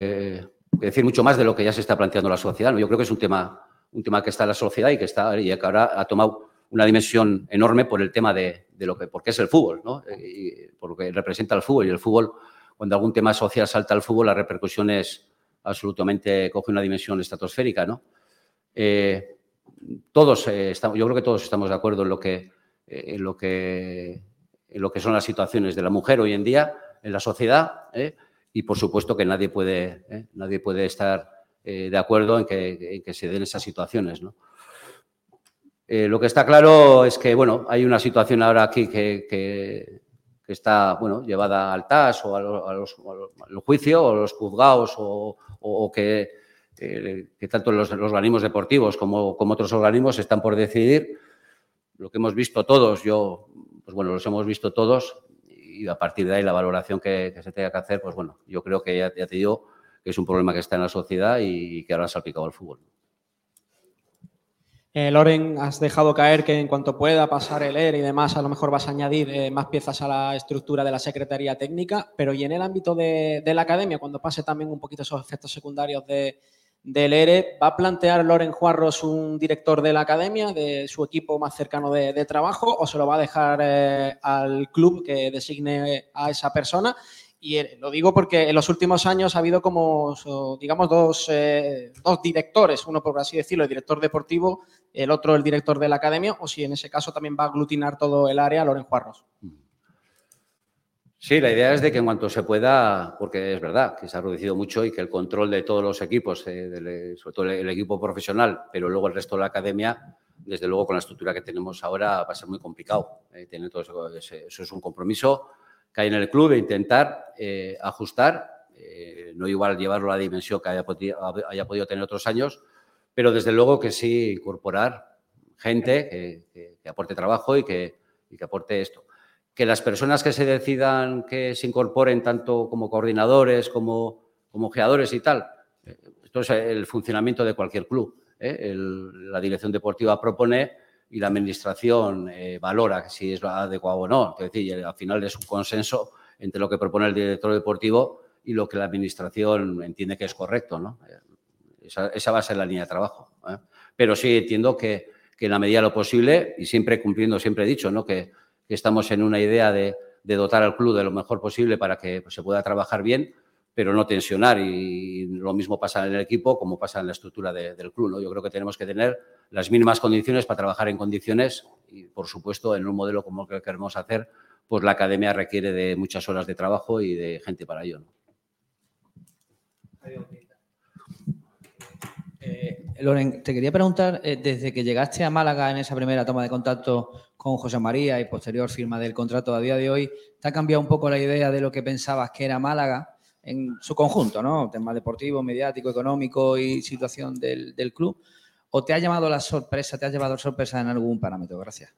eh, que, decir mucho más de lo que ya se está planteando la sociedad. Yo creo que es un tema, un tema que está en la sociedad y que, está, y que ahora ha tomado una dimensión enorme por el tema de, de lo que, porque es el fútbol, ¿no? Y por lo que representa el fútbol. Y el fútbol, cuando algún tema social salta al fútbol, la repercusión es absolutamente, coge una dimensión estratosférica, ¿no? Eh, todos eh, yo creo que todos estamos de acuerdo en lo que, en lo que lo que son las situaciones de la mujer hoy en día en la sociedad ¿eh? y por supuesto que nadie puede, ¿eh? nadie puede estar eh, de acuerdo en que, se den esas situaciones. ¿no? lo que está claro es que bueno, hay una situación ahora aquí que, está bueno, llevada al TAS o al juicio o a los juzgados o, o, o que, tanto los, organismos deportivos como otros organismos están por decidir. Lo que hemos visto todos, yo pues bueno, los hemos visto todos y a partir de ahí la valoración que, se tenga que hacer, pues bueno, yo creo que ya, ya, te digo que es un problema que está en la sociedad y que ahora ha salpicado al fútbol. Eh, Loren, has dejado caer que en cuanto pueda pasar el ERE y demás, a lo mejor vas a añadir eh, más piezas a la estructura de la Secretaría Técnica, pero y en el ámbito de la academia, cuando pase también un poquito esos efectos secundarios de, del ERE, ¿va a plantear Loren Juarros un director de la academia, de su equipo más cercano de, trabajo, o se lo va a dejar eh, al club que designe a esa persona? Y eh, lo digo porque en los últimos años ha habido como, digamos, dos, eh, dos directores, uno por así decirlo, el director deportivo, el otro el director de la academia, o si en ese caso también va a aglutinar todo el área Loren Juarros. Sí, la idea es de que en cuanto se pueda, porque es verdad que se ha reducido mucho y que el control de todos los equipos, eh, del- sobre todo el, equipo profesional, pero luego el resto de la academia, desde luego con la estructura que tenemos ahora va a ser muy complicado. eh, tener todo eso, es un compromiso que hay en el club de intentar eh, ajustar, eh, no igual llevarlo a la dimensión que haya, podi- haya podido tener otros años, pero desde luego que sí incorporar gente que, aporte trabajo y que aporte esto que las personas que se decidan que se incorporen tanto como coordinadores, como, como geadores y tal, eh, esto es el funcionamiento de cualquier club. ¿eh? La dirección deportiva propone y la administración eh, valora si es adecuado o no. Es decir, al final es un consenso entre lo que propone el director deportivo y lo que la administración entiende que es correcto. ¿no? Esa, esa va a ser la línea de trabajo. Pero sí entiendo que, que en la medida de lo posible, y siempre cumpliendo, siempre he dicho, ¿no? que, que estamos en una idea de, dotar al club de lo mejor posible para que pues, se pueda trabajar bien, pero no tensionar. Y lo mismo pasa en el equipo como pasa en la estructura de- del club. ¿no? Yo creo que tenemos que tener las mínimas condiciones para trabajar en condiciones y, por supuesto, en un modelo como el que queremos hacer, pues la academia requiere de muchas horas de trabajo y de gente para ello. ¿no? Eh, Loren, te quería preguntar, eh, desde que llegaste a Málaga en esa primera toma de contacto con José María y posterior firma del contrato a día de hoy, ¿te ha cambiado un poco la idea de lo que pensabas que era Málaga en su conjunto, ¿no? Tema deportivo, mediático, económico y situación del, del club. ¿O te ha llamado la sorpresa, te ha llevado sorpresa en algún parámetro? Gracias.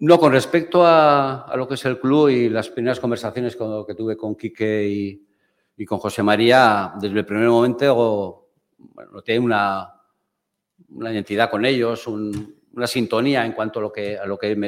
No, con respecto a, a lo que es el club y las primeras conversaciones con- que tuve con Quique y, y con José María, desde el primer momento bueno, noté una, una identidad con ellos, un- una sintonía en cuanto a lo que,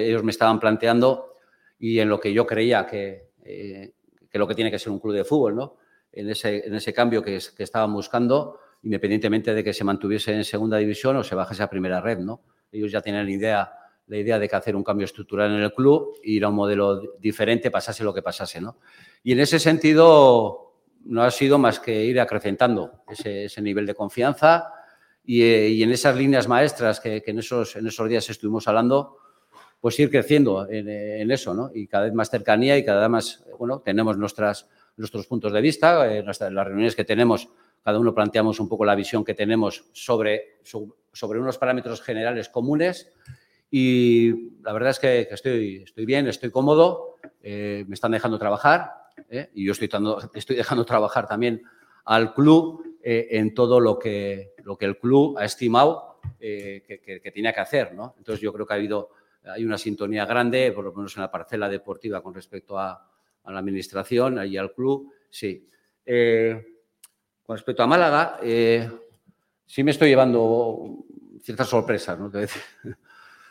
ellos me estaban planteando y en lo que yo creía que, eh, que lo que tiene que ser un club de fútbol, ¿no? En ese, en ese cambio que, es- que estaban buscando, independientemente de que se mantuviese en segunda división o se bajase a primera red, ¿no? Ellos ya tienen idea, la idea de que hacer un cambio estructural en el club, ir a un modelo di- diferente, pasase lo que pasase, ¿no? Y en ese sentido no ha sido más que ir acrecentando ese nivel de confianza y, eh, y en esas líneas maestras que, que en, esos, en esos días estuvimos hablando, pues ir creciendo en, eh, en eso, ¿no? Y cada vez más cercanía y cada vez más, bueno, tenemos nuestras, nuestros puntos de vista, eh, nuestras, las reuniones que tenemos, cada uno planteamos un poco la visión que tenemos sobre, so- sobre unos parámetros generales comunes y la verdad es que, que estoy, estoy bien, estoy cómodo, eh, me están dejando trabajar ¿eh? y yo estoy, dando- estoy dejando trabajar también al club eh, en todo lo que, lo que el club ha estimado eh, que, que- que tenía que hacer. ¿no? Entonces yo creo que ha habido, hay una sintonía grande, por lo menos en la parcela deportiva con respecto a, la administración y al club, sí. Eh, con respecto a Málaga, sí me estoy llevando ciertas sorpresas, ¿no? Decir.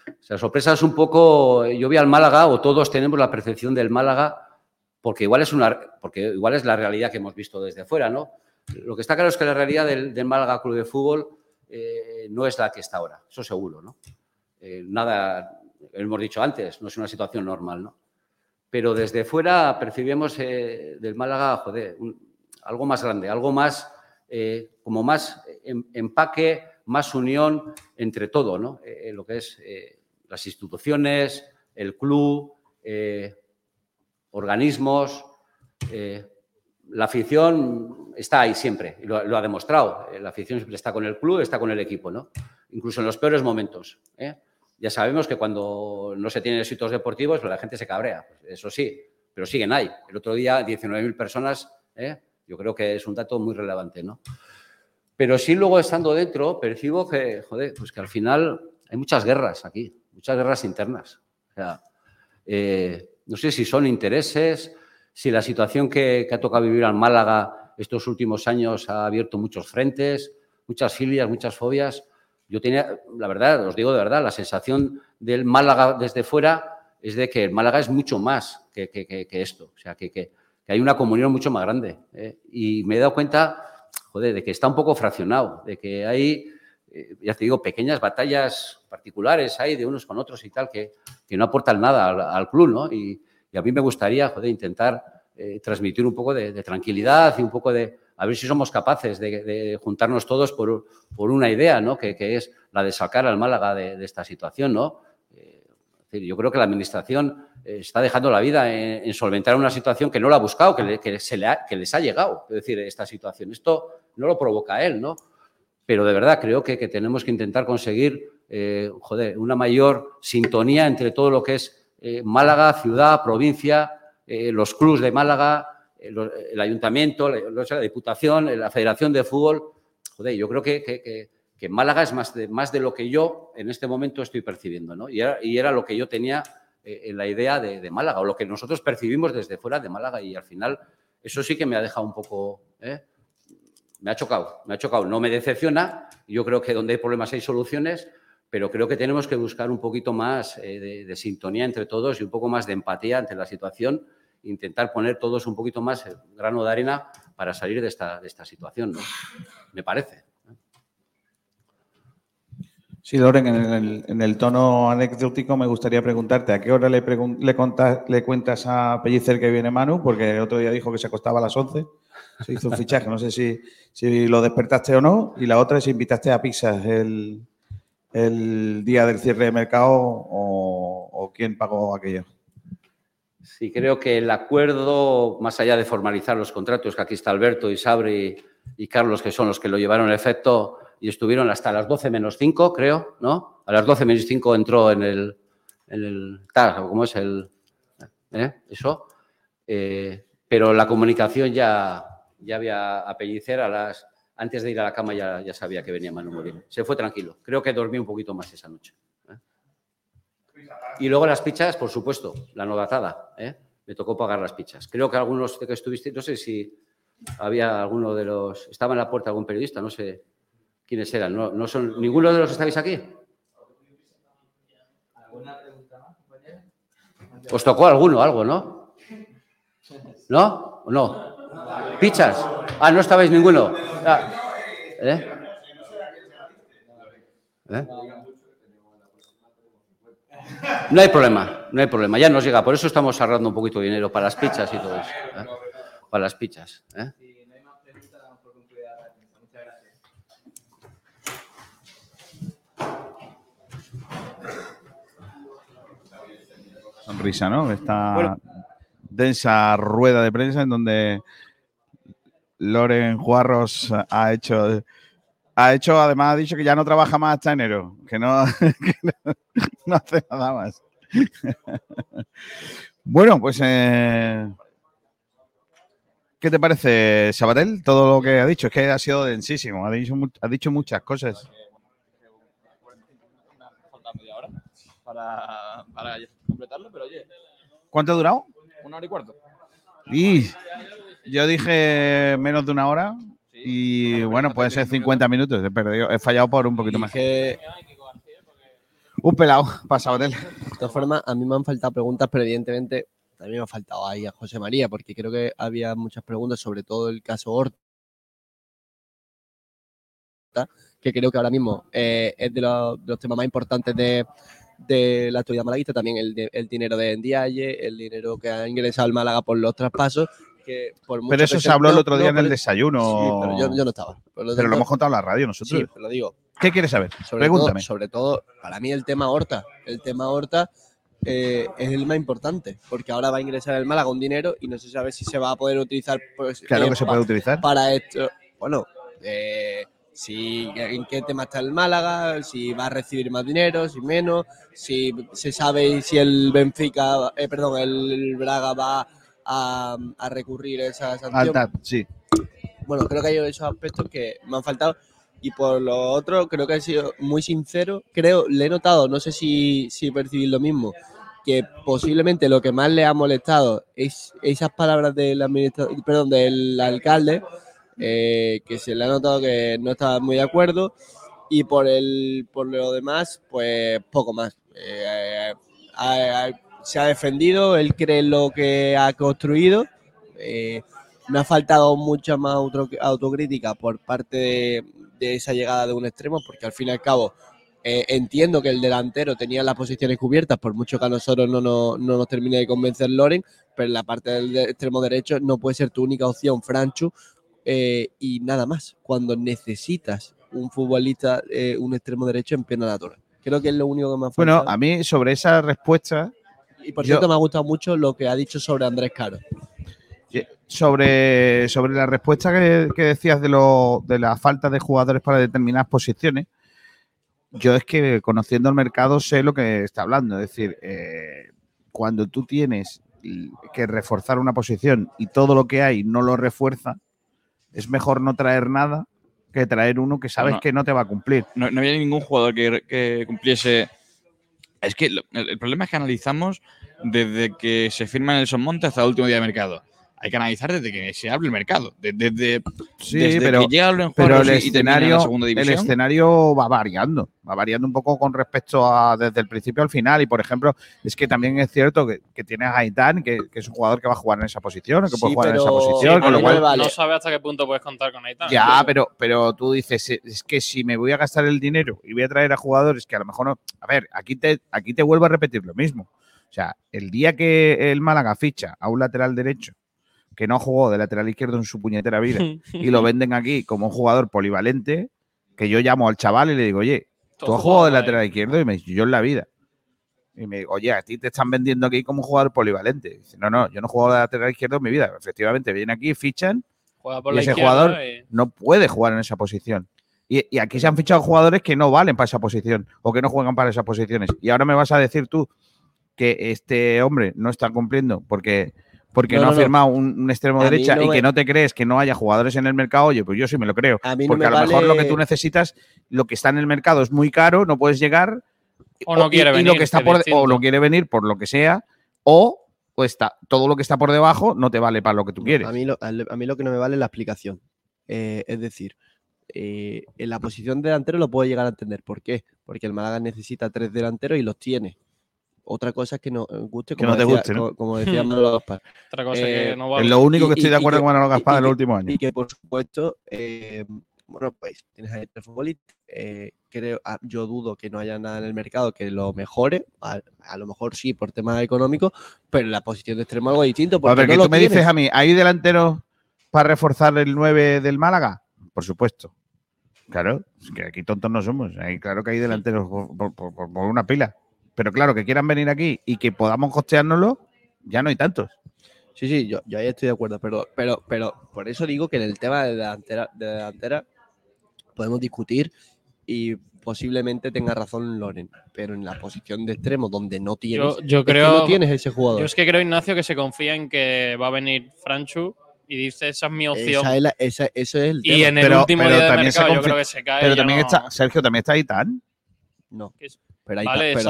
O sea, sorpresas un poco. Yo vi al Málaga, o todos tenemos la percepción del Málaga, porque igual es una, porque igual es la realidad que hemos visto desde fuera, ¿no? Lo que está claro es que la realidad del, del Málaga Club de Fútbol eh, no es la que está ahora, eso seguro, ¿no? Eh, nada, hemos dicho antes, no es una situación normal, ¿no? Pero desde fuera percibimos eh, del Málaga, algo más grande, algo más, eh, como más em- empaque, más unión entre todo, ¿no? Lo que es las instituciones, el club, organismos, la afición está ahí siempre, lo, lo ha demostrado. Eh, La afición siempre está con el club, está con el equipo, ¿no? Incluso en los peores momentos. ¿eh? Ya sabemos que cuando no se tienen éxitos deportivos, pues la gente se cabrea, pues eso sí, pero siguen ahí. El otro día, 19.000 personas, ¿eh? yo creo que es un dato muy relevante, ¿no? Pero sí luego estando dentro, percibo que, joder, pues que al final hay muchas guerras aquí, muchas guerras internas. O sea, eh, no sé si son intereses, si la situación que, que ha tocado vivir al Málaga estos últimos años ha abierto muchos frentes, muchas filias, muchas fobias. Yo tenía, la verdad, os digo de verdad, la sensación del Málaga desde fuera es de que el Málaga es mucho más que, que- esto. O sea, que, hay una comunión mucho más grande. ¿eh? Y me he dado cuenta, joder, de que está un poco fraccionado, de que hay, eh, ya te digo, pequeñas batallas particulares hay de unos con otros y tal, que, que no aportan nada al, al club, ¿no? Y, y a mí me gustaría, joder, intentar eh, transmitir un poco de, de tranquilidad y un poco de, a ver si somos capaces de, de juntarnos todos por, por una idea, ¿no? Que, que es la de sacar al Málaga de, de esta situación, ¿no? Eh, es decir, yo creo que la Administración eh, está dejando la vida en, en solventar una situación que no la ha buscado, que, le- que se le ha- que les ha llegado, es decir, esta situación. Esto no lo provoca él, ¿no? Pero de verdad creo que, que tenemos que intentar conseguir, eh, joder, una mayor sintonía entre todo lo que es eh, Málaga, ciudad, provincia, eh, los clubs de Málaga, eh, el ayuntamiento, la, la Diputación, eh, la Federación de Fútbol. Joder, yo creo que, que- que- Málaga es más de, más de lo que yo en este momento estoy percibiendo, ¿no? Y era, y era lo que yo tenía en la idea de, de Málaga, o lo que nosotros percibimos desde fuera de Málaga, y al final eso sí que me ha dejado un poco... me ha chocado, me ha chocado. No me decepciona. Yo creo que donde hay problemas hay soluciones, pero creo que tenemos que buscar un poquito más eh, de, sintonía entre todos y un poco más de empatía ante la situación. Intentar poner todos un poquito más grano de arena para salir de esta, de esta situación, ¿no? Me parece. Sí, Loren, en el, tono anecdótico me gustaría preguntarte a qué hora le, le, contas- le cuentas a Pellicer que viene Manu, porque otro día dijo que se acostaba a las 11, se hizo un fichaje, no sé si, si lo despertaste o no, y la otra es si invitaste a pizzas el, el día del cierre de mercado o, quién pagó aquello. Sí, creo que el acuerdo, más allá de formalizar los contratos, que aquí está Alberto y Sabri y Carlos, que son los que lo llevaron a efecto y estuvieron hasta las 12 menos 5, creo, ¿no? A las 12 menos 5 entró en el, ¿cómo es el? ¿eh? Eso. Eh, pero la comunicación ya, ya había a Pellicer a las, antes de ir a la cama ya, ya sabía que venía Manu Molina. Se fue tranquilo. Creo que dormí un poquito más esa noche. ¿eh? Y luego las pizzas, por supuesto, la novatada. ¿eh? Me tocó pagar las pizzas. Creo que algunos de que estuviste, no sé si había alguno de los. Estaba en la puerta algún periodista, no sé quiénes eran. No, no son ninguno de los estáis aquí. Os tocó alguno, algo, ¿no? ¿No? ¿O no? ¿Pizzas? Ah, no estabais ninguno. Ah, ¿eh? ¿Eh? No hay problema, no hay problema, ya nos llega. Por eso estamos ahorrando un poquito de dinero para las pizzas y todo eso. ¿eh? Para las pizzas. ¿eh? Sonrisa, ¿no? Esta Bueno. densa rueda de prensa en donde Loren Juarros ha hecho, ha hecho, además ha dicho que ya no trabaja más hasta enero, que no, que no, no hace nada más. bueno, pues eh, ¿qué te parece, Sabatel? Todo lo que ha dicho, es que ha sido densísimo, ha dicho, ha dicho muchas cosas. Falta media hora para, para completarlo, pero oye, ¿Cuánto ha durado? una hora y cuarto. Y yo dije menos de una hora y bueno, puede ser 50 minutos. He, perdido, he fallado por un poquito más. Un pelado, pasado de él. De todas formas, a mí me han faltado preguntas, pero evidentemente también me ha faltado ahí a José María, porque creo que había muchas preguntas, sobre todo el caso Horta, que creo que ahora mismo eh, es de los, de los temas más importantes de, de la actualidad malaguista, también el, de- el dinero de Ndiaye, el dinero que ha ingresado el Málaga por los traspasos. Que por mucho Pero eso se habló el otro día no, en el desayuno. Sí, pero yo, yo no estaba. Pero lo hemos contado en la radio nosotros. Sí, lo digo. ¿Qué quieres saber? Sobre Pregúntame. Todo, sobre todo, para mí el tema Horta. El tema Horta eh, es el más importante, porque ahora va a ingresar el Málaga un dinero y no se sabe si se va a poder utilizar. Pues, Claro que se puede utilizar. Para esto. Bueno, eh, si, en qué tema está el Málaga, si va a recibir más dinero, si menos, si se sabe si el Benfica, eh, perdón, el Braga va a, a recurrir a esa sanción. Alta, sí. Bueno, creo que hay esos aspectos que me han faltado. Y por lo otro, creo que he sido muy sincero. Creo, le he notado, no sé si, si percibís lo mismo, que posiblemente lo que más le ha molestado es esas palabras del administrador, perdón, del alcalde, eh, que se le ha notado que no estaba muy de acuerdo. Y por el por lo demás, pues poco más. Eh, ha- ha- se ha defendido, él cree en lo que ha construido. Eh, me ha faltado mucha más auto- autocrítica por parte de, de esa llegada de un extremo, porque al fin y al cabo eh, entiendo que el delantero tenía las posiciones cubiertas, por mucho que a nosotros no, nos- no nos termine de convencer Loren, pero en la parte del de- extremo derecho no puede ser tu única opción, Franchu, eh, y nada más, cuando necesitas un futbolista, eh, un extremo derecho en plena natura. Creo que es lo único que me ha faltado. Bueno, a mí sobre esa respuesta, y por yo- cierto, me ha gustado mucho lo que ha dicho sobre Andrés Caro. sobre, sobre la respuesta que, que decías de, lo, de la falta de jugadores para determinadas posiciones, yo es que conociendo el mercado sé lo que está hablando. Es decir, eh, cuando tú tienes que reforzar una posición y todo lo que hay no lo refuerza, es mejor no traer nada que traer uno que sabes no. que no te va a cumplir. No, no había ningún jugador que, que cumpliese. Es que lo- el, problema es que analizamos desde que se firma Nelson Monte hasta el último día de mercado. Hay que analizar desde que se abre el mercado. de- Desde, Sí, desde pero, que llega Loren pero el, y- la escenario, el escenario va variando, va variando un poco con respecto a desde el principio al final. Y por ejemplo, es que también es cierto que, que tienes a Aitán, que, que es un jugador que va a jugar en esa posición, o que puede jugar en esa posición, con lo cual. No sabe hasta qué punto puedes contar con Aitán. Ya, pero, pero tú dices, "Eh, es que si me voy a gastar el dinero y voy a traer a jugadores que a lo mejor no. A ver, aquí te, aquí te vuelvo a repetir lo mismo. O sea, el día que el Málaga ficha a un lateral derecho que no jugó de lateral izquierdo en su puñetera vida y lo venden aquí como un jugador polivalente, que yo llamo al chaval y le digo, oye, tú has jugado de lateral izquierdo y me dice, yo en la vida. Y me digo, oye, a ti te están vendiendo aquí como un jugador polivalente. Dice, no, no, yo no he jugado de lateral izquierdo en mi vida. Efectivamente, vienen aquí, fichan Juega por y la ese jugador y- no puede jugar en esa posición. Y, y aquí se han fichado jugadores que no valen para esa posición o que no juegan para esas posiciones. Y ahora me vas a decir tú que este hombre no está cumpliendo porque, porque No, no, no, ha no. firmado un, un extremo A mí derecha no y me- que no te crees que no haya jugadores en el mercado. Oye, pues yo sí me lo creo. mí no porque me a lo mejor lo que tú necesitas, lo que está en el mercado es muy caro, no puedes llegar. O no y- quiere y venir, lo que está por, distinto. o no quiere venir por lo que sea, o, o está, todo lo que está por debajo no te vale para lo que tú quieres. A mí lo, a a mí lo que no me vale es la explicación. Eh, es decir, eh, en la posición de delantero lo puedo llegar a entender. ¿Por qué? Porque el Málaga necesita tres delanteros y los tiene. Otra cosa es que no eh, guste, Que como no te decía, guste, como decía Manolo Gaspar. Otra cosa que no vale. Es lo único que estoy de y acuerdo con Manolo Gaspar y en los que- últimos años. Y que, por supuesto, eh, bueno, pues tienes ahí tres futbolistas. eh, creo, ah, yo dudo que no haya nada en el mercado que lo mejore. A, a lo mejor sí, por temas económicos, pero la posición de extremo algo distinto. A Porque ver, no que lo tú me dices a mí, ¿hay delanteros para reforzar el 9 del Málaga? Por supuesto. Claro, es que aquí tontos no somos. Ahí, claro que hay delanteros por, por- por- por- por una pila. Pero claro, que quieran venir aquí y que podamos costeárnoslo, ya no hay tantos. Sí, sí, yo, yo ahí estoy de acuerdo, pero, pero, pero por eso digo que en el tema de delantera, de delantera podemos discutir y posiblemente tenga razón Loren, pero en la posición de extremo donde no tienes, Yo, yo es que creo. no tienes ese jugador. Yo es que creo, Ignacio, que se confía en que va a venir Franchu y dice esa es mi opción. Esa es la- esa- eso es el Y en el último día de mercado yo creo que se cae. Pero también no- está, Sergio, también está. No. Es- Pero ahí vale, es pero-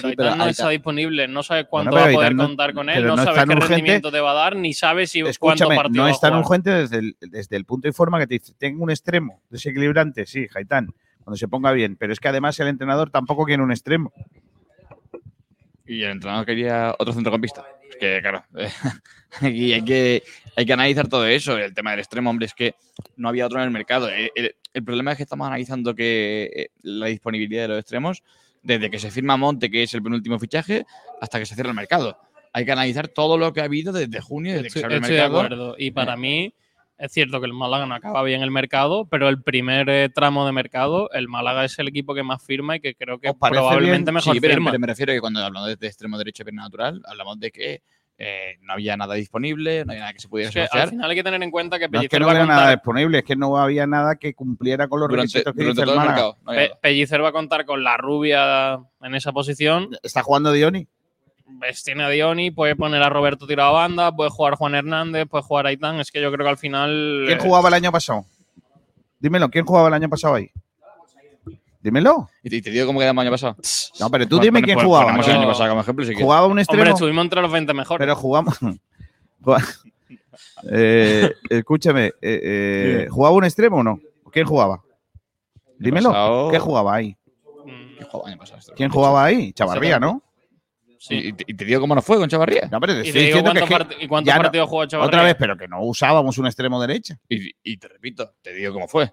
sí, no está disponible. No sabes cuánto va a poder no- contar con él, no, no tan qué urgente. rendimiento te va a dar, ni sabes si cuánto partido no es tan urgente desde el, desde el punto de forma que te dice, tengo un extremo desequilibrante, sí, Jaitán, cuando se ponga bien, pero es que además el entrenador tampoco quiere un extremo. Y el entrenador quería otro centrocampista. Que, claro, aquí hay que, hay que analizar todo eso. El tema del extremo, hombre, es que no había otro en el mercado. El, el- el problema es que estamos analizando que eh, la disponibilidad de los extremos, desde que se firma Monte, que es el penúltimo fichaje, hasta que se cierra el mercado. Hay que analizar todo lo que ha habido desde junio, desde que Estoy, se abre el estoy de mercado. acuerdo. Y para Eh, mí, es cierto que el Málaga no acaba bien el mercado, pero el primer eh, tramo de mercado, el Málaga es el equipo que más firma y que creo que probablemente mejor sí, pero, firma. pero me refiero que cuando hablamos de, de extremo derecho y pierna natural, hablamos de que eh, no había nada disponible, no había nada que se pudiera Es que al final hay que tener en cuenta que No es que Pellicer no va a hubiera nada disponible, es que no había nada que cumpliera con los Durante- requisitos que durante dice el todo el Málaga. mercado, no había Pe- Pellicer va a contar con la rubia en esa posición. ¿Está jugando Dioni? Tiene a Dioni, puede poner a Roberto tirado a banda, puede jugar Juan Hernández, puede jugar Aitán. Es que yo creo que al final. ¿Quién eh, jugaba el año pasado? Dímelo, ¿quién jugaba el año pasado ahí? Dímelo. ¿Y te, digo cómo quedamos el año pasado? No, pero tú dime quién jugaba. ponemos el año pasado como ejemplo, si. Jugaba un extremo. Hombre, estuvimos entre los 20 mejores. Pero jugamos. Eh, escúchame, eh, eh. ¿jugaba un extremo o no? ¿Quién jugaba? Dímelo. pasado- ¿Qué jugaba ahí? ¿Quién jugaba el año pasado? ¿Quién jugaba ahí? Chavarría, ¿no? Sí. ¿Y, te, y te digo cómo nos fue con Chavarría? No, pero te Y te estoy diciendo que, cuántos es que part- y cuántos ya no- partidos jugó Chavarría. Otra vez, pero que no usábamos un extremo derecha. Y, y te repito, te digo cómo fue.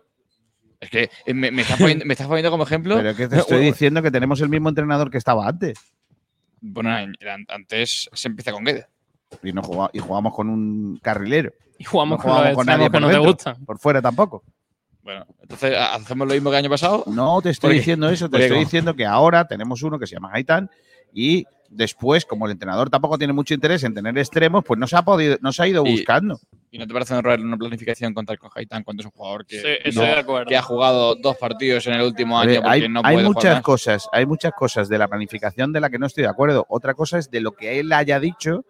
Es que eh, me, me estás poniendo, me estás poniendo como ejemplo. Pero que te estoy diciendo que tenemos el mismo entrenador que estaba antes. Bueno, antes se empieza con Guedes. Y, no jugaba- y jugamos con un carrilero. Y jugamos no jugábamos con nadie que por no te gustan. Por fuera tampoco. Bueno, entonces hacemos lo mismo que el año pasado. No te estoy diciendo eso, te estoy diciendo que ahora tenemos uno que se llama Gaitán y después, como el entrenador tampoco tiene mucho interés en tener extremos, pues no se ha podido, no se ha ido Y- buscando. ¿Y no te parece un error una planificación contar con Haitán cuando es un jugador que, Sí, no- estoy de acuerdo. que ha jugado dos partidos en el último año ver, porque hay, no hay puede muchas jugar más? cosas, hay muchas cosas de la planificación de la que no estoy de acuerdo. Otra cosa es de lo que él haya dicho,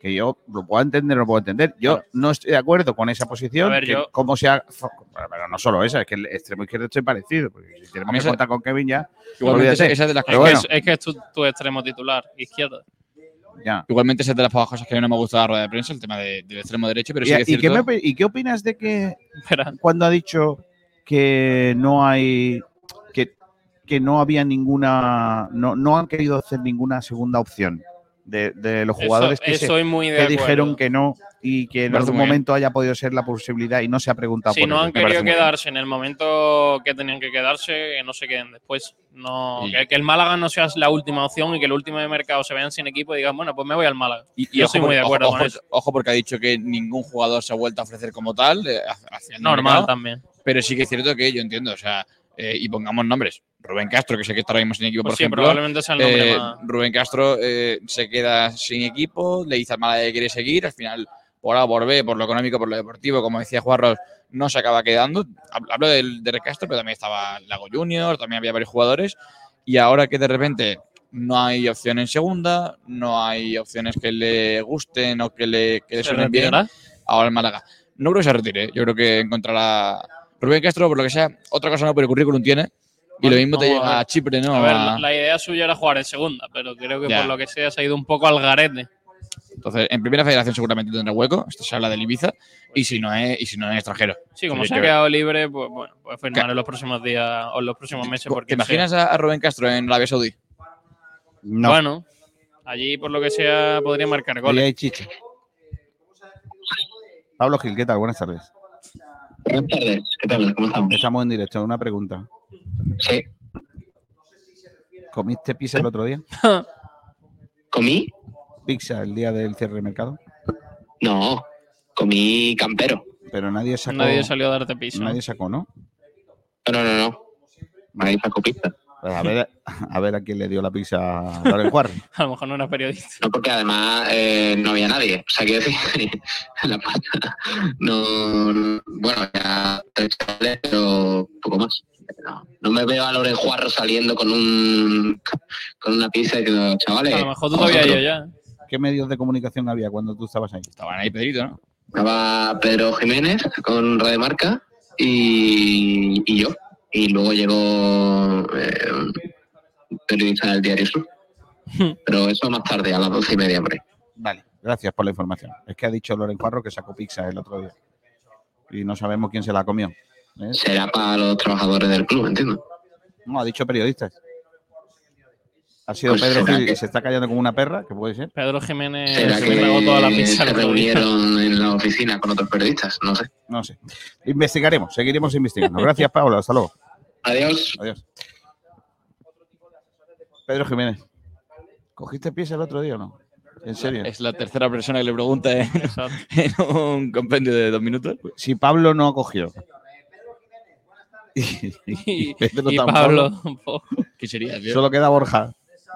que yo lo puedo entender o no puedo entender. Yo no estoy de acuerdo con esa posición. A ver, que yo- cómo se ha- pero no solo esa, es que el extremo izquierdo estoy parecido. Porque si tenemos que contar con Kevin ya. Igualmente esa- es de las bueno, es, que es tu, tu extremo titular, izquierdo. ya. Igualmente esa es de las pocas cosas que a mí no me gusta la rueda de prensa, el tema de- del extremo derecho, pero sí ¿Y, qué cierto. me- y qué opinas de que Espera. cuando ha dicho que no hay que, que no había ninguna no, no han querido hacer ninguna segunda opción de, de los Eso- jugadores que, se- muy dijeron que no y que en algún momento haya podido ser la posibilidad y no se ha preguntado Si por no han querido quedarse en el momento que tenían que quedarse, que no se queden después. No, Y- que, que el Málaga no sea la última opción y que el último de mercado se vean sin equipo y digan, bueno, pues me voy al Málaga. Y, y Yo ojo estoy muy porque- de acuerdo ojo, con ojo- eso. ojo porque ha dicho que ningún jugador se ha vuelto a ofrecer como tal. eh, hacia el Normal mercado, también. Pero sí que es cierto que yo entiendo, o sea, eh, y pongamos nombres. Rubén Castro, que sé que está ahora mismo sin equipo, Pues por sí, ejemplo. probablemente sea el nombre eh, más- Rubén Castro eh, se queda sin equipo, le dice al Málaga que quiere seguir, al final, por A, por B, por lo económico, por lo deportivo, como decía Juarros, no se acaba quedando. Hab- Hablo del de Castro, pero también estaba Lago Junior, también había varios jugadores. Y ahora que de repente no hay opción en segunda, no hay opciones que le gusten o que le, que le ¿Se suenen bien, ahora el Málaga. No creo que se retire, yo creo que encontrará Rubén Castro, por lo que sea, otra cosa no, pero el currículum tiene. Y lo mismo te Vamos a lleva ver. a Chipre, ¿no? A ver, A- la, idea suya era jugar en segunda, pero creo que Ya. por lo que sea se ha ido un poco al garete. Entonces, en primera federación seguramente tendrá hueco. Esto se habla del Ibiza. Y si no es, y si no es extranjero. Sí, como se ha quedado libre, pues bueno, puede firmar en los próximos días o en los próximos meses. ¿Te imaginas a, a Rubén Castro en Arabia Saudí? No. Bueno, allí por lo que sea podría marcar goles. hay chicha. Pablo Gil, ¿qué tal? Buenas tardes. Buenas tardes, ¿qué tal? ¿Cómo estamos? Estamos en directo. Una pregunta. Sí. ¿Comiste pizza el otro día? ¿Comí? ¿Pizza el día del cierre de mercado? No, comí campero. Pero nadie sacó. Nadie salió a darte piso. Nadie sacó, ¿no? No, no, no, no. Nadie sacó pizza. Pues a ver, a ver a quién le dio la pizza a Loren Juarro. A lo mejor no era periodista. No, porque además eh, no había nadie. O sea, quiero decir, la pasta no. no- Bueno, ya tres chavales, pero poco más. No, no me veo a Loren Juarro saliendo con un con una pizza y que chavales. A lo mejor tú vosotros". ido ya. ¿Qué medios de comunicación había cuando tú estabas ahí? Estaban ahí, Pedrito, ¿no? Estaba Pedro Jiménez con Radio Marca y, y yo. Y luego llegó eh, un periodista del Diario Sur. Pero eso más tarde, a las doce y media ahí. Vale, gracias por la información. Es que ha dicho Loren Juarro que sacó pizza el otro día. Y no sabemos quién se la comió. ¿eh? Será para los trabajadores del club, entiendo. No, ha dicho periodistas. Ha sido Pues Pedro Gil, que- se está callando como una perra, que puede ser. Pedro Jiménez ¿Será se que tragó toda la pizza. se reunieron en la oficina con otros periodistas? No sé. No sé. Investigaremos, seguiremos investigando. Gracias, Pablo. Hasta luego. Adiós. Adiós. Pedro Jiménez. ¿Cogiste pies el otro día o no? ¿En serio? Es la tercera persona que le pregunta en, en un compendio de dos minutos. Si Pablo no cogió. Y, Y, Pedro y tampoco. Pablo, poco. ¿Qué sería, tío? Solo queda Borja.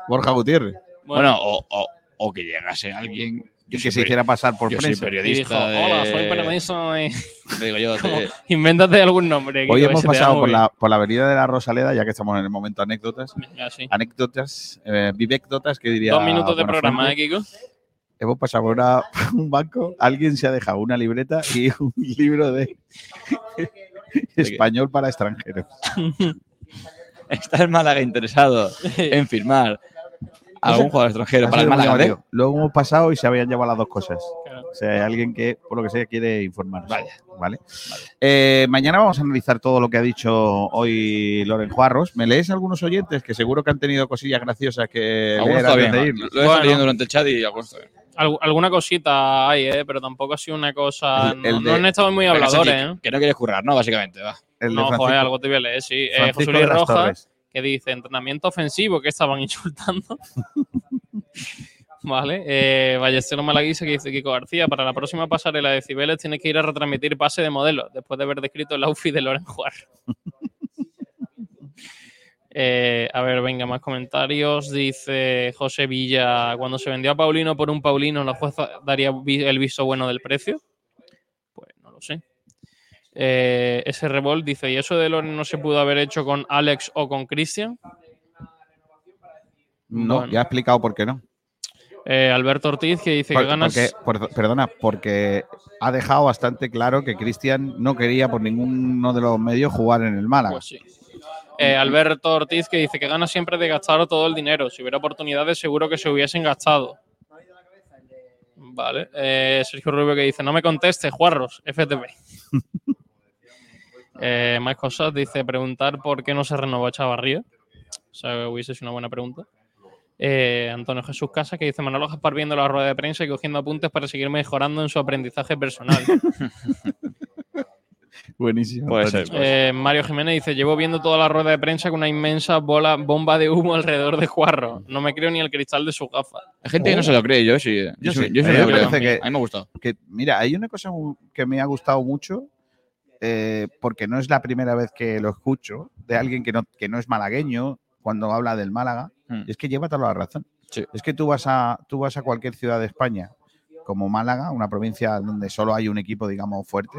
Borja Gutiérrez. Bueno, o, o- o que llegase alguien. Yo que soy se hiciera pasar por yo prensa. soy Y dijo, periodista. de- hola, soy periodista. y- Te digo yo, invéntate algún nombre. que Hoy hemos pasado por la, por la avenida de la Rosaleda, ya que estamos en el momento anécdotas. Sí. Anécdotas, eh, vivecdotas, que diría. Dos minutos de programa, ¿eh, Kiko? Hemos pasado por una- un banco, alguien se ha dejado una libreta y un libro de español para extranjeros. está el Málaga interesado en firmar a algún jugador extranjero para el Málaga. Luego hemos pasado y se habían llevado las dos cosas. O sea, hay alguien que, por lo que sea, quiere informar. Vaya. ¿Vale? Eh, mañana vamos a analizar todo lo que ha dicho hoy Loren Juarros. ¿Me lees algunos oyentes que seguro que han tenido cosillas graciosas que Algunos leer antes de irnos? Lo he estado leyendo durante el chat y no. Al- alguna cosita hay, ¿eh? pero tampoco ha sido una cosa. El- el no, de- no han estado muy habladores, ¿eh? que no quieres currar, ¿no? Básicamente, va. no, joder, algo te voy a leer, sí. Eh, José Luis Rojas, Torres. Que dice entrenamiento ofensivo, que estaban insultando. vale. Eh, Ballestero Malaguisa, que dice Kiko García, para la próxima pasarela de Cibeles tienes que ir a retransmitir pase de modelo, después de haber descrito el outfit de Loren Juar. Eh, a ver, venga, más comentarios. Dice José Villa, cuando se vendió a Paulino por un Paulino, ¿la jueza daría el visto bueno del precio? Pues no lo sé. Eh, ese Revolt dice, ¿y eso de Loren no se pudo haber hecho con Alex o con Cristian? No, Bueno. ya he explicado por qué no. Eh, Alberto Ortiz, que dice Por- que ganas... porque- por- perdona, porque ha dejado bastante claro que Cristian no quería por ninguno de los medios jugar en el Málaga. Pues sí. Eh, Alberto Ortiz, que dice que gana siempre de gastar todo el dinero. Si hubiera oportunidades, seguro que se hubiesen gastado. Vale. Eh, Sergio Rubio, que dice, no me conteste, Juarros, FTP. Eh, más cosas, dice, preguntar por qué no se renovó Chavarría. O sea, hubiese sido una buena pregunta. Eh, Antonio Jesús Casa, que dice, Manolo Gaspar viendo la rueda de prensa y cogiendo apuntes para seguir mejorando en su aprendizaje personal. Buenísimo. Puede Antonio. ser. Eh, Mario Jiménez dice, llevo viendo toda la rueda de prensa con una inmensa bola, bomba de humo alrededor de Juarro. No me creo ni el cristal de su gafa. Hay gente que no se lo cree, yo sí. Yo sí, sí, yo sí lo creo. que- A mí me ha gustado. que, mira, hay una cosa que me ha gustado mucho, eh, porque no es la primera vez que lo escucho, de alguien que no, que no es malagueño cuando habla del Málaga, Mm. y es que lleva toda la razón. Es que tú vas, a, tú vas a cualquier ciudad de España, como Málaga, una provincia donde solo hay un equipo, digamos, fuerte,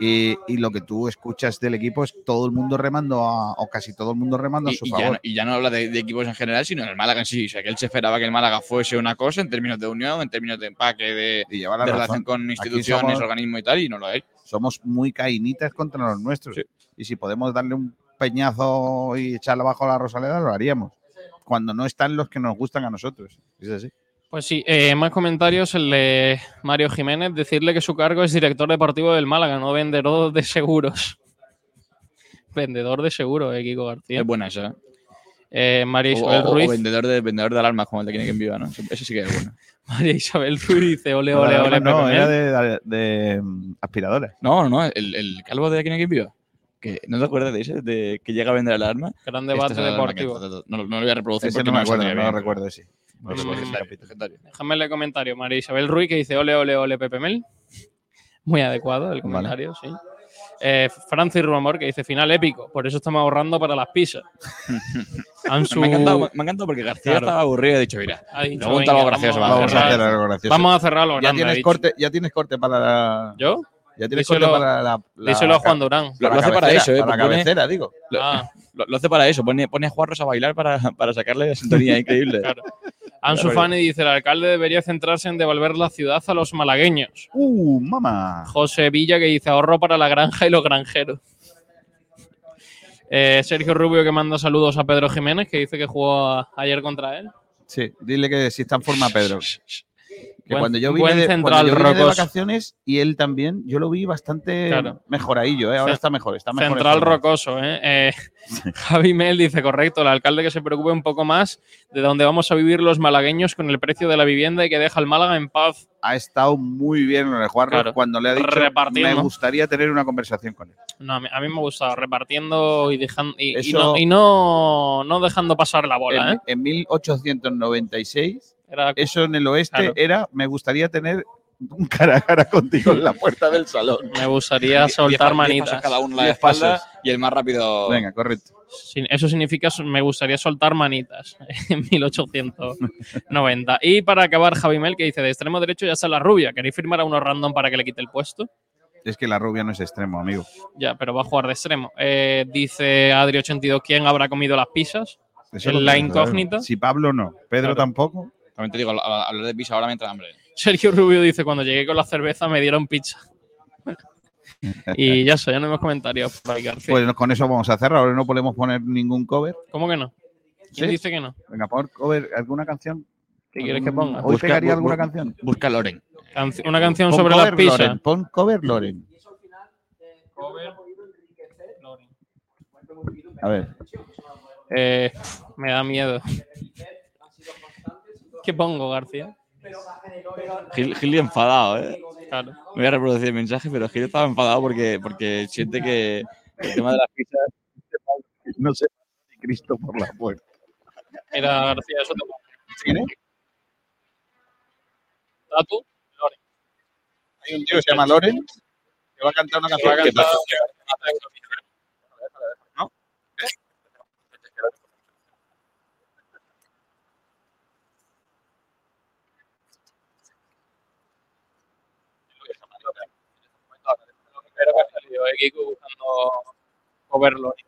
y, y lo que tú escuchas del equipo es todo el mundo remando, a- o casi todo el mundo remando a su y ya favor. no, y ya no habla de, de equipos en general, sino del Málaga en sí. O sea, que él se esperaba que el Málaga fuese una cosa en términos de unión, en términos de empaque, de, de relación con instituciones, somos- organismos y tal, y no lo es. Somos muy cainitas contra los nuestros. Y si podemos darle un peñazo y echarle abajo a la Rosaleda, lo haríamos. Cuando no están los que nos gustan a nosotros. Es así. Pues sí, eh, más comentarios. El de Mario Jiménez, decirle que su cargo es director deportivo del Málaga, no vendedor de seguros. vendedor de seguros, eh, Kiko García. Es buena esa. ¿eh? Eh, María O, Isabel o- o Ruiz. vendedor de, vendedor de alarmas, como el de Quien en Viva, ¿no? Eso sí que es bueno. María Isabel Ruiz dice, ole, No, ole, ole, no, Pepe era Mel. de, de, mm, aspiradora. No, no, no, el, el calvo de Quien en Viva. Que, ¿No te acuerdas de ese? De que llega a vender alarma. Gran debate Esta es la alarma deportivo. que- No, no lo voy a reproducir Ese porque no me acuerdo, no lo recuerdo ese. No recuerdo es ese legendario, capítulo. legendario. Déjame el comentario. María Isabel Ruiz que dice, ole, ole, ole, Pepe Mel. Muy adecuado el comentario, sí. Eh, Francis Rumor que dice, final épico, por eso estamos ahorrando para las pizzas. Ansu- Me ha encantado, me ha encantado porque García Claro. estaba aburrido y ha dicho, mira, pregunta algo gracioso. vamos a Vamos a cerrar. hacer algo gracioso. Vamos a cerrarlo Ya tienes, corte, ya tienes corte para la. ¿Yo? Ya tienes Díselo- corte para la. la- díselo a Juan Durán. Lo, hace para eso, ¿eh? Para la Pone- cabecera, digo. Lo, Ah. lo- lo hace para eso, pone, pone a Juarros a bailar para, para sacarle la sintonía increíble. Claro. Ansu Fani dice, el alcalde debería centrarse en devolver la ciudad a los malagueños. Uh, mamá. José Villa que dice, ahorro para la granja y los granjeros. Eh, Sergio Rubio que manda saludos a Pedro Jiménez, que dice que jugó ayer contra él. Sí, dile que si está en forma Pedro. Que Buen- cuando yo vine, de, cuando yo vine de vacaciones y él también, yo lo vi bastante Claro. mejoradillo, ¿eh? ahora está mejor. Está mejor en Central rocoso, ¿eh? Eh, Javi Mel dice, correcto, el alcalde que se preocupe un poco más de dónde vamos a vivir los malagueños con el precio de la vivienda y que deja al Málaga en paz. Ha estado muy bien en el Claro. cuando le ha dicho Repartiendo. me gustaría tener una conversación con él. No, a mí, a mí me ha gustado repartiendo y dejando y, y Eso- no, y no, no dejando pasar la bola, en, ¿eh? en 1896, Era- eso en el oeste Claro. era me gustaría tener un cara a cara contigo en la puerta del salón. Me gustaría soltar diez manitas. cada uno a la Diez espalda pasos. y el más rápido. Venga, correcto. Eso significa me gustaría soltar manitas en 1890. Y para acabar, Javi Mel que dice de extremo derecho ya está la rubia. ¿Queréis firmar a uno random para que le quite el puesto? Es que la rubia no es extremo, amigo. Ya, pero va a jugar de extremo. Eh, dice Adri82, ¿quién habrá comido las pizzas? Eso En la incógnita. Si Pablo no, Pedro Claro. tampoco. También te digo, hablar de pizza ahora me entra hambre. Sergio Rubio dice, cuando llegué con la cerveza me dieron pizza. Y ya eso, ya no hay más comentarios por ahí, García. Pues con eso vamos a cerrar. Ahora no podemos poner ningún cover. ¿Cómo que no? ¿Quién ¿Sí? dice que no? Venga, pon cover, ¿alguna canción? ¿Qué quieres que ponga? ¿Hoy Busca- pegaría alguna canción? Busca Loren. Una canción Pon sobre las pizzas. Loren, Pon cover Loren. A ver. Eh, me da miedo. ¿Qué pongo, García? Gil, Gil enfadado, ¿eh? Claro. No voy a reproducir el mensaje, pero Gil estaba enfadado porque, porque siente que el tema de las pizzas no sé ni Cristo por la puerta. Mira, García, eso te. ¿Quién es? ¿Tatu? Loren. Hay un tío que se llama Loren que va a cantar una Que va canción. a que- cantar- ¿No? Pero que ha salido, Kiko buscando cover Loren.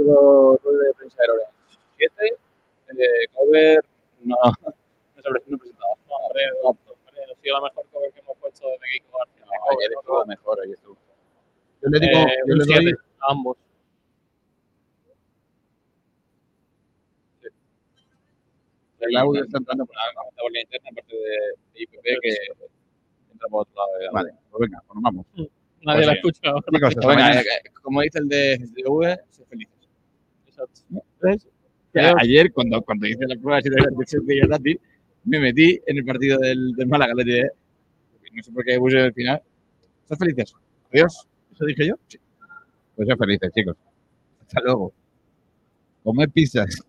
Digo nueve de prensa de Loren. Siete, eh, cover, no, no se no presentado. No, hombre, hombre, ha sido la mejor cover que hemos puesto desde Kiko García. No, ayer estuvo mejor, ayer estuvo. Yo le digo, Eh, yo le doy, siete a ambos. el audio está entrando por la interna, aparte de, IPP, que entra por otro lado. Vale, pues venga, pues nos vamos. Nadie Pues la escucha hasta Venga, mañana. eh, como dice el de GTV, Ayer, cuando, cuando hice la prueba de 7 de gratis, me metí en el partido del, del Málaga. Le dije, no sé por qué puse al final. ¿Estás felices? Adiós. ¿Eso dije yo? Sí. Pues sean felices, chicos. Hasta luego. Comer pizzas.